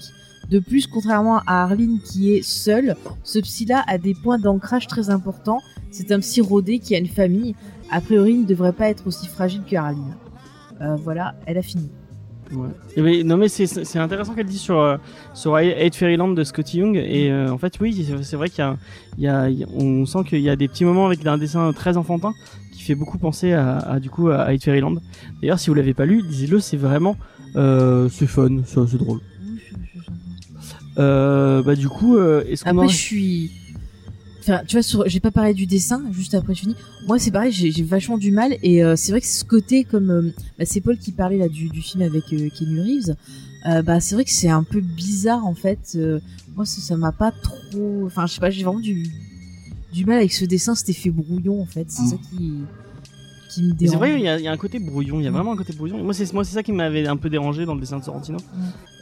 De plus, contrairement à Arline qui est seule, ce psy-là a des points d'ancrage très importants. C'est un psy rodé qui a une famille. A priori, il ne devrait pas être aussi fragile que Arline. Euh, voilà, elle a fini. Ouais. Eh ben, non mais c'est intéressant qu'elle dit sur euh, sur Hate Fairyland de Scotty Young et euh, en fait oui c'est- vrai qu'il y y a on sent qu'il y a des petits moments avec un dessin très enfantin qui fait beaucoup penser à, à, du coup à Hate Fairyland. D'ailleurs si vous l'avez pas lu lisez-le c'est vraiment euh, c'est fun c'est drôle. Euh, bah du coup est-ce qu'on Après, je suis. Enfin, tu vois, sur... j'ai pas parlé du dessin, juste après je finis. Moi, c'est pareil, j'ai j'ai vachement du mal. Et euh, c'est vrai que ce côté, comme. euh, bah, c'est Paul qui parlait là du, du film avec euh, Keanu Reeves. Euh, bah, c'est vrai que c'est un peu bizarre en fait. Moi, ça ça m'a pas trop. Enfin, je sais pas, j'ai vraiment du, du mal avec ce dessin, cet effet brouillon en fait. C'est Mm. ça qui, qui me dérange. C'est vrai, il y, a, il y a un côté brouillon, il y a Mm. vraiment un côté brouillon. Moi, c'est moi, c'est ça qui m'avait un peu dérangé dans le dessin de Sorrentino.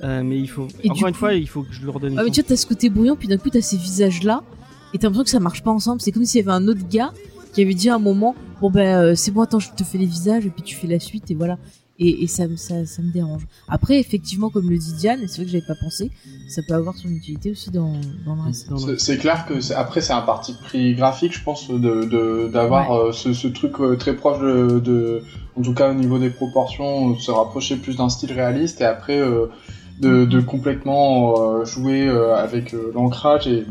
Euh, mais il faut, Et encore une coup- fois, il faut que je le redonne. Ah, mais tu vois, t'as ce côté brouillon, puis d'un coup, t'as ces visages-là, et t'as l'impression que ça marche pas ensemble. C'est comme s'il y avait un autre gars qui avait dit à un moment, bon ben, euh, c'est bon, attends, je te fais les visages, et puis tu fais la suite, et voilà. Et, et ça, me- ça, ça me dérange. Après, effectivement, comme le dit Diane, et c'est vrai que j'avais pas pensé, ça peut avoir son utilité aussi dans, dans le C'est- clair que après c'est un parti pris graphique, je pense, de de- d'avoir euh, ce, ce truc euh, très proche de, de, en tout cas au niveau des proportions, se rapprocher plus d'un style réaliste. Et après, euh, de, de complètement euh, jouer euh, avec euh, l'ancrage et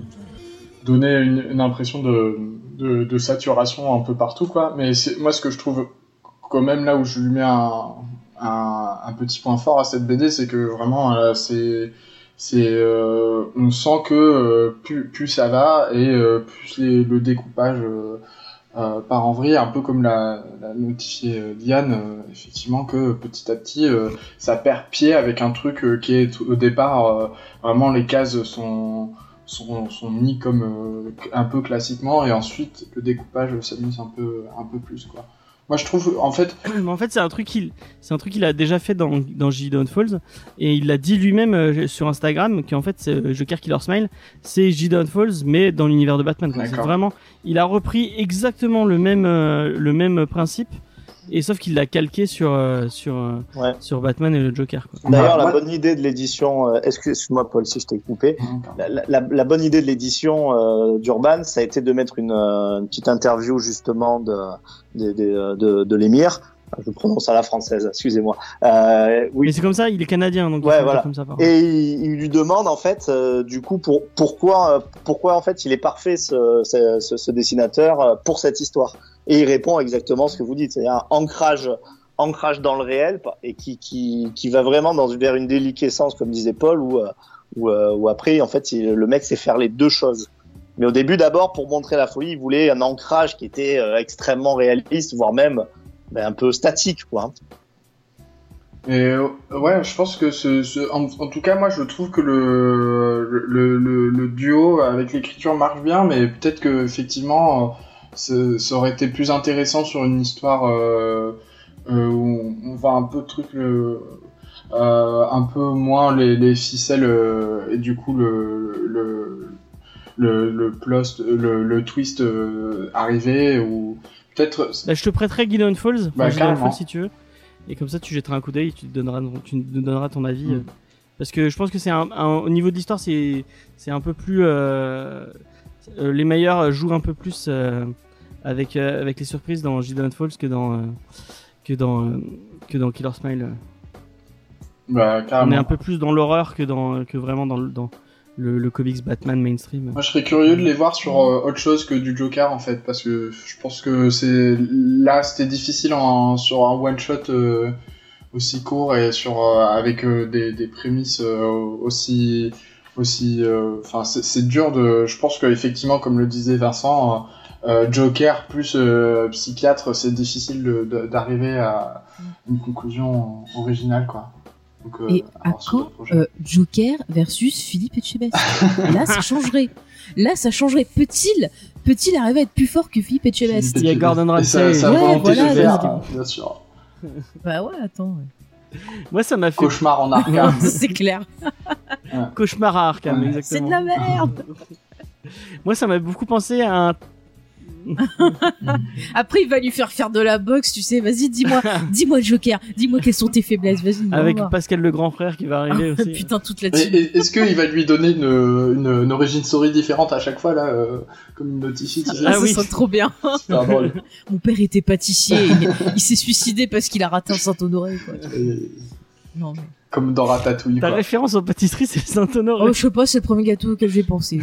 donner une, impression de, de, saturation un peu partout, quoi. Mais moi, ce que je trouve quand même là où je lui mets un, un, petit point fort à cette BD, c'est que vraiment, euh, c'est c'est euh, on sent que euh, plus, plus ça va et plus les, le découpage part en vrille, un peu comme l'a, l'a notifié Diane, effectivement que petit à petit ça perd pied avec un truc qui est au départ vraiment les cases sont sont, sont mis comme euh, un peu classiquement et ensuite le découpage s'amuse un peu un peu plus quoi. Moi je trouve en fait [clears throat] Mais en fait, c'est un truc qu'il, c'est un truc qu'il a déjà fait dans dans J Down Falls et il l'a dit lui-même euh, sur Instagram qu'en fait, c'est, euh, Joker Killer Smile, c'est J Down Falls mais dans l'univers de Batman. vraiment, il a repris exactement le même euh, le même principe et sauf qu'il l'a calqué sur euh, sur euh, Ouais. sur Batman et le Joker. Quoi. D'ailleurs, Bah, la bonne idée de l'édition, euh, excuse-moi Paul si je t'ai coupé, la, la- la- la bonne idée de l'édition euh, d'Urban, ça a été de mettre une, une petite interview justement de, de, de, de, de l'émir. Je prononce à la française, excusez-moi. Euh, oui, Mais c'est comme ça, il est canadien donc Ouais, voilà. comme ça. Et il, il lui demande en fait, euh, du coup, pour, pourquoi, euh, pourquoi en fait il est parfait ce, ce, ce- ce dessinateur euh, pour cette histoire. Et il répond exactement ce que vous dites, c'est un ancrage, ancrage dans le réel et qui, qui, qui va vraiment dans vers une déliquescence, comme disait Paul, où, euh, où, euh, où après en fait le mec sait faire les deux choses. Mais au début, d'abord, pour montrer la folie, il voulait un ancrage qui était euh, extrêmement réaliste, voire même ben, un peu statique, quoi. Et euh, ouais, je pense que ce, ce- en, en tout cas, moi, je trouve que le le, le, le duo avec l'écriture marche bien, mais peut-être que effectivement, ça aurait été plus intéressant sur une histoire euh, euh, où on, on va un peu truc le euh, un peu moins les, les ficelles et du coup le le le, le le twist arriver ou peut-être Bah, je te prêterai Gideon Falls, Bah. Falls si tu veux. Et comme ça, tu jetteras un coup d'œil, tu te donneras, tu nous donneras ton avis. Mm. euh, Parce que je pense que c'est un, un- au niveau de l'histoire, c'est, c'est un peu plus, les meilleurs jouent un peu plus avec euh, avec les surprises dans Gideon Falls que dans euh, que dans euh, que dans Killer Smile. bah, On est un peu plus dans l'horreur que dans que vraiment dans le dans le, le comics Batman mainstream. Moi, je serais curieux de les voir sur euh, autre chose que du Joker, en fait, parce que je pense que c'est là, c'était difficile en, sur un one shot euh, aussi court et sur euh, avec des, des prémices aussi aussi. Enfin, c'est c'est dur de. Je pense que effectivement, comme le disait Vincent, euh, Joker plus euh, psychiatre, c'est difficile d'arriver à une conclusion originale, quoi. Donc, euh, Et à quand euh, Joker versus Philippe Etchebest Là, ça changerait. Là, ça changerait. Peut-il, peut-il arriver à être plus fort que Philippe Etchebest Il y a Gordon Ramsay. sa Ouais, volonté voilà, faire, bien sûr. Bah ouais, attends. Moi, ça m'a fait Cauchemar en arcade. [laughs] c'est clair. cauchemar à Arkham, Ouais. exactement. C'est de la merde. Moi, ça m'a beaucoup pensé à un [laughs] Après, il va lui faire faire de la boxe, tu sais. Vas-y, dis-moi, [laughs] dis-moi Joker, dis-moi quelles sont tes faiblesses. Vas-y. avec voir. Pascal le grand frère qui va arriver Ah, aussi. Putain, toute et- Est-ce qu'il va lui donner une, une, une origine story différente à chaque fois, là, euh, comme une notifie tu sais Ah, Ah ça oui. trop bien. [laughs] Drôle. Mon père était pâtissier. il il s'est suicidé parce qu'il a raté un Saint-Honoré. Et- Non, mais... Comme dans Ratatouille, Ta quoi. référence aux pâtisseries, c'est Saint-Honoré. Oh, je sais pas, c'est le premier gâteau auquel j'ai pensé.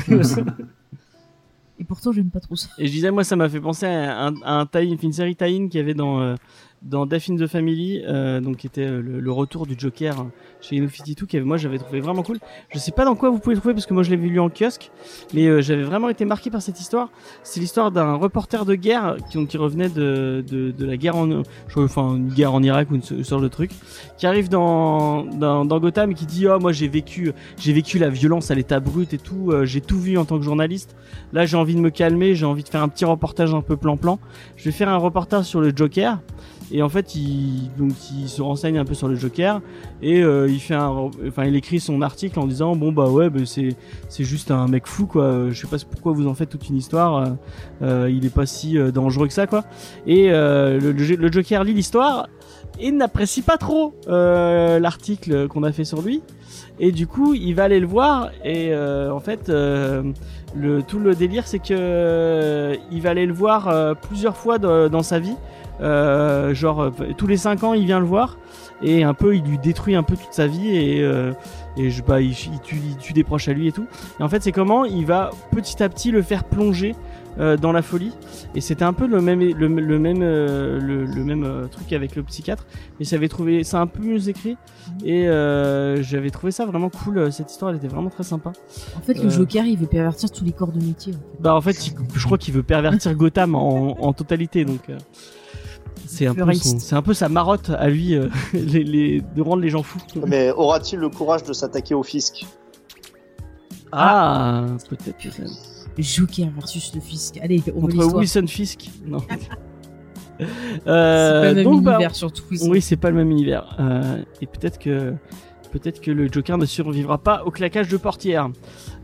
Et pourtant, j'aime pas trop ça. Et je disais, moi, ça m'a fait penser à, un, une série tie-in qu'il y avait dans, euh, dans Death in the Family, euh, donc qui était euh, le, retour du Joker hein, chez Infinity qui avait, moi, j'avais trouvé vraiment cool. Je sais pas dans quoi vous pouvez le trouver parce que moi, je l'avais lu en kiosque, mais euh, j'avais vraiment été marqué par cette histoire. C'est l'histoire d'un reporter de guerre qui, revenait de, de, la guerre en, enfin, une guerre en Irak ou une, sorte de truc, qui arrive dans, dans, Gotham et qui dit, oh, moi, j'ai vécu, j'ai vécu la violence à l'état brut et tout, j'ai tout vu en tant que journaliste. Là, j'ai envie de me calmer, j'ai envie de faire un petit reportage un peu plan-plan. Je vais faire un reportage sur le Joker. Et en fait, il, donc, il se renseigne un peu sur le Joker et euh, il fait un, enfin, il écrit son article en disant bon bah ouais, bah, c'est c'est juste un mec fou quoi. Je sais pas pourquoi vous en faites toute une histoire. euh, euh, il est pas si euh, dangereux que ça quoi. Et euh, le, le- le Joker lit l'histoire et n'apprécie pas trop euh, l'article qu'on a fait sur lui. Et du coup, il va aller le voir et en fait, le tout le délire, c'est que il va aller le voir plusieurs fois dans sa vie Euh, genre euh, tous les 5 ans, il vient le voir et un peu il lui détruit un peu toute sa vie et euh, et je bah il, il tue il tue des proches à lui et tout. Et en fait, c'est comment il va petit à petit le faire plonger euh, dans la folie et c'était un peu le même le, le même euh, le, le même euh, truc avec le psychiatre mais j'avais trouvé ça un peu mieux écrit et euh, j'avais trouvé ça vraiment cool cette histoire elle était vraiment très sympa En fait, le Euh. Joker, il veut pervertir tous les corps de métier. en fait. bah en fait il- je crois qu'il veut pervertir [laughs] Gotham en, en totalité donc c'est un peu c'est un sa marotte à lui euh, [laughs] les, les, de rendre les gens fous Mais aura-t-il le courage de s'attaquer au fisc? Ah peut-être peut-être Joker versus le fisc. Allez, on contre. Wilson Fisk? Non [laughs] C'est [laughs] Euh, pas le même donc, bah, univers surtout. Oui, c'est pas le même univers. Euh, et peut-être que peut-être que le Joker ne survivra pas au claquage de portière.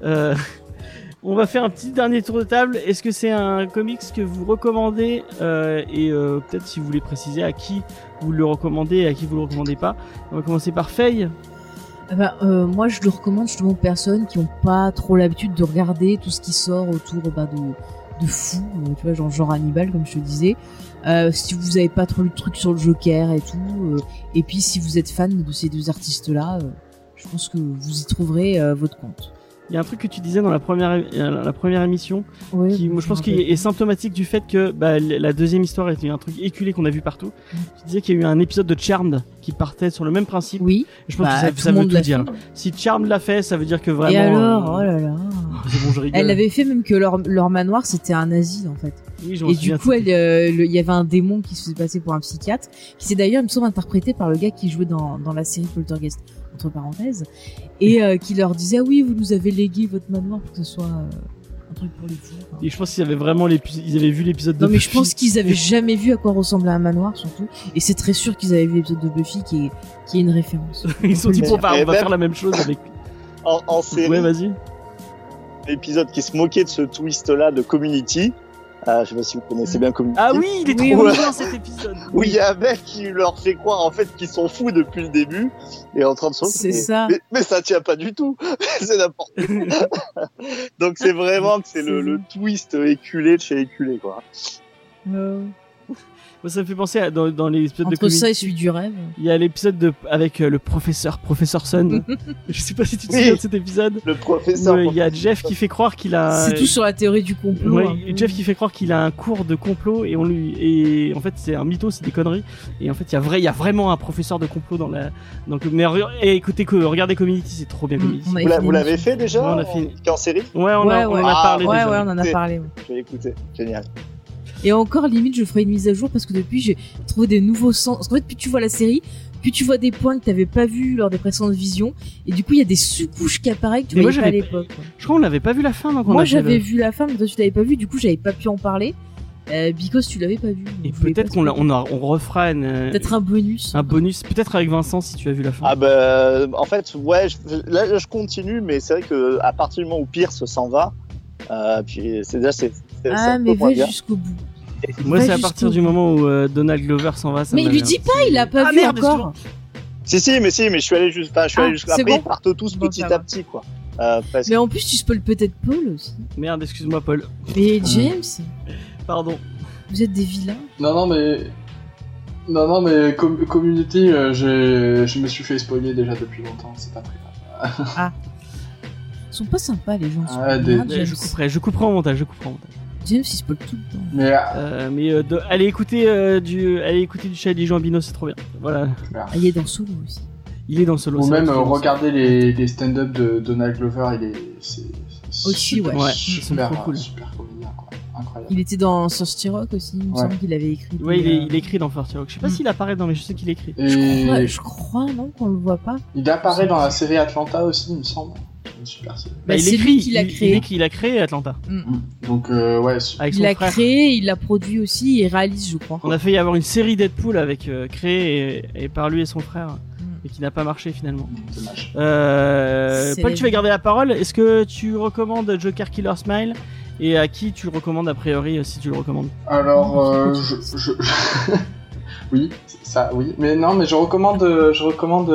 Euh, on va faire un petit dernier tour de table. Est-ce que c'est un comics que vous recommandez euh, et euh, peut-être si vous voulez préciser à qui vous le recommandez et à qui vous le recommandez pas. On va commencer par Faye. Ah bah, euh, moi, je le recommande justement aux personnes qui ont pas trop l'habitude de regarder tout ce qui sort autour bah, de, de fou, tu vois, genre, genre Hannibal, comme je te disais. Si vous avez pas trop lu de trucs sur le Joker et tout, et puis si vous êtes fan de ces deux artistes-là, je pense que vous y trouverez votre compte. Il y a un truc que tu disais dans la première euh, la première émission qui, moi, je pense qu'il est symptomatique du fait que bah, la deuxième histoire était un truc éculé qu'on a vu partout. Tu disais qu'il y a eu un épisode de Charmed qui partait sur le même principe. Oui, Je pense bah, que ça, tout ça veut tout dire. fait. Si Charmed l'a fait, ça veut dire que vraiment. Et alors, euh, oh là là. [laughs] C'est bon, je rigole. Elle avait fait même que leur, leur manoir c'était un asile en fait. Oui, m'en Et du coup, euh, il y avait un démon qui se faisait passer pour un psychiatre, qui s'est d'ailleurs, il me semble, interprété par le gars qui jouait dans, dans la série Poltergeist, entre parenthèses, et euh, qui leur disait, ah oui, vous nous avez légué votre manoir pour que ce soit euh, un truc pour les fous. Enfin, Et je pense qu'ils avaient vraiment ils avaient vu l'épisode de Non, mais je pense qu'ils avaient jamais vu à quoi ressemblait un manoir, surtout, et c'est très sûr qu'ils avaient vu l'épisode de Buffy qui est, qui est une référence. [laughs] Ils se sont dit, bon, bah, on va même- faire la même chose avec. En, en série, Ouais, vas-y. l'épisode qui se moquait de ce twist-là de Community. Euh, je sais pas si vous connaissez bien Community. Ah oui, il est Oui, trop oui. bien cet épisode. Où il y a un mec qui leur fait croire en fait qu'ils sont fous depuis le début et en train de se C'est mais- ça. Mais, mais ça tient pas du tout. [laughs] c'est n'importe quoi. [laughs] Donc c'est vraiment que c'est le, le twist éculé de chez éculé quoi. Euh, Moi, ça me fait penser à, dans, dans les épisodes de entre ça et celui du rêve. Il y a l'épisode de avec euh, le professeur, professeur Sun. [laughs] [laughs] je sais pas si tu te souviens de cet épisode. Le professeur. euh, Il y a Jeff qui fait croire qu'il a. C'est tout sur la théorie du complot. Ouais, peu. Jeff qui fait croire qu'il a un cours de complot et on lui et en fait c'est un mytho, c'est des conneries et en fait il y a vrai il y a vraiment un professeur de complot dans la donc mais et écoutez que regardez Community, c'est trop bien Mm, Community. Vous, l'avez fait déjà Ouais, on a fait- en, série? Ouais, on, Ouais, a, on ouais. en a Ah, parlé Ouais, déjà. ouais, on en a parlé. vais écouter. Génial. Et encore, limite, je ferai une mise à jour parce que depuis, j'ai trouvé des nouveaux sens. Parce qu'en fait, plus tu vois la série, plus tu vois des points que t'avais pas vus lors des précédentes visions. Et du coup, il y a des sous-couches qui apparaissent que tu Mais moi, voyais pas à l'époque. Je crois qu'on n'avait pas vu la fin Moi, j'avais le- vu la fin, mais toi, tu l'avais pas vu. Du coup, j'avais pas pu en parler. Euh, because tu l'avais pas vu. et peut-être qu'on on, refera une, Peut-être un bonus. un bonus peut-être avec Vincent si tu as vu la fin. Ah ben en fait ouais je, là je continue mais c'est vrai que à partir du moment où Pierce s'en va euh, puis c'est déjà c'est Ah, mais va jusqu'au bout. Moi c'est à partir du moment où euh, Donald Glover s'en va ça Mais il lui dit pas, il a pas Ah, vu merde, encore. Si si mais si mais je suis allé juste je suis Ah, allé jusqu'à c'est après bon ils partent tous Bon, petit à va. petit quoi. Euh, parce Mais en plus, tu spoil peut-être Paul aussi. Merde, excuse-moi Paul. Mais [laughs] James, Pardon. vous êtes des vilains. Non, non, mais. Non, non, mais com- Community, euh, j'ai- je me suis fait spoiler déjà depuis longtemps, c'est pas très grave. Ils sont pas sympas, les gens. bien, des-. Je couperai, je couperai en montage, je couperai en montage. James, il spoil tout le temps. Mais euh, mais euh, de- allez écouter euh, du allez écouter du chat Jean Albino, c'est trop bien. Voilà, Ah, il est dans Solo aussi. il est dans solo. ou c'est même vrai euh, qu'il est dans regarder les, les stand-up de Donald Glover, il est. c'est- c'est Aussi, super, ouais. Ouais, ils sont super, trop cool. super comédien, quoi. Incroyable. Il était dans Thirsty Rock aussi, il me Ouais. semble qu'il avait écrit. solo. Ouais, il est, euh, écrit dans Forty Rock. Je sais pas Mm. s'il apparaît dans, mais je sais qu'il écrit. Et Je crois, je crois, non, qu'on le voit pas. il apparaît dans la série Atlanta aussi, il me semble. Super. Bah, il c'est écrit, lui qui l'a il- créé. Il, il a créé Atlanta Donc, euh, ouais, avec Il l'a créé, il l'a produit aussi et réalise, je crois. On a fait y avoir une série Deadpool avec euh, créé et, et par lui et son frère, Mm. et qui n'a pas marché finalement. dommage. Euh, Paul, tu vas garder la parole? Est-ce que tu recommandes Joker Killer Smile? Et à qui tu le recommandes a priori euh, si tu le recommandes? Alors, euh, je, je- [laughs] oui, ça, oui, mais non, mais je recommande, euh, je recommande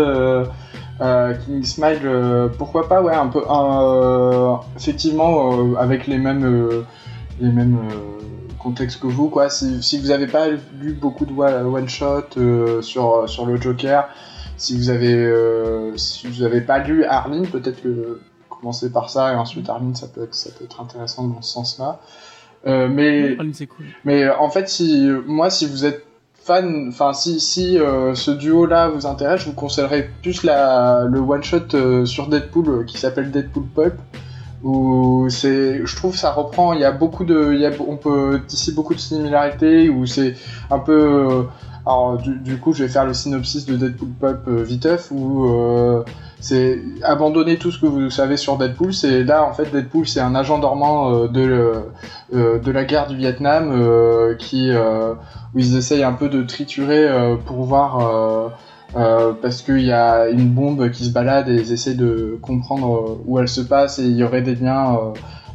euh, euh, King Smile. euh, pourquoi pas, ouais, un peu, euh, effectivement, avec les mêmes, les mêmes euh, contexte que vous, quoi. Si, si vous n'avez pas lu beaucoup de one shot sur sur le Joker, si vous avez si vous avez pas lu Armin, peut-être que commencer par ça et ensuite Armin, ça peut être ça peut être intéressant dans ce sens-là. Mais c'est cool. mais en fait, si moi, si vous êtes fan, enfin si si euh, ce duo-là vous intéresse, je vous conseillerais plus le one shot euh, sur Deadpool euh, qui s'appelle Deadpool Pulp. Où c'est, je trouve, ça reprend. Il y a beaucoup de, y a, on peut tisser beaucoup de similarités. Où c'est un peu. alors du, coup, je vais faire le synopsis de Deadpool Pulp viteuf où c'est abandonner tout ce que vous savez sur Deadpool. C'est là en fait Deadpool, c'est un agent dormant euh, de euh, de la guerre du Vietnam euh, qui où ils essayent un peu de triturer pour voir parce qu'il y a une bombe qui se balade et ils essaient de comprendre où elle se passe et il y aurait des liens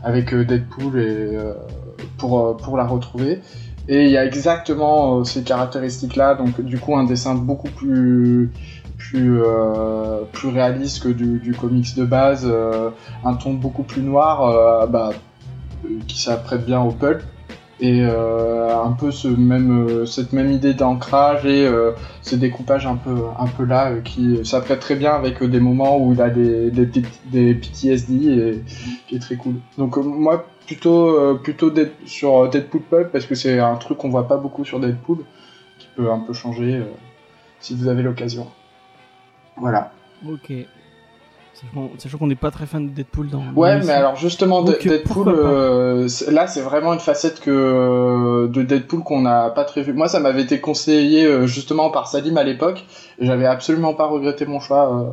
avec Deadpool et pour pour la retrouver. Et il y a exactement ces caractéristiques-là, donc du coup un dessin beaucoup plus plus euh, plus réaliste que du, comics de base, euh, un ton beaucoup plus noir, euh, bah, qui s'apprête bien au pulp et un peu cette même idée d'ancrage et ce découpage un peu là qui s'apprête très bien avec des moments où il a des des, des PTSD et qui est très cool. Donc moi plutôt plutôt sur Deadpool Pulp parce que c'est un truc qu'on voit pas beaucoup sur Deadpool qui peut un peu changer si vous avez l'occasion. Voilà. Ok. Sachant, sachant qu'on n'est pas très fan de Deadpool dans. Ouais, mais alors justement, Donc, euh, Deadpool, euh, là, c'est vraiment une facette que de Deadpool qu'on n'a pas très vu. Moi, ça m'avait été conseillé euh, justement par Salim à l'époque. et J'avais absolument pas regretté mon choix. euh,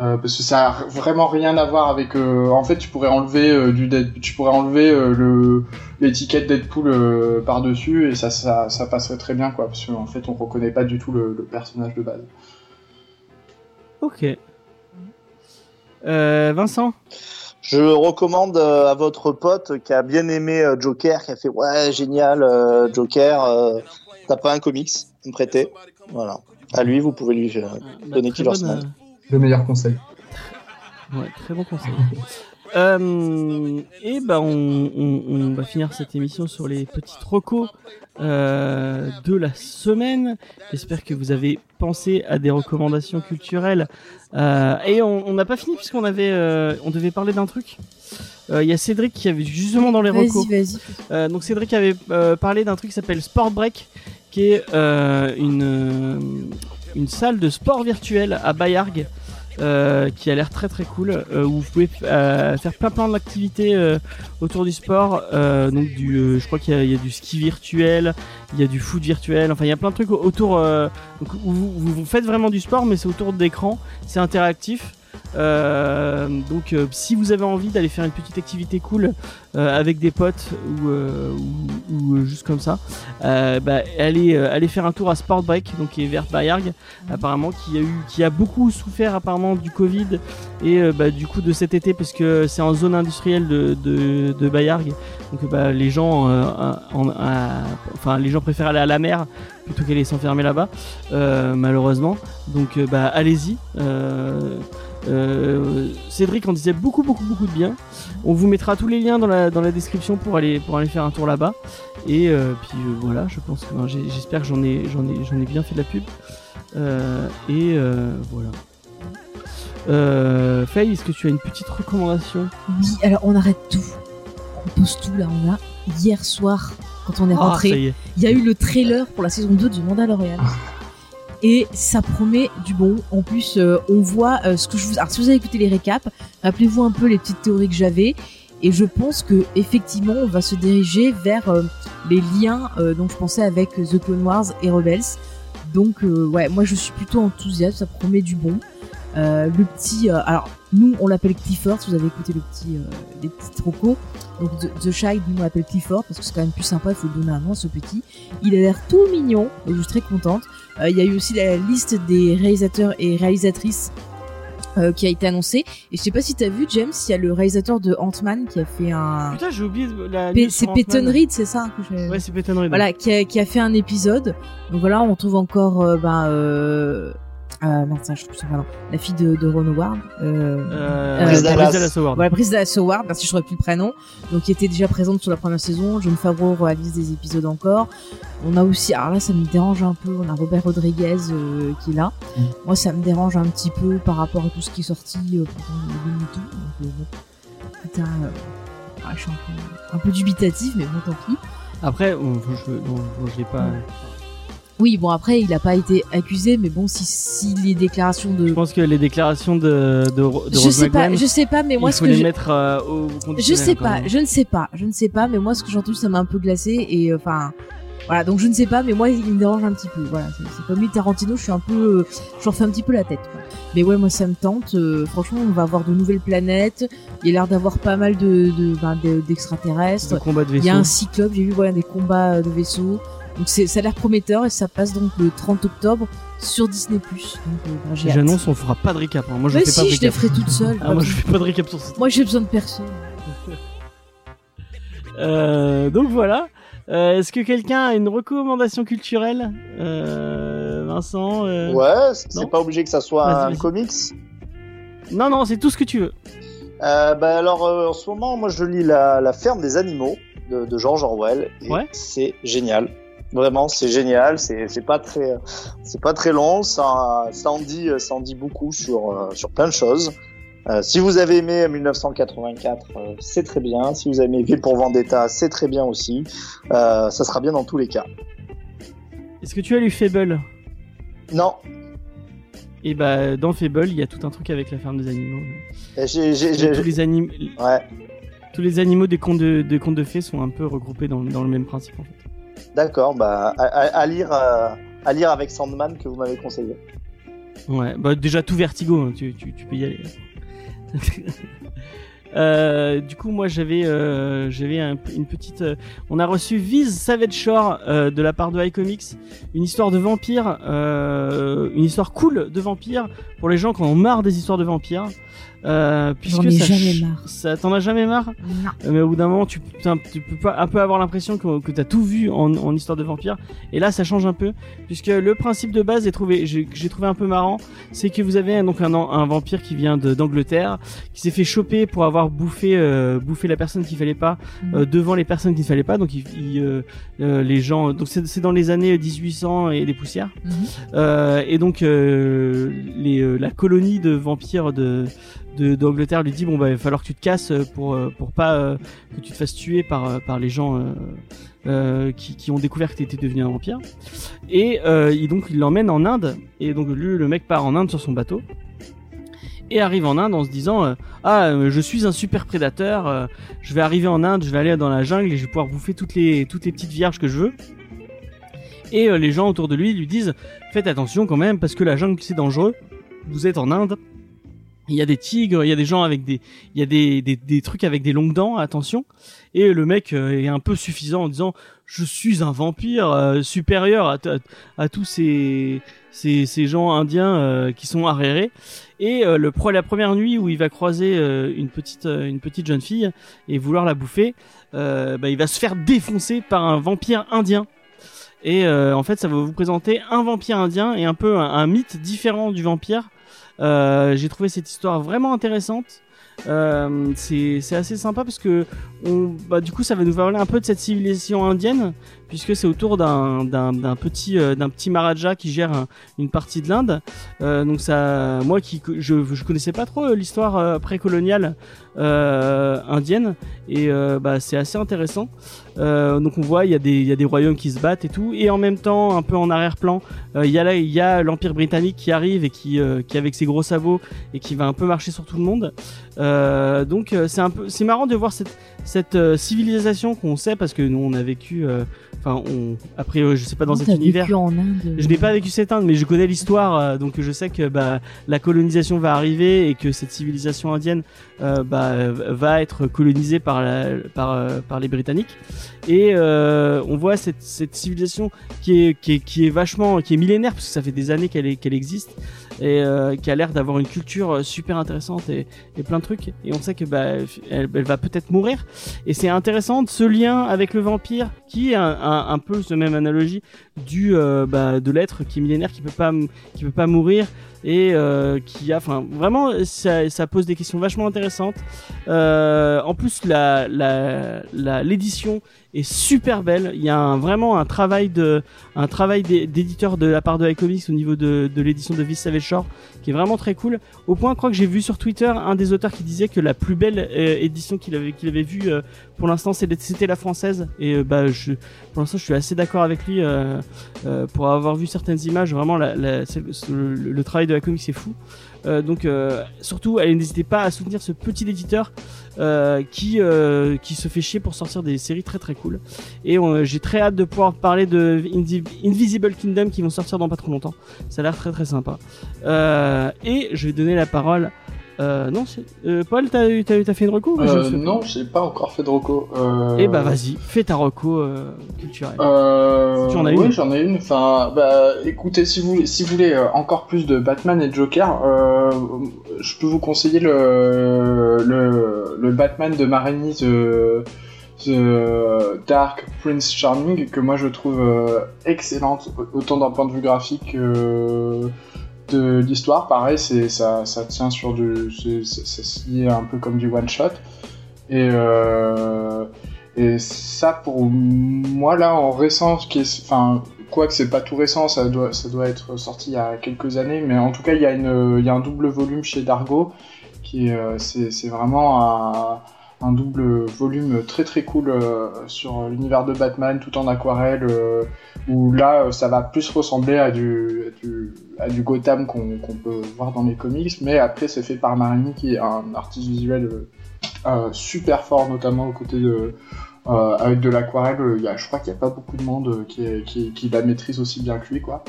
euh, parce que ça a vraiment rien à voir avec. euh, en fait, tu pourrais enlever euh, du Dead- tu pourrais enlever euh, le l'étiquette Deadpool euh, par dessus et ça, ça ça passerait très bien quoi. Parce qu'en fait, on reconnaît pas du tout le, le personnage de base. Ok. Euh, Vincent? Je recommande euh, à votre pote qui a bien aimé euh, Joker, qui a fait ouais génial Joker, euh, t'as pas un comics à me prêter, voilà. À lui, vous pouvez lui euh, Bah, donner très Killer bonne. Le meilleur conseil. Ouais, très bon conseil. [laughs] Euh, et ben on, on, on va finir cette émission sur les petites recos euh, de la semaine. J'espère que vous avez pensé à des recommandations culturelles. Euh, et on n'a pas fini puisqu'on avait, on devait parler d'un truc. Il y a Cédric qui avait justement dans les recos. Vas-y, vas-y. Donc Cédric avait parlé d'un truc qui s'appelle Sport Break, qui est une une salle de sport virtuel à Bayargues. Euh, qui a l'air très très cool. Euh, où vous pouvez euh, faire plein plein d'activités euh, autour du sport. Euh, donc du je crois qu'il y, y a du ski virtuel il y a du foot virtuel. Enfin il y a plein de trucs autour donc, où vous, vous- faites vraiment du sport mais c'est autour d'écran c'est interactif donc euh, si vous avez envie d'aller faire une petite activité cool euh, avec des potes ou, euh, euh, juste comme ça, euh, bah, allez, euh, allez faire un tour à Sport Break, donc qui est vers Bayargues, apparemment qui a eu, qui a beaucoup souffert apparemment du Covid et euh, bah, du coup de cet été parce que c'est en zone industrielle de, de, Bayargues, donc bah, les gens, euh, enfin les gens préfèrent aller à la mer plutôt qu'aller s'enfermer là-bas, euh, malheureusement. Donc euh, bah allez-y. Euh, euh, Cédric en disait beaucoup beaucoup beaucoup de bien. On vous mettra tous les liens dans la, dans la description pour aller, pour aller faire un tour là-bas. Et euh, puis euh, voilà, je pense que ben, j'espère que j'en ai, j'en ai, j'en ai bien fait de la pub. Et voilà. Euh, Faye, est-ce que tu as une petite recommandation? Oui, alors on arrête tout. On pose tout là, on a. Hier soir, quand on est Ah, rentré, y il y a eu le trailer pour la saison 2 du Mandalorian. [laughs] Et ça promet du bon. En plus, euh, on voit euh, ce que je vous. Alors, si vous avez écouté les récaps, rappelez-vous un peu les petites théories que j'avais. Et je pense que effectivement, on va se diriger vers euh, les liens dont je pensais avec The Clone Wars et Rebels. Donc, ouais, moi je suis plutôt enthousiaste. Ça promet du bon. Le petit, alors nous on l'appelle Clifford. Si vous avez écouté le petit, euh, les petits trocos. Donc The, The Child, nous on l'appelle Clifford parce que c'est quand même plus sympa. Il faut lui donner un nom à ce petit. Il a l'air tout mignon. Donc je suis très contente. Euh, Il y a eu aussi la liste des réalisateurs et réalisatrices euh, qui a été annoncée. Et je sais pas si t'as vu James, il y a le réalisateur de Ant-Man qui a fait un. Putain, j'ai oublié la. C'est Peyton. Reed, c'est ça que Ouais, c'est Peyton Reed. Voilà, qui a, qui a fait un épisode. Donc voilà, on trouve encore euh, ben, euh, euh, merde, ça, je trouve son prénom. La fille de, de Ron Howard. Euh, Euh, Bryce Bryce Dallas. Howard. Voilà, Brice Dallas Howard, merci, je saurais plus le prénom. Donc, qui était déjà présente sur la première saison. John Favreau réalise des épisodes encore. On a aussi, alors là, ça me dérange un peu. On a Robert Rodriguez euh, qui est là. Mm. Moi, ça me dérange un petit peu par rapport à tout ce qui est sorti euh, pendant le tout. Donc, euh, bon. Putain, euh, ah, je suis un peu, un peu dubitatif, mais bon, tant pis. Après, bon, je, l'ai pas. Oui, bon, après, il a pas été accusé, mais bon, si, si les déclarations de. Je pense que les déclarations de de, de Je Rose sais pas, je sais pas, mais moi, il ce faut que les je... mettre euh, au Je sais pas, je ne sais pas, je ne sais pas, mais moi ce que j'ai entendu ça m'a un peu glacé et euh, enfin voilà donc je ne sais pas, mais moi il me dérange un petit peu. Voilà, c'est comme lui Tarantino, je suis un peu, euh, je leur fais un petit peu la tête. quoi. Mais ouais, moi ça me tente. euh, franchement, on va avoir de nouvelles planètes. Il y a l'air d'avoir pas mal de de- ben, de- d'extraterrestres. de combat de il y a un cyclope, j'ai vu voilà des combats de vaisseaux. Donc c'est ça a l'air prometteur et ça passe donc le 30 octobre sur Disney+. Euh, ben. J'annonce, on fera pas de récap. hein. Moi, je Mais fais pas de si, je les récap. ferai toute seule. [laughs] Ah, moi, je fais pas de récap sur ce Moi, j'ai besoin de personne. [laughs] Euh, donc voilà. Euh, Est-ce que quelqu'un a une recommandation culturelle? Euh, Vincent euh, Ouais, c'est non? pas obligé que ça soit Vas-y, un vas-y. comics. Non, non, c'est tout ce que tu veux. Euh, bah alors euh, en ce moment, moi je lis la, la ferme des animaux de, de George Orwell et Ouais. c'est génial. Vraiment, c'est génial. C'est pas très c'est pas très long. Ça ça en dit ça en dit beaucoup sur euh, sur plein de choses. Euh, si vous avez aimé 1984, euh, c'est très bien. Si vous avez aimé V pour Vendetta, c'est très bien aussi. Euh, ça sera bien dans tous les cas. Est-ce que tu as lu Fable? Non, Et bah, dans Fable, il y a tout un truc avec la ferme des animaux. j'ai Tous les, anim... ouais. tous les animaux des contes de, des contes de fées sont un peu regroupés dans, dans le même principe en fait. D'accord, bah euh, à lire avec Sandman que vous m'avez conseillé. Ouais, bah déjà tout Vertigo, hein, tu, tu, tu peux y aller. [laughs] Euh, du coup, moi j'avais euh, une petite. on a reçu Viz Savage Shore de la part de iComics, une histoire de vampire, une histoire cool de vampire pour les gens qui en ont marre des histoires de vampires. Euh, puisque ça, jamais marre. Ça, t'en as jamais marre Non. Euh, mais au bout d'un moment tu, tu peux pas un peu avoir l'impression que, que t'as tout vu en, en histoire de vampire et là ça change un peu puisque le principe de base est trouvé j'ai trouvé un peu marrant c'est que vous avez donc un, un vampire qui vient d'Angleterre qui s'est fait choper pour avoir bouffé euh, bouffé la personne qu'il fallait pas euh, devant les personnes qu'il fallait pas donc il, il, euh, euh, les gens donc c'est dans les années 1800 et des poussières euh, et donc euh, les, la colonie de vampires de d'Angleterre lui dit bon bah il va falloir que tu te casses pour euh, pour pas euh, que tu te fasses tuer par euh, par les gens euh, euh, qui, qui ont découvert que tu étais devenu un vampire. Et euh, il, donc il l'emmène en Inde. Et donc lui le mec part en Inde sur son bateau. Et arrive en Inde en se disant euh, ah euh, je suis un super prédateur euh, je vais arriver en Inde je vais aller dans la jungle et je vais pouvoir bouffer toutes les toutes les petites vierges que je veux. Et euh, les gens autour de lui lui disent faites attention quand même parce que la jungle c'est dangereux vous êtes en Inde il y a des tigres, il y a des gens avec des, il y a des, trucs avec des longues dents, attention. Et le mec euh, est un peu suffisant en disant, je suis un vampire euh, supérieur à, tous ces, gens indiens euh, qui sont arriérés. Et la première nuit où il va croiser une petite, une petite jeune fille et vouloir la bouffer, bah, il va se faire défoncer par un vampire indien. Et en fait, ça va vous présenter un vampire indien et un peu un mythe différent du vampire. Euh, j'ai trouvé cette histoire vraiment intéressante. Euh, c'est assez sympa parce que bah, du coup ça va nous parler un peu de cette civilisation indienne puisque c'est autour d'un petit euh, petit maharaja qui gère un- une partie de l'Inde. Euh, donc ça, moi je je connaissais pas trop l'histoire précoloniale indienne et bah c'est assez intéressant. Euh, donc on voit il y a des royaumes qui se battent et tout et en même temps un peu en arrière-plan euh, il y a là il y a l'empire britannique qui arrive et qui euh, qui avec ses gros sabots et qui va un peu marcher sur tout le monde. Euh, donc euh, c'est un peu c'est marrant de voir cette cette euh, civilisation qu'on sait parce que nous on a vécu enfin on après je sais pas dans cet univers vécu en Inde je n'ai pas vécu cette Inde, mais je connais l'histoire, donc je sais que bah, la colonisation va arriver et que cette civilisation indienne bah, va être colonisée par, la, par, par les Britanniques. Et on voit cette, cette civilisation qui est, qui, est, qui est vachement, qui est millénaire, parce que ça fait des années qu'elle qu'elle existe, et euh, qui a l'air d'avoir une culture euh, super intéressante et, plein de trucs. Et on sait que bah, elle, va peut-être mourir. Et c'est intéressant ce lien avec le vampire qui un, un, un peu ce même analogie du euh, bah, de l'être qui est millénaire, qui peut pas qui peut pas mourir et euh, qui a, enfin vraiment ça, pose des questions vachement intéressantes. Euh, en plus la l'édition est super belle. Il y a vraiment un travail d'éditeur de la part de iComics au niveau de, l'édition de Vis Savage Shore qui est vraiment très cool. Au point, je crois que j'ai vu sur Twitter un des auteurs qui disait que la plus belle édition qu'il avait vue pour l'instant c'était la française et bah je pour l'instant je suis assez d'accord avec lui euh, euh, pour avoir vu certaines images vraiment le, travail de la comics c'est fou. Euh, donc surtout n'hésitez pas à soutenir ce petit éditeur qui qui se fait chier pour sortir des séries très très cool. Et j'ai très hâte de pouvoir parler de Invi- Invisible Kingdom qui vont sortir dans pas trop longtemps. Ça a l'air très très sympa. Et je vais donner la parole euh, non c'est- euh, Paul t'as fait une reco Euh, non, j'ai pas encore fait de reco. Euh... et bah vas-y, fais ta reco euh, culturelle. Euh, Tu en as oui, une j'en ai une. Enfin, bah, écoutez, si vous, si vous voulez encore plus de Batman et de Joker, je peux vous conseiller le, le, le Batman de Marini, The, The Dark Prince Charming, que moi je trouve excellente, autant d'un point de vue graphique que de l'histoire. Pareil, c'est ça, ça tient sur du, ça se un peu comme du one shot. Et euh, et ça, pour moi, là, en récent, qui est, enfin, quoi que c'est pas tout récent, ça doit, ça doit être sorti il y a quelques années, mais en tout cas, il y a une, il y a un double volume chez Dargo, qui euh, c'est vraiment un, un double volume très très cool euh, sur l'univers de Batman, tout en aquarelle, euh, où là, euh, ça va plus ressembler à du, à du, Gotham qu'on, peut voir dans les comics, mais après, c'est fait par Marini, qui est un artiste visuel super fort, notamment aux côtés de avec de l'aquarelle, je crois qu'il n'y a pas beaucoup de monde qui, qui, la maîtrise aussi bien que lui, quoi.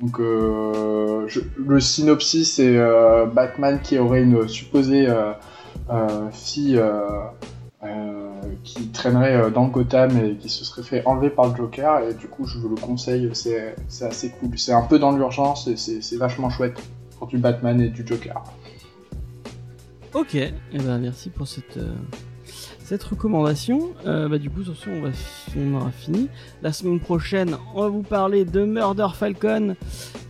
Donc, le synopsis, c'est Batman qui aurait une supposée euh, euh, euh, euh, qui traînerait dans Gotham et qui se serait fait enlever par le Joker. Et du coup, je vous le conseille, c'est assez cool. C'est un peu dans l'urgence et c'est vachement chouette pour du Batman et du Joker. Ok, et ben merci pour cette cette recommandation. Euh, bah du coup sur ce on va on aura fini. La semaine prochaine on va vous parler de Murder Falcon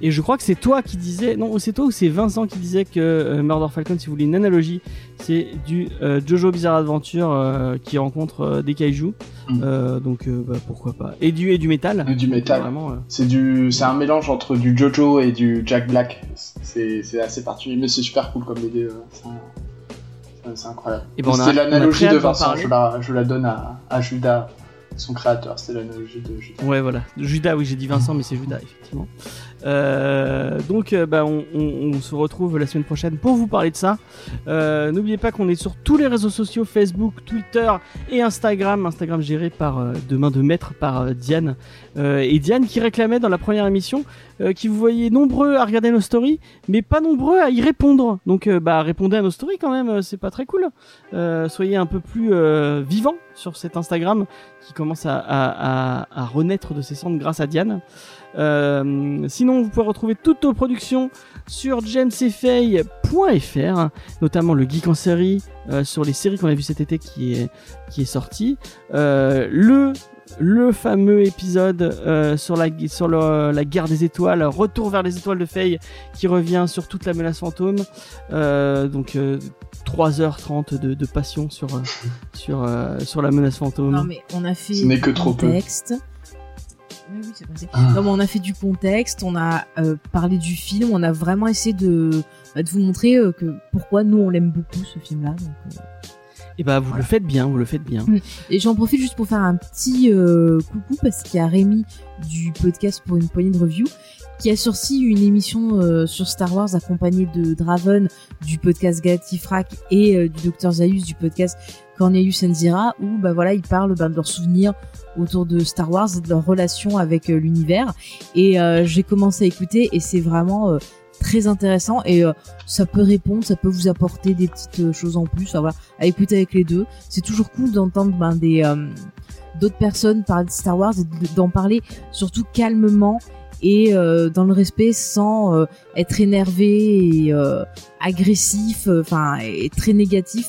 et je crois que c'est toi qui disais non ou c'est toi ou c'est Vincent qui disait que euh, Murder Falcon si vous voulez une analogie c'est du euh, Jojo Bizarre Adventure qui rencontre des kaiju Mm. Donc bah, pourquoi pas et du et du métal Et du métal. vraiment C'est du, c'est un mélange entre du Jojo et du Jack Black. C'est, c'est assez particulier, mais c'est super cool comme idée. C'est, incroyable. Et ben, c'est l'analogie de Vincent. parler. Je la, je la donne à, à Judas, son créateur. C'est l'analogie de Judas. Ouais, voilà. Judas, oui, j'ai dit Vincent, mais c'est Judas, effectivement. Euh, donc, euh, bah, on, se retrouve la semaine prochaine pour vous parler de ça. Euh, N'oubliez pas qu'on est sur tous les réseaux sociaux Facebook, Twitter et Instagram. Instagram géré par euh, de maître par Diane. Et Diane qui réclamait dans la première émission qui vous voyez nombreux à regarder nos stories, mais pas nombreux à y répondre. Donc, bah, répondez à nos stories quand même. C'est pas très cool. Soyez un peu plus vivants sur cet Instagram qui commence à, à renaître de ses cendres grâce à Diane. Euh, sinon, vous pouvez retrouver toutes nos productions sur jamesfay.fr, notamment le Geek en série euh, sur les séries qu'on a vu cet été qui est qui est sorti, euh, le le fameux épisode euh, sur la sur le- la guerre des étoiles, retour vers les étoiles de Faye, qui revient sur toute la menace fantôme. Euh, donc euh, 3h30 de, de passion sur sur euh, sur la menace fantôme. Non, mais on a fait Ce n'est que trop peu. Contexte. Oui, oui, c'est passé. Ah. Non, mais on a fait du contexte, on a euh, parlé du film, on a vraiment essayé de, bah, de vous montrer euh, que pourquoi nous on l'aime beaucoup ce film-là. donc, euh. Et bah vous le faites bien, vous le faites bien. Et j'en profite juste pour faire un petit euh, coucou parce qu'il y a Rémi du podcast pour une poignée de review qui a sorti une émission euh, sur Star Wars accompagnée de Draven du podcast Galactifrac et euh, du Dr Zaius du podcast Cornelius Enzira où bah voilà ils parlent bah, de leurs souvenirs autour de Star Wars et de leur relation avec l'univers et j'ai commencé à écouter et c'est vraiment très intéressant et euh, ça peut répondre, ça peut vous apporter des petites euh, choses en plus. Voilà, à écouter avec les deux. C'est toujours cool d'entendre ben, des euh, d'autres personnes parler de Star Wars et de- d'en parler surtout calmement et dans le respect sans être énervé et agressif, enfin et très négatif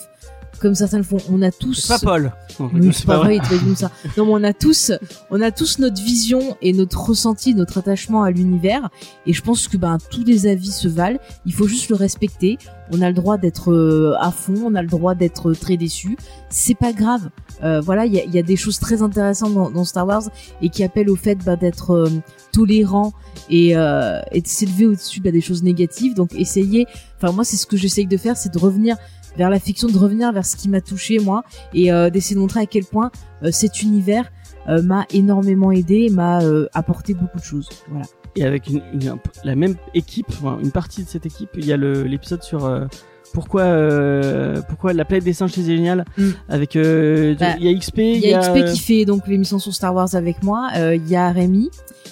comme certains le font. On a tous. C'est pas Paul. Non, c'est pas vrai, il ça. Non, mais on a tous, on a tous notre vision et notre ressenti, notre attachement à l'univers. Et je pense que ben tous les avis se valent. Il faut juste le respecter. On a le droit d'être euh, à fond, on a le droit d'être très déçu. C'est pas grave. Euh, voilà, il y a, il y a des choses très intéressantes dans, dans Star Wars et qui appellent au fait ben, d'être euh, tolérant et, euh, et de s'élever au-dessus ben, des choses négatives. Donc essayez. Enfin moi, c'est ce que j'essaye de faire, c'est de revenir vers la fiction, de revenir vers ce qui m'a touché moi et euh, d'essayer de montrer à quel point euh, cet univers euh, m'a énormément aidé, m'a apporté beaucoup de choses. Voilà. Et avec une, une- la même équipe, une partie de cette équipe, il y a l'épisode sur pourquoi euh, pourquoi la planète des singes c'est génial Mm. avec euh, Bah, il y a XP, Il y a XP qui fait donc l'émission sur Star Wars avec moi. euh, Il y a Rémi,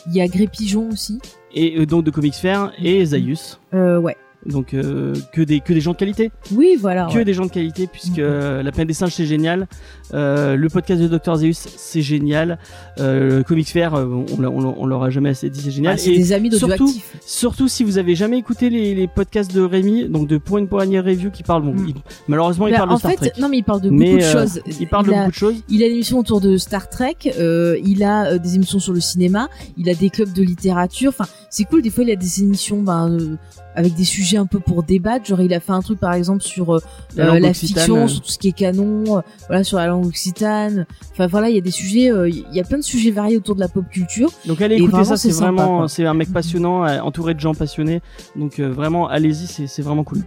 il y a Gré Pigeon aussi. et donc de Comics Fair et Zaius. Ouais. Donc euh, que des que des gens de qualité, Oui, voilà. que ouais. des gens de qualité puisque Mhm. euh, la planète des singes c'est génial, euh, le podcast de Dr Zeus c'est génial, euh, le Comics Fair on l'a- on l'a- on l'aura jamais assez dit c'est génial Ah, c'est des amis surtout. Surtout si vous avez jamais écouté les, les podcasts de Rémi, donc de Pour une poignée review qui parle, bon, il- malheureusement il Bah, parle de Star fait, Trek. non mais il parle de Mais, beaucoup de euh, choses. il parle de a- beaucoup de choses. Il a une émission autour de Star Trek, il a des émissions sur le cinéma, il a des clubs de littérature. Enfin, c'est cool. Des fois, il a des émissions ben, avec des sujets un peu pour débattre. Genre, il a fait un truc par exemple sur euh, La euh, la fiction, sur tout ce qui est canon, euh, voilà, sur la langue occitane. Enfin voilà, il y a des sujets, euh, il y a plein de sujets variés autour de la pop culture. Donc allez écouter ça, c'est vraiment, c'est un mec passionnant, entouré de gens passionnés. Donc vraiment, allez-y, c'est vraiment cool.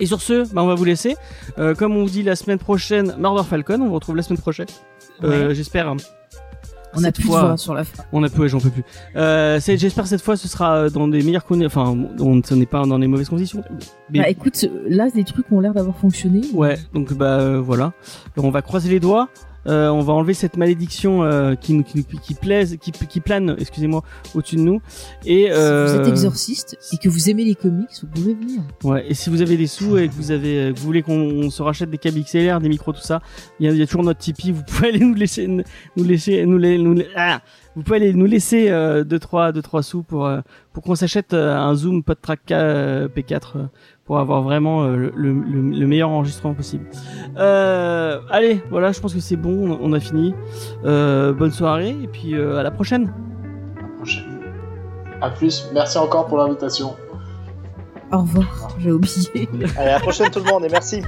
Et sur ce, bah, on va vous laisser. Comme on vous dit la semaine prochaine, Murder Falcon, on vous retrouve la semaine prochaine. J'espère. On a plus fois- de voix sur la fin. On a ouais, j'en peux plus. Euh, c'est- J'espère cette fois, ce sera dans des meilleures conditions. Enfin, on ce n'est pas dans des mauvaises conditions. Mais- Bah écoute, là, des trucs ont l'air d'avoir fonctionné. Ouais, donc bah euh, voilà. Alors, on va croiser les doigts. Euh, on va enlever cette malédiction euh, qui plaise, qui, qui plane, excusez-moi, au-dessus de nous. Et Si euh, vous êtes exorciste et que vous aimez les comics, vous pouvez venir. ouais. Et si vous avez des sous et que vous avez, que vous voulez qu'on se rachète des câbles XLR, des micros, tout ça, il y a, il y a toujours notre Tipeee. Vous pouvez aller nous laisser, nous laisser, nous les, nous ah vous pouvez aller nous laisser euh, deux trois deux trois sous pour euh, pour qu'on s'achète euh, un Zoom PodTrack K, euh, P4 euh, pour avoir vraiment euh, le, le, le meilleur enregistrement possible. Euh, allez, voilà, je pense que c'est bon, on on a fini. Euh, bonne soirée et puis euh, à la prochaine. À la prochaine. À plus. Merci encore pour l'invitation. Au revoir, j'ai oublié. Allez, à la prochaine tout le monde et merci.